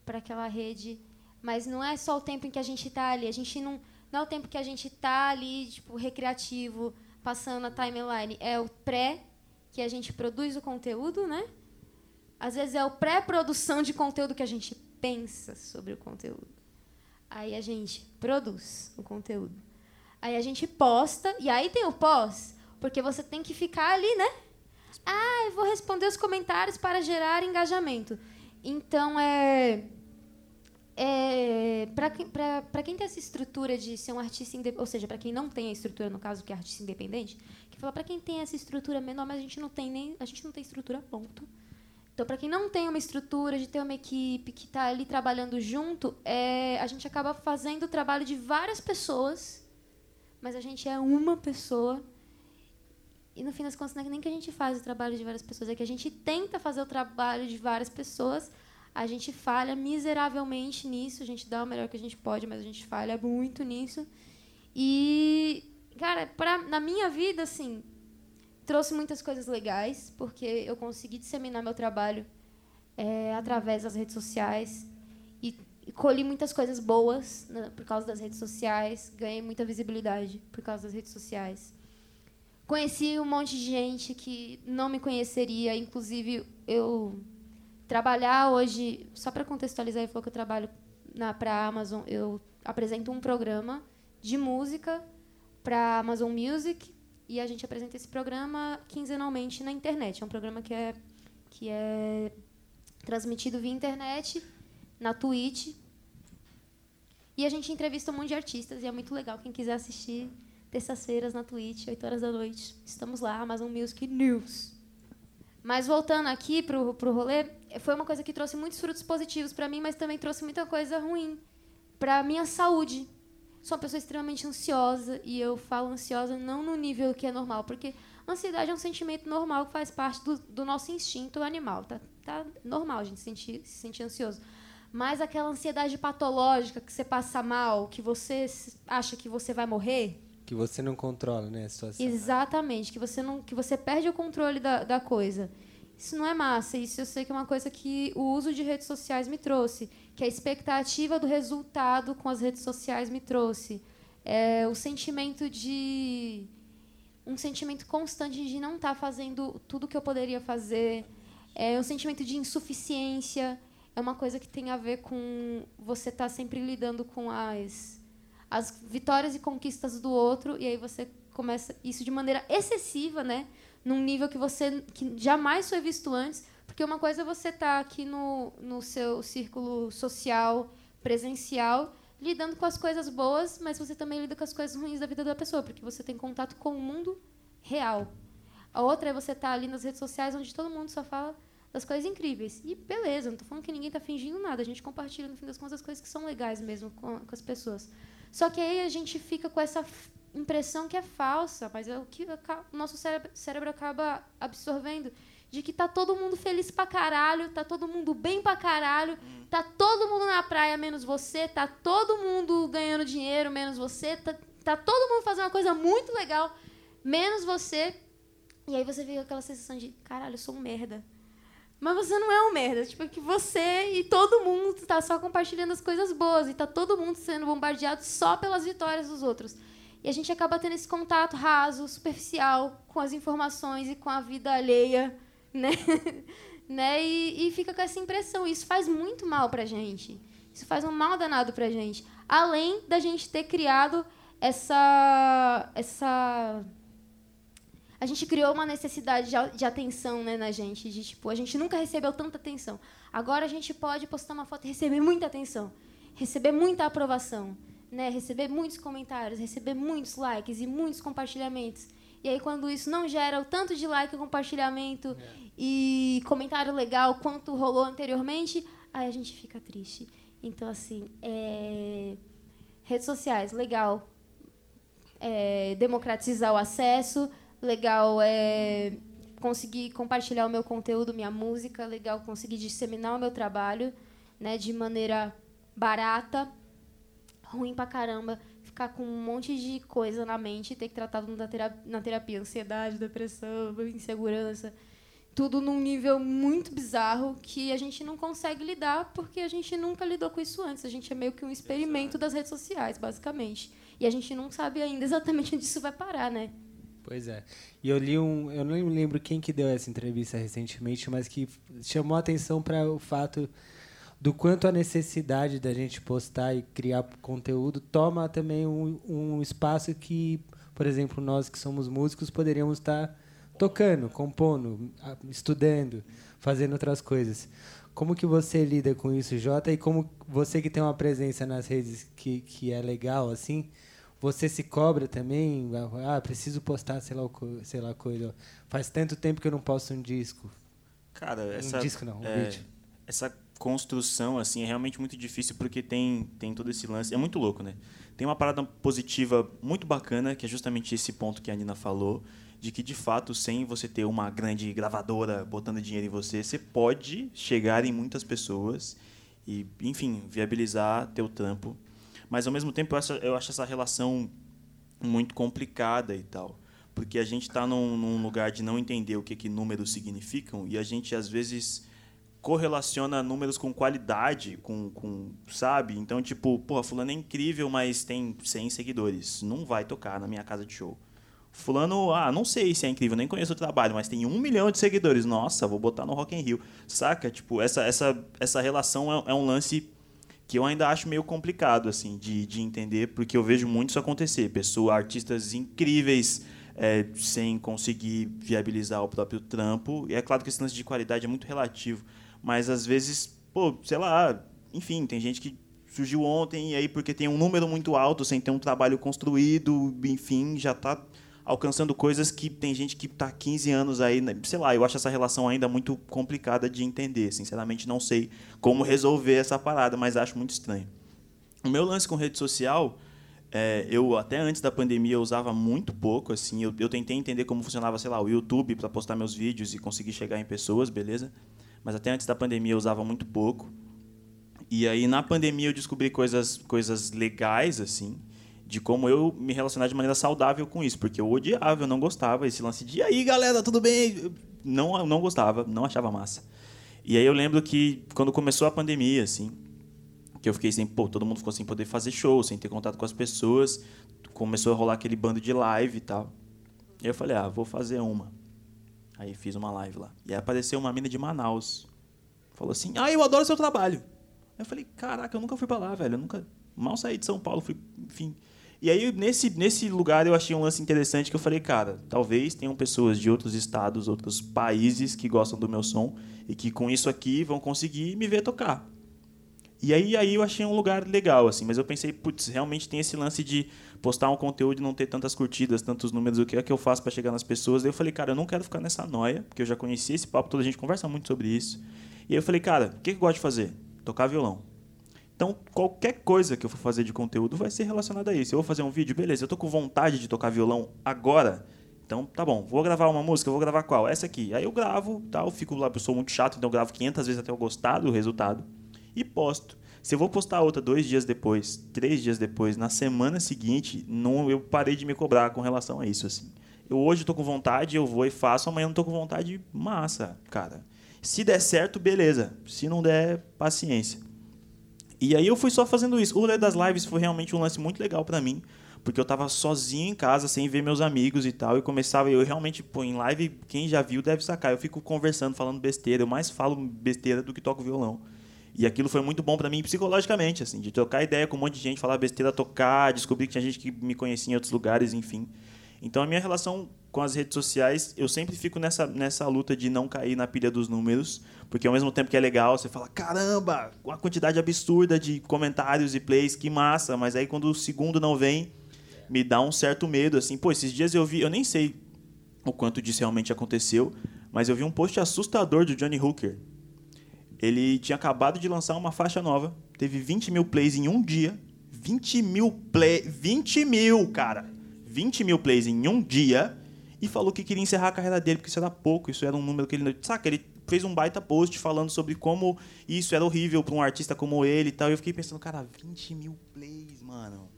para aquela rede, mas não é só o tempo em que a gente está ali, a gente não não é o tempo que a gente está ali, tipo, recreativo, passando a timeline, é o pré que a gente produz o conteúdo, né? Às vezes é o pré-produção de conteúdo que a gente pensa sobre o conteúdo. Aí a gente produz o conteúdo. Aí a gente posta, e aí tem o pós, porque você tem que ficar ali, né? Ah, eu vou responder os comentários para gerar engajamento. Então, é. é para quem, tem essa estrutura de ser um artista independente, ou seja, para quem não tem a estrutura, no caso, que é artista independente, que fala para quem tem essa estrutura menor, mas a gente não tem nem. A gente não tem estrutura, ponto. Então, para quem não tem uma estrutura de ter uma equipe que está ali trabalhando junto, é, a gente acaba fazendo o trabalho de várias pessoas, mas a gente é uma pessoa. E no fim das contas, não é nem que a gente faz o trabalho de várias pessoas, é que a gente tenta fazer o trabalho de várias pessoas, a gente falha miseravelmente nisso, a gente dá o melhor que a gente pode, mas a gente falha muito nisso. E, cara, pra, na minha vida, assim, trouxe muitas coisas legais, porque eu consegui disseminar meu trabalho é, através das redes sociais e, e colhi muitas coisas boas né, por causa das redes sociais, ganhei muita visibilidade por causa das redes sociais. Conheci um monte de gente que não me conheceria, inclusive eu trabalhar hoje, só para contextualizar, eu falou que eu trabalho para a Amazon, eu apresento um programa de música para Amazon Music e a gente apresenta esse programa quinzenalmente na internet. É um programa que é, que é transmitido via internet, na Twitch. E a gente entrevista um monte de artistas e é muito legal. Quem quiser assistir, terças-feiras na Twitch, 8 horas da noite. Estamos lá, Amazon Music News. Mas voltando aqui pro, pro rolê, foi uma coisa que trouxe muitos frutos positivos para mim, mas também trouxe muita coisa ruim para minha saúde. Sou uma pessoa extremamente ansiosa e eu falo ansiosa não no nível que é normal, porque ansiedade é um sentimento normal que faz parte do, do nosso instinto animal, tá? Tá normal a gente se sentir, se sentir ansioso. Mas aquela ansiedade patológica que você passa mal, que você acha que você vai morrer, Que você não controla, né, a situação. Exatamente, que você não, que você perde o controle da, da coisa. Isso não é massa, isso eu sei que é uma coisa que o uso de redes sociais me trouxe, que a expectativa do resultado com as redes sociais me trouxe. É, o sentimento de um sentimento constante de não estar fazendo tudo que eu poderia fazer, é um sentimento de insuficiência, é uma coisa que tem a ver com você estar sempre lidando com as as vitórias e conquistas do outro e aí você começa isso de maneira excessiva, né? Num nível que você que jamais foi visto antes, porque uma coisa é você estar aqui no, no seu círculo social, presencial, lidando com as coisas boas, mas você também lida com as coisas ruins da vida da pessoa, porque você tem contato com o mundo real. A outra é você estar ali nas redes sociais onde todo mundo só fala das coisas incríveis. E beleza, não estou falando que ninguém está fingindo nada, a gente compartilha no fim das contas as coisas que são legais mesmo com, com as pessoas. Só que aí a gente fica com essa impressão que é falsa, mas é o que o nosso cérebro, cérebro acaba absorvendo. De que tá todo mundo feliz pra caralho, tá todo mundo bem pra caralho, tá todo mundo na praia menos você, tá todo mundo ganhando dinheiro menos você, tá, tá todo mundo fazendo uma coisa muito legal menos você. E aí você fica com aquela sensação de, caralho, eu sou um merda. Mas você não é um merda. Tipo, é que você e todo mundo tá só compartilhando as coisas boas. E tá todo mundo sendo bombardeado só pelas vitórias dos outros. E a gente acaba tendo esse contato raso, superficial, com as informações e com a vida alheia, né? né? E, e fica com essa impressão. Isso faz muito mal pra gente. Isso faz um mal danado pra gente. Além da gente ter criado essa. essa a gente criou uma necessidade de, de atenção né, na gente. De, tipo, a gente nunca recebeu tanta atenção. Agora a gente pode postar uma foto e receber muita atenção. Receber muita aprovação. Né? Receber muitos comentários, receber muitos likes e muitos compartilhamentos. E aí, quando isso não gera o tanto de like, compartilhamento e comentário legal quanto rolou anteriormente, aí a gente fica triste. Então, assim, é... redes sociais, legal. É, democratizar o acesso, legal é conseguir compartilhar o meu conteúdo, minha música, legal conseguir disseminar o meu trabalho, né, de maneira barata, ruim pra caramba, ficar com um monte de coisa na mente ter que tratar na terapia, na terapia, ansiedade, depressão, insegurança, tudo num nível muito bizarro que a gente não consegue lidar porque a gente nunca lidou com isso antes. A gente é meio que um experimento das redes sociais, basicamente. E a gente não sabe ainda exatamente onde isso vai parar, né? Pois é. E eu li um. Eu não lembro quem que deu essa entrevista recentemente, mas que chamou a atenção para o fato do quanto a necessidade da gente postar e criar conteúdo toma também um, um espaço que, por exemplo, nós que somos músicos poderíamos estar tocando, compondo, estudando, fazendo outras coisas. Como que você lida com isso, Jota? E como você que tem uma presença nas redes que, que é legal, assim, você se cobra também? Ah, preciso postar, sei lá, sei lá, coisa. Faz tanto tempo que eu não posto um disco. Cara, Um essa, disco não, um é, vídeo. essa construção assim é realmente muito difícil porque tem tem todo esse lance, é muito louco, né? Tem uma parada positiva muito bacana, que é justamente esse ponto que a Nina falou, de que de fato, sem você ter uma grande gravadora botando dinheiro em você, você pode chegar em muitas pessoas e, enfim, viabilizar teu trampo. Mas ao mesmo tempo eu acho, eu acho essa relação muito complicada e tal. Porque a gente está num, num lugar de não entender o que, que números significam e a gente, às vezes, correlaciona números com qualidade, com, com sabe? Então, tipo, pô, fulano é incrível, mas tem 100 seguidores. Não vai tocar na minha casa de show. Fulano, ah, não sei se é incrível, nem conheço o trabalho, mas tem um milhão de seguidores. Nossa, vou botar no Rock in Rio. Saca? Tipo, essa, essa, essa relação é, é um lance que eu ainda acho meio complicado, assim, de, de entender, porque eu vejo muito isso acontecer. Pessoas, artistas incríveis é, sem conseguir viabilizar o próprio trampo. E é claro que esse lance de qualidade é muito relativo, mas às vezes, pô, sei lá, enfim, tem gente que surgiu ontem e aí porque tem um número muito alto sem ter um trabalho construído, enfim, já está alcançando coisas que tem gente que está 15 anos aí, né? sei lá, eu acho essa relação ainda muito complicada de entender. Sinceramente, não sei como resolver essa parada, mas acho muito estranho. O meu lance com rede social, é, eu até antes da pandemia usava muito pouco, assim, eu, eu tentei entender como funcionava, sei lá, o YouTube para postar meus vídeos e conseguir chegar em pessoas, beleza? Mas até antes da pandemia eu usava muito pouco. E aí na pandemia eu descobri coisas, coisas legais, assim, de como eu me relacionar de maneira saudável com isso, porque eu odiava, eu não gostava esse lance de e aí galera, tudo bem? Não, não gostava, não achava massa. E aí eu lembro que quando começou a pandemia, assim, que eu fiquei sem, pô, todo mundo ficou sem poder fazer show, sem ter contato com as pessoas, começou a rolar aquele bando de live e tal. E eu falei, ah, vou fazer uma. Aí fiz uma live lá. E aí apareceu uma mina de Manaus. Falou assim, ah, eu adoro seu trabalho. Eu falei, caraca, eu nunca fui pra lá, velho. Eu nunca. Mal saí de São Paulo, fui, enfim. E aí, nesse, nesse lugar, eu achei um lance interessante que eu falei, cara, talvez tenham pessoas de outros estados, outros países que gostam do meu som e que com isso aqui vão conseguir me ver tocar. E aí, aí eu achei um lugar legal, assim, mas eu pensei, putz, realmente tem esse lance de postar um conteúdo e não ter tantas curtidas, tantos números, o que é que eu faço para chegar nas pessoas? Daí eu falei, cara, eu não quero ficar nessa noia, porque eu já conheci esse papo, toda a gente conversa muito sobre isso. E aí eu falei, cara, o que eu gosto de fazer? Tocar violão. Então, qualquer coisa que eu for fazer de conteúdo vai ser relacionada a isso. Eu vou fazer um vídeo, beleza, eu tô com vontade de tocar violão agora. Então, tá bom, vou gravar uma música, vou gravar qual? Essa aqui. Aí eu gravo, tal, fico lá, eu sou muito chato, então eu gravo 500 vezes até eu gostar do resultado e posto. Se eu vou postar outra dois dias depois, três dias depois, na semana seguinte, não, eu parei de me cobrar com relação a isso, assim. Eu hoje tô com vontade, eu vou e faço, amanhã não tô com vontade, massa, cara. Se der certo, beleza. Se não der, paciência. E aí eu fui só fazendo isso. O rolê das lives foi realmente um lance muito legal para mim, porque eu tava sozinho em casa, sem ver meus amigos e tal, e começava, eu realmente, pô, em live, quem já viu deve sacar, eu fico conversando, falando besteira, eu mais falo besteira do que toco violão. E aquilo foi muito bom para mim psicologicamente, assim, de trocar ideia com um monte de gente, falar besteira, tocar, descobrir que tinha gente que me conhecia em outros lugares, enfim. Então a minha relação com as redes sociais, eu sempre fico nessa, nessa luta de não cair na pilha dos números, porque ao mesmo tempo que é legal, você fala, caramba, uma quantidade absurda de comentários e plays, que massa, mas aí quando o segundo não vem, me dá um certo medo, assim, pô, esses dias eu vi, eu nem sei o quanto disso realmente aconteceu, mas eu vi um post assustador do Johnny Hooker, ele tinha acabado de lançar uma faixa nova, teve 20 mil plays em um dia. 20 mil play, 20 mil, cara. 20 mil plays em um dia e falou que queria encerrar a carreira dele, porque isso era pouco, isso era um número que ele. Saca, ele fez um baita post falando sobre como isso era horrível para um artista como ele e tal. E eu fiquei pensando, cara, 20 mil plays, mano.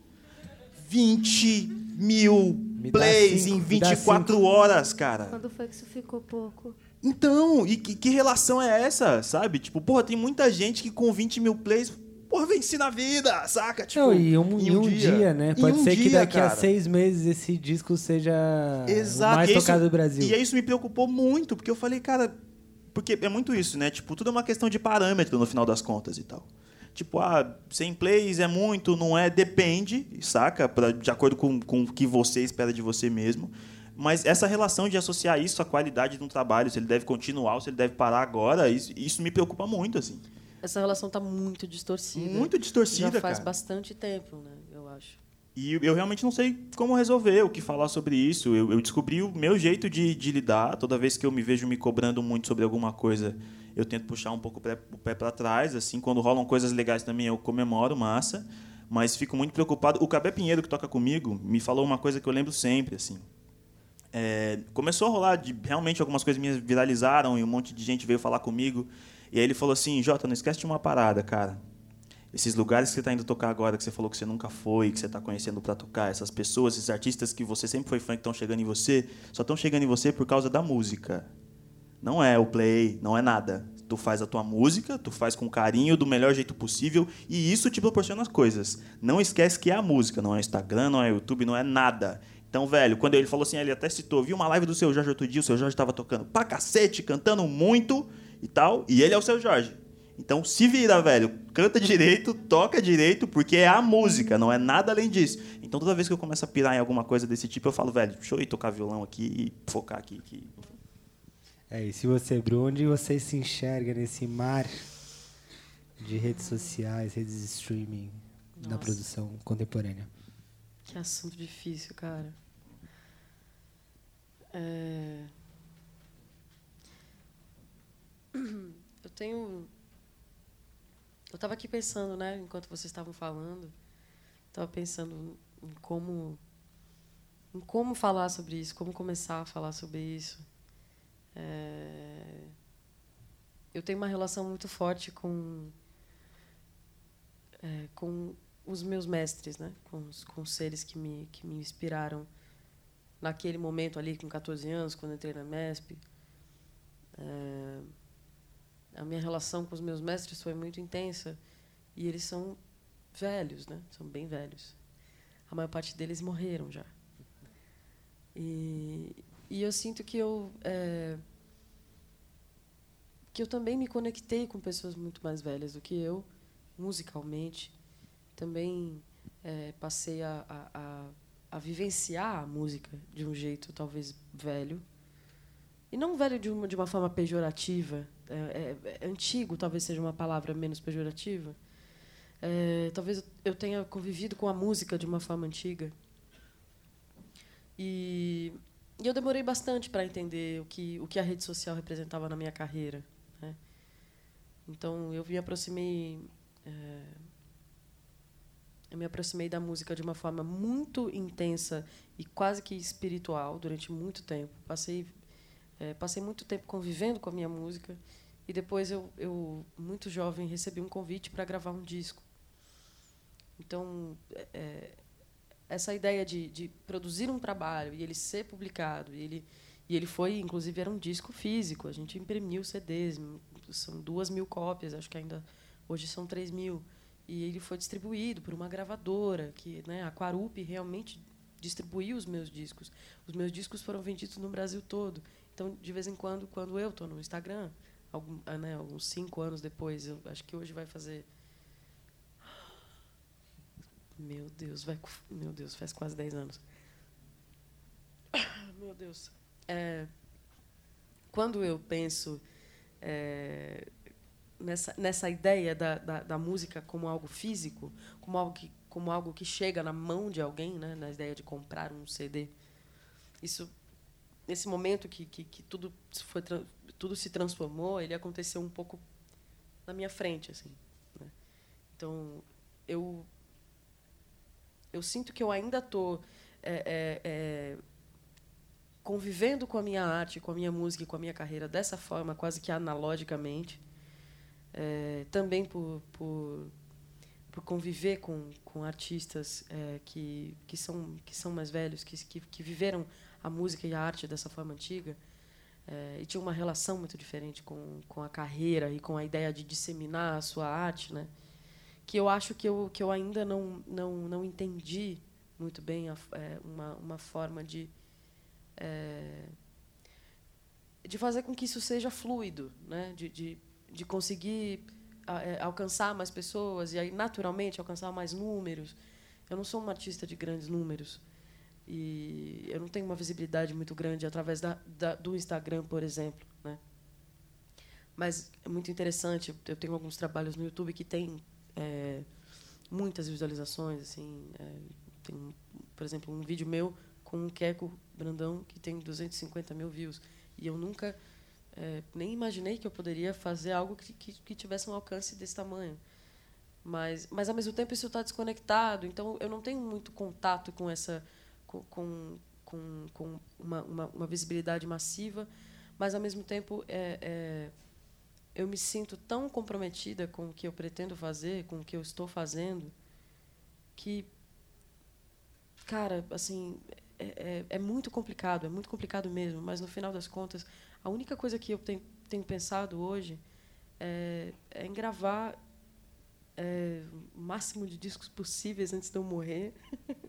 20 mil Me plays cinco, em me dá 24 cinco. horas, cara. Quando foi que isso ficou pouco? Então, e que, que relação é essa, sabe? Tipo, porra, tem muita gente que com 20 mil plays, porra, vence na vida, saca? Tipo, Não, e um, em em um dia, né? Em Pode um ser que dia, daqui a cara. seis meses esse disco seja Exato. mais isso- tocado do Brasil. E aí isso me preocupou muito, porque eu falei, cara, porque é muito isso, né? Tipo, tudo é uma questão de parâmetro no final das contas e tal. Tipo, ah, 100 plays é muito, não é? Depende, saca? Pra, de acordo com, com o que você espera de você mesmo. Mas essa relação de associar isso à qualidade de um trabalho, se ele deve continuar ou se ele deve parar agora, isso, isso me preocupa muito, assim. Essa relação tá muito distorcida. Muito distorcida, Já faz cara. bastante tempo, né? Eu acho. E eu realmente não sei como resolver, o que falar sobre isso. Eu, eu descobri o meu jeito de, de lidar. Toda vez que eu me vejo me cobrando muito sobre alguma coisa, eu tento puxar um pouco o pé- o pé para trás. Assim, quando rolam coisas legais também, eu comemoro, massa. Mas fico muito preocupado. O Cabé Pinheiro, que toca comigo, me falou uma coisa que eu lembro sempre, assim. É, começou a rolar, de, realmente algumas coisas minhas viralizaram e um monte de gente veio falar comigo. E aí ele falou assim, Jota, não esquece de uma parada, cara. Esses lugares que você está indo tocar agora, que você falou que você nunca foi, que você está conhecendo para tocar, essas pessoas, esses artistas que você sempre foi fã que estão chegando em você, só estão chegando em você por causa da música. Não é o play, não é nada. Tu faz a tua música, tu faz com carinho, do melhor jeito possível, e isso te proporciona as coisas. Não esquece que é a música, não é Instagram, não é YouTube, não é nada. Então, velho, quando ele falou assim, ele até citou, vi uma live do seu Jorge outro dia, o seu Jorge estava tocando pra cacete, cantando muito e tal, e ele é o seu Jorge. Então se vira, velho. Canta direito, toca direito, porque é a música, não é nada além disso. Então toda vez que eu começo a pirar em alguma coisa desse tipo, eu falo, velho, deixa eu ir tocar violão aqui e focar aqui. que É, e se você, Bruno, onde você se enxerga nesse mar de redes sociais, redes de streaming na Nossa. produção contemporânea? Que assunto difícil, cara. É... Eu tenho. Eu estava aqui pensando, né, enquanto vocês estavam falando, estava pensando em como, em como falar sobre isso, como começar a falar sobre isso. É... Eu tenho uma relação muito forte com é, com os meus mestres, né, com os, com os seres que me que me inspiraram naquele momento ali com 14 anos, quando entrei na MESP. É, a minha relação com os meus mestres foi muito intensa e eles são velhos, né? São bem velhos. A maior parte deles morreram já. E, e eu sinto que eu é, que eu também me conectei com pessoas muito mais velhas do que eu, musicalmente. Também é, passei a, a, a, a vivenciar a música de um jeito talvez velho. E não velho de uma, de uma forma pejorativa, é, é, é antigo talvez seja uma palavra menos pejorativa. É, talvez eu tenha convivido com a música de uma forma antiga. E, e eu demorei bastante para entender o que, o que a rede social representava na minha carreira. Né? Então, eu me aproximei. É, eu me aproximei da música de uma forma muito intensa e quase que espiritual durante muito tempo. Passei é, passei muito tempo convivendo com a minha música e depois eu, eu muito jovem, recebi um convite para gravar um disco. Então, é, é, essa ideia de, de produzir um trabalho e ele ser publicado, e ele, e ele foi, inclusive, era um disco físico. A gente imprimiu CDs, são duas mil cópias, acho que ainda hoje são três mil. E ele foi distribuído por uma gravadora, que né, a Quarup realmente distribuiu os meus discos. Os meus discos foram vendidos no Brasil todo. Então, de vez em quando, quando eu estou no Instagram, algum, ah, né, alguns cinco anos depois, acho que hoje vai fazer. Meu Deus, vai, meu Deus, faz quase dez anos. Meu Deus. É, quando eu penso é, nessa, nessa ideia da, da, da, música como algo físico, como algo, que, como algo que chega na mão de alguém, né, na ideia de comprar um CD, isso nesse momento que, que, que tudo foi tudo se transformou, ele aconteceu um pouco na minha frente, assim. Né? Então, eu eu sinto que eu ainda estou é, é, é, convivendo com a minha arte, com a minha música e com a minha carreira dessa forma, quase que analogicamente. É, também por, por, por, conviver com, com artistas é, que, que, são, que são mais velhos, que, que, que viveram a música e a arte dessa forma antiga. É, e tinha uma relação muito diferente com, com a carreira e com a ideia de disseminar a sua arte, né? que eu acho que eu, que eu ainda não, não, não entendi muito bem a, é, uma, uma forma de, é, de fazer com que isso seja fluido, né? de, de, de conseguir é, alcançar mais pessoas e aí naturalmente alcançar mais números. Eu não sou uma artista de grandes números, e eu não tenho uma visibilidade muito grande através da, da, do Instagram, por exemplo. Né? Mas é muito interessante. Eu tenho alguns trabalhos no YouTube que têm é, muitas visualizações. Assim, é, tem, por exemplo, um vídeo meu com um queco Brandão que tem 250 mil views. E eu nunca é, nem imaginei que eu poderia fazer algo que, que, que tivesse um alcance desse tamanho. Mas, mas, ao mesmo tempo, isso está desconectado. Então, eu não tenho muito contato com essa com, com, com uma, uma, uma, visibilidade massiva, mas, ao mesmo tempo, é, é, eu me sinto tão comprometida com o que eu pretendo fazer, com o que eu estou fazendo, que, cara, assim, é, é, é muito complicado, é muito complicado mesmo, mas, no final das contas, a única coisa que eu tenho, tenho pensado hoje é, é em gravar é, o máximo de discos possíveis antes de eu morrer.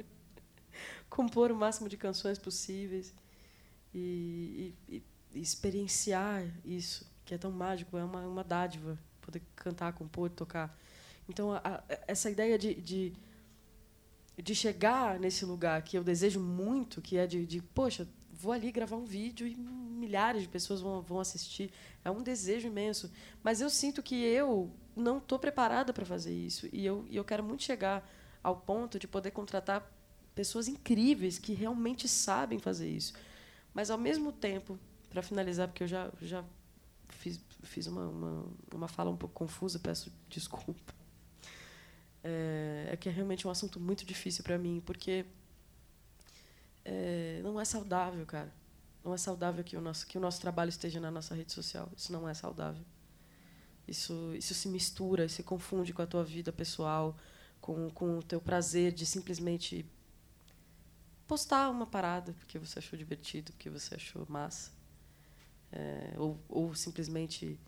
compor o máximo de canções possíveis e, e, e, experienciar isso, que é tão mágico, é uma, uma dádiva poder cantar, compor, tocar. Então, a, a, essa ideia de, de, de, chegar nesse lugar que eu desejo muito, que é de, de, poxa, vou ali gravar um vídeo e milhares de pessoas vão, vão assistir, é um desejo imenso. Mas eu sinto que eu não estou preparada para fazer isso e eu, e eu quero muito chegar ao ponto de poder contratar pessoas incríveis que realmente sabem fazer isso. Mas, ao mesmo tempo, para finalizar, porque eu já, já fiz, fiz uma, uma, uma fala um pouco confusa, peço desculpa. É, é que é realmente um assunto muito difícil para mim, porque é, não é saudável, cara. Não é saudável que o nosso que o nosso trabalho esteja na nossa rede social. Isso não é saudável. Isso isso se mistura, se confunde com a tua vida pessoal, com com o teu prazer de simplesmente postar uma parada porque você achou divertido, porque você achou massa, é, ou ou simplesmente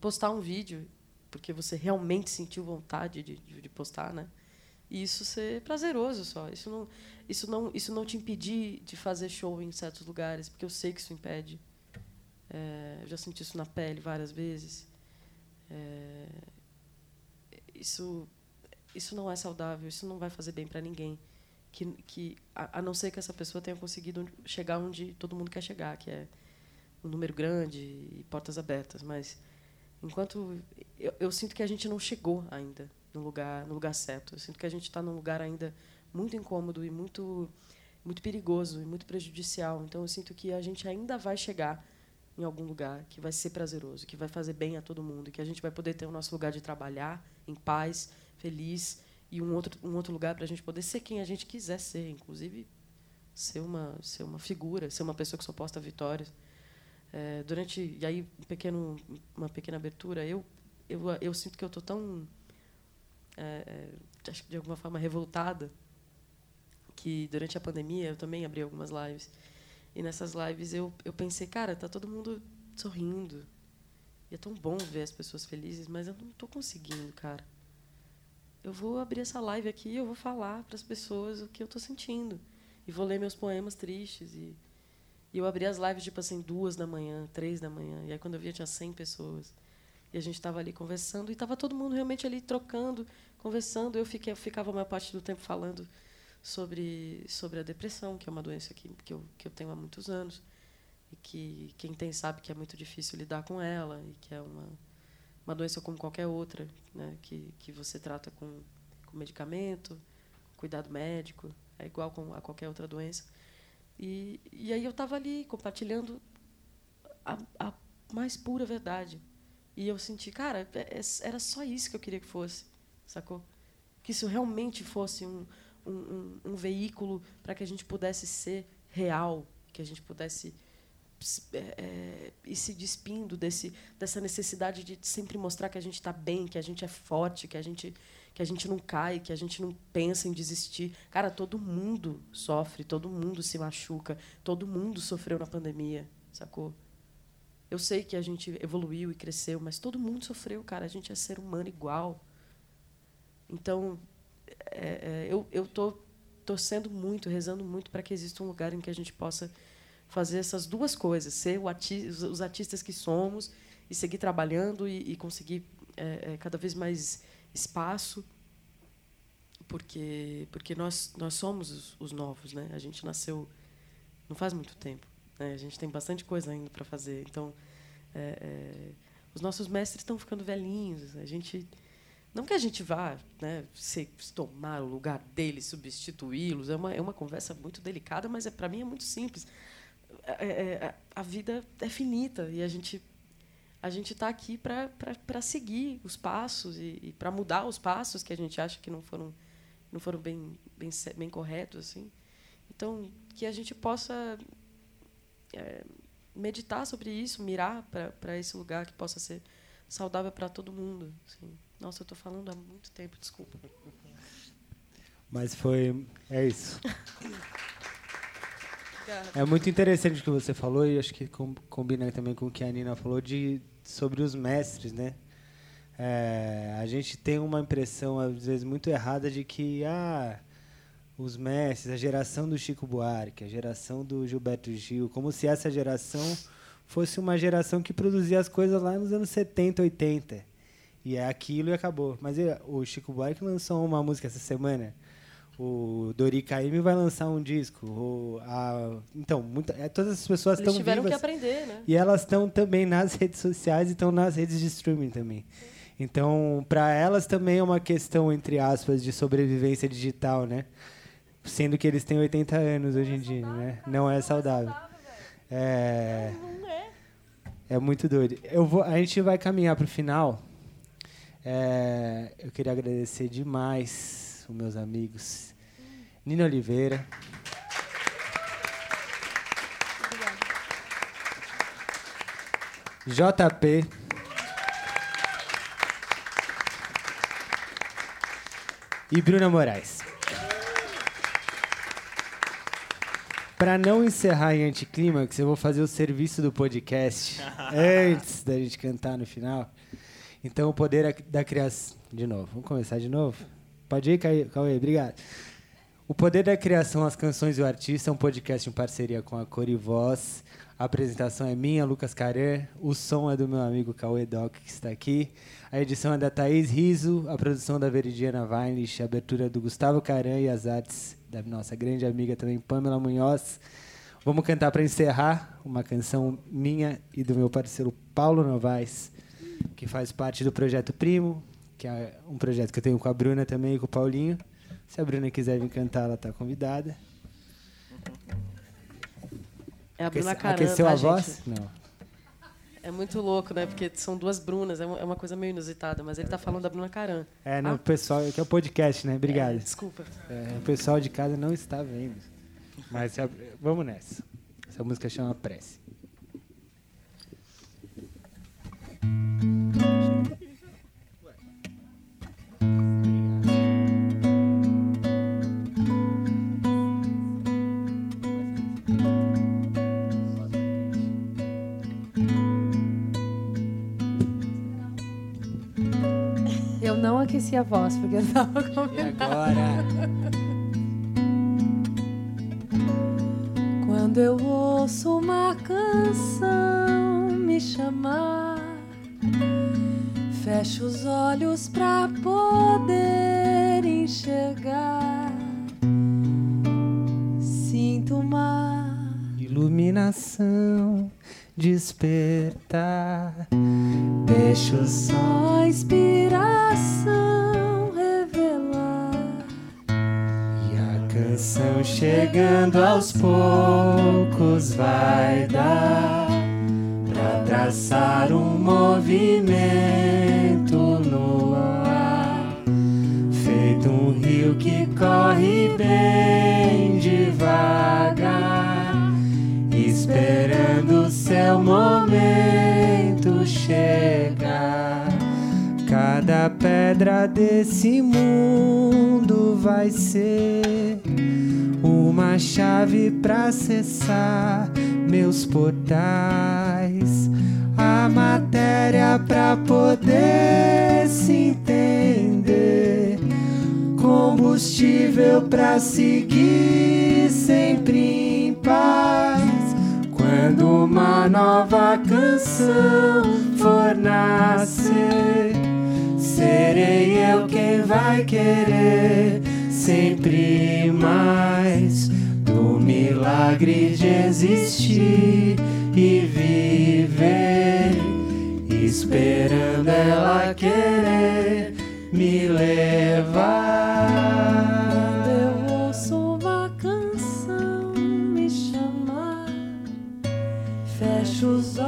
postar um vídeo porque você realmente sentiu vontade de, de, de postar, né? E isso ser prazeroso só. Isso não, isso não, isso não te impedir de fazer show em certos lugares, porque eu sei que isso impede. É, eu já senti isso na pele várias vezes. É, isso, isso não é saudável. Isso não vai fazer bem para ninguém. Que, que a, a, não ser que essa pessoa tenha conseguido chegar onde todo mundo quer chegar, que é um número grande e portas abertas. Mas enquanto eu, eu sinto que a gente não chegou ainda no lugar no lugar certo. Eu sinto que a gente está num lugar ainda muito incômodo e muito muito perigoso e muito prejudicial. Então eu sinto que a gente ainda vai chegar em algum lugar que vai ser prazeroso, que vai fazer bem a todo mundo, que a gente vai poder ter o nosso lugar de trabalhar em paz, feliz e um outro um outro lugar para a gente poder ser quem a gente quiser ser, inclusive ser uma ser uma figura, ser uma pessoa que só posta vitórias. É, durante e aí um pequeno uma pequena abertura, eu eu, eu sinto que eu estou tão é, acho que de alguma forma revoltada que durante a pandemia eu também abri algumas lives e nessas lives eu eu pensei cara tá todo mundo sorrindo e é tão bom ver as pessoas felizes mas eu não estou conseguindo cara eu vou abrir essa live aqui eu vou falar para as pessoas o que eu estou sentindo. E vou ler meus poemas tristes e, e eu abri as lives tipo assim duas da manhã três da manhã. E aí quando eu via tinha 100 pessoas. E a gente estava ali conversando e estava todo mundo realmente ali trocando, conversando. Eu fiquei, eu ficava a maior parte do tempo falando sobre sobre a depressão, que é uma doença que, que, eu, que eu tenho há muitos anos. E que quem tem sabe que é muito difícil lidar com ela e que é uma uma doença como qualquer outra, né, que que você trata com, com medicamento, cuidado médico, é igual com a qualquer outra doença. E e aí eu estava ali compartilhando a, a mais pura verdade e eu senti, cara, é, é, era só isso que eu queria que fosse, sacou? Que isso realmente fosse um, um, um, um veículo para que a gente pudesse ser real, que a gente pudesse é, é, ir se despindo desse, dessa necessidade de sempre mostrar que a gente está bem, que a gente é forte, que a gente, que a gente não cai, que a gente não pensa em desistir. Cara, todo mundo sofre, todo mundo se machuca, todo mundo sofreu na pandemia, sacou? Eu sei que a gente evoluiu e cresceu, mas todo mundo sofreu, cara. A gente é ser humano igual. Então, é, é, eu eu tô torcendo muito, rezando muito para que exista um lugar em que a gente possa fazer essas duas coisas, ser os artistas que somos e seguir trabalhando e, e conseguir é, é, cada vez mais espaço, porque porque nós nós somos os, os novos, né? A gente nasceu não faz muito tempo. Né? A gente tem bastante coisa ainda para fazer. Então, é, é, os nossos mestres estão ficando velhinhos. A gente não que a gente vá né, se, tomar o lugar deles, substituí-los. É uma, é uma conversa muito delicada, mas é, para mim é muito simples. É, é, é a vida é finita e a gente a gente está aqui para seguir os passos e, e para mudar os passos que a gente acha que não foram não foram bem bem, bem corretos assim. Então que a gente possa é, meditar sobre isso, mirar para esse lugar que possa ser saudável para todo mundo. Assim. Nossa, eu estou falando há muito tempo, desculpa. Mas foi. É isso. É muito interessante o que você falou e acho que combina também com o que a Nina falou de, sobre os mestres, né? É, a gente tem uma impressão, às vezes, muito errada de que ah, os mestres, a geração do Chico Buarque, a geração do Gilberto Gil, como se essa geração fosse uma geração que produzia as coisas lá nos anos 70, 80. E é aquilo e acabou. Mas o Chico Buarque lançou uma música essa semana. O Dori Caymmi vai lançar um disco. O, a, então, muita, é, todas as pessoas estão vivas. tiveram que aprender, né? E elas estão também nas redes sociais e estão nas redes de streaming também. Então, para elas também é uma questão, entre aspas, de sobrevivência digital, né? Sendo que eles têm 80 anos hoje em dia, né? Não é saudável. É, é muito doido. Eu vou, a gente vai caminhar para o final. É, eu queria agradecer demais os meus amigos. Nina Oliveira. JP. E Bruna Moraes. Para não encerrar em anticlímax, eu vou fazer o serviço do podcast antes da gente cantar no final. Então, o poder da criação. De novo, vamos começar de novo? Pode ir, Cauê? Obrigado. O Poder da Criação, as Canções e o Artista é um podcast em parceria com a Cor e Voz. A apresentação é minha, Lucas Carer. O som é do meu amigo Cauê Doc, que está aqui. A edição é da Thaís Riso. A produção da Veridiana Weinlich. A abertura do Gustavo Caran e as artes da nossa grande amiga também, Pamela Munhoz. Vamos cantar para encerrar uma canção minha e do meu parceiro Paulo Novaes, que faz parte do Projeto Primo, que é um projeto que eu tenho com a Bruna também e com o Paulinho. Se a Bruna quiser vir cantar, ela está convidada. É a Bruna Caran, Aqueceu tá, a voz? gente? Não. É muito louco, né? Porque são duas Brunas, é uma é uma coisa meio inusitada, mas ele tá falando da Bruna Caran. É, não, Ah. o pessoal, que é o podcast, né? Obrigado. É, desculpa. É, o pessoal de casa não está vendo. Mas a- vamos nessa. Essa música chama Prece. Eu não aqueci a voz, porque eu tava E combinando. agora? Quando eu ouço uma canção me chamar, fecho os olhos pra poder enxergar. Sinto uma Iluminação, despertar. Deixa só. só inspiração revelar. E a canção chegando aos poucos vai dar pra traçar um movimento que corre bem devagar, esperando seu momento chegar. Cada pedra desse mundo vai ser uma chave para acessar meus portais. A matéria para poder se entender. Combustível para seguir sempre em paz. Quando uma nova canção for nascer. Serei eu quem vai querer sempre mais do milagre de existir e viver, esperando ela querer me Quando fecho os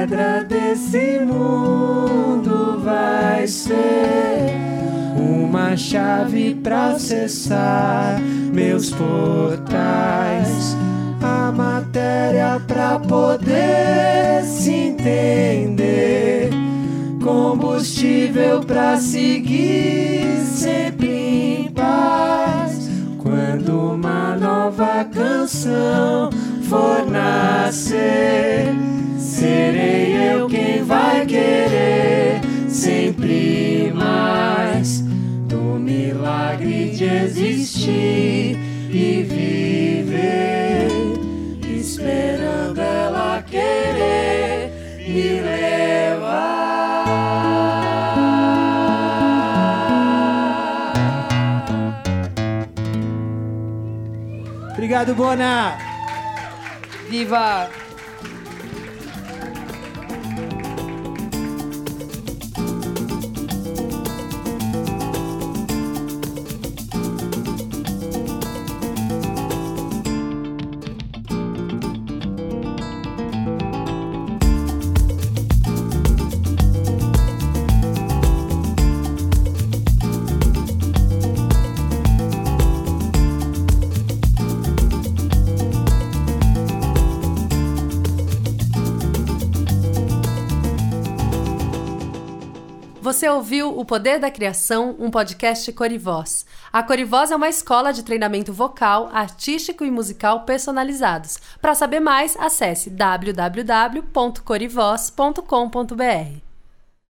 pedra desse mundo vai ser uma chave para acessar meus portais. A matéria para poder se entender. Combustível para seguir sempre em paz. Quando uma nova canção for nascer, serei eu quem vai querer sempre mais do milagre de existir e viver, esperando ela querer me levar. Obrigado, Bona! Viva! Você ouviu O Poder da Criação, um podcast Corivoz. A Corivoz é uma escola de treinamento vocal, artístico e musical personalizados. Para saber mais, acesse www.corivoz.com.br.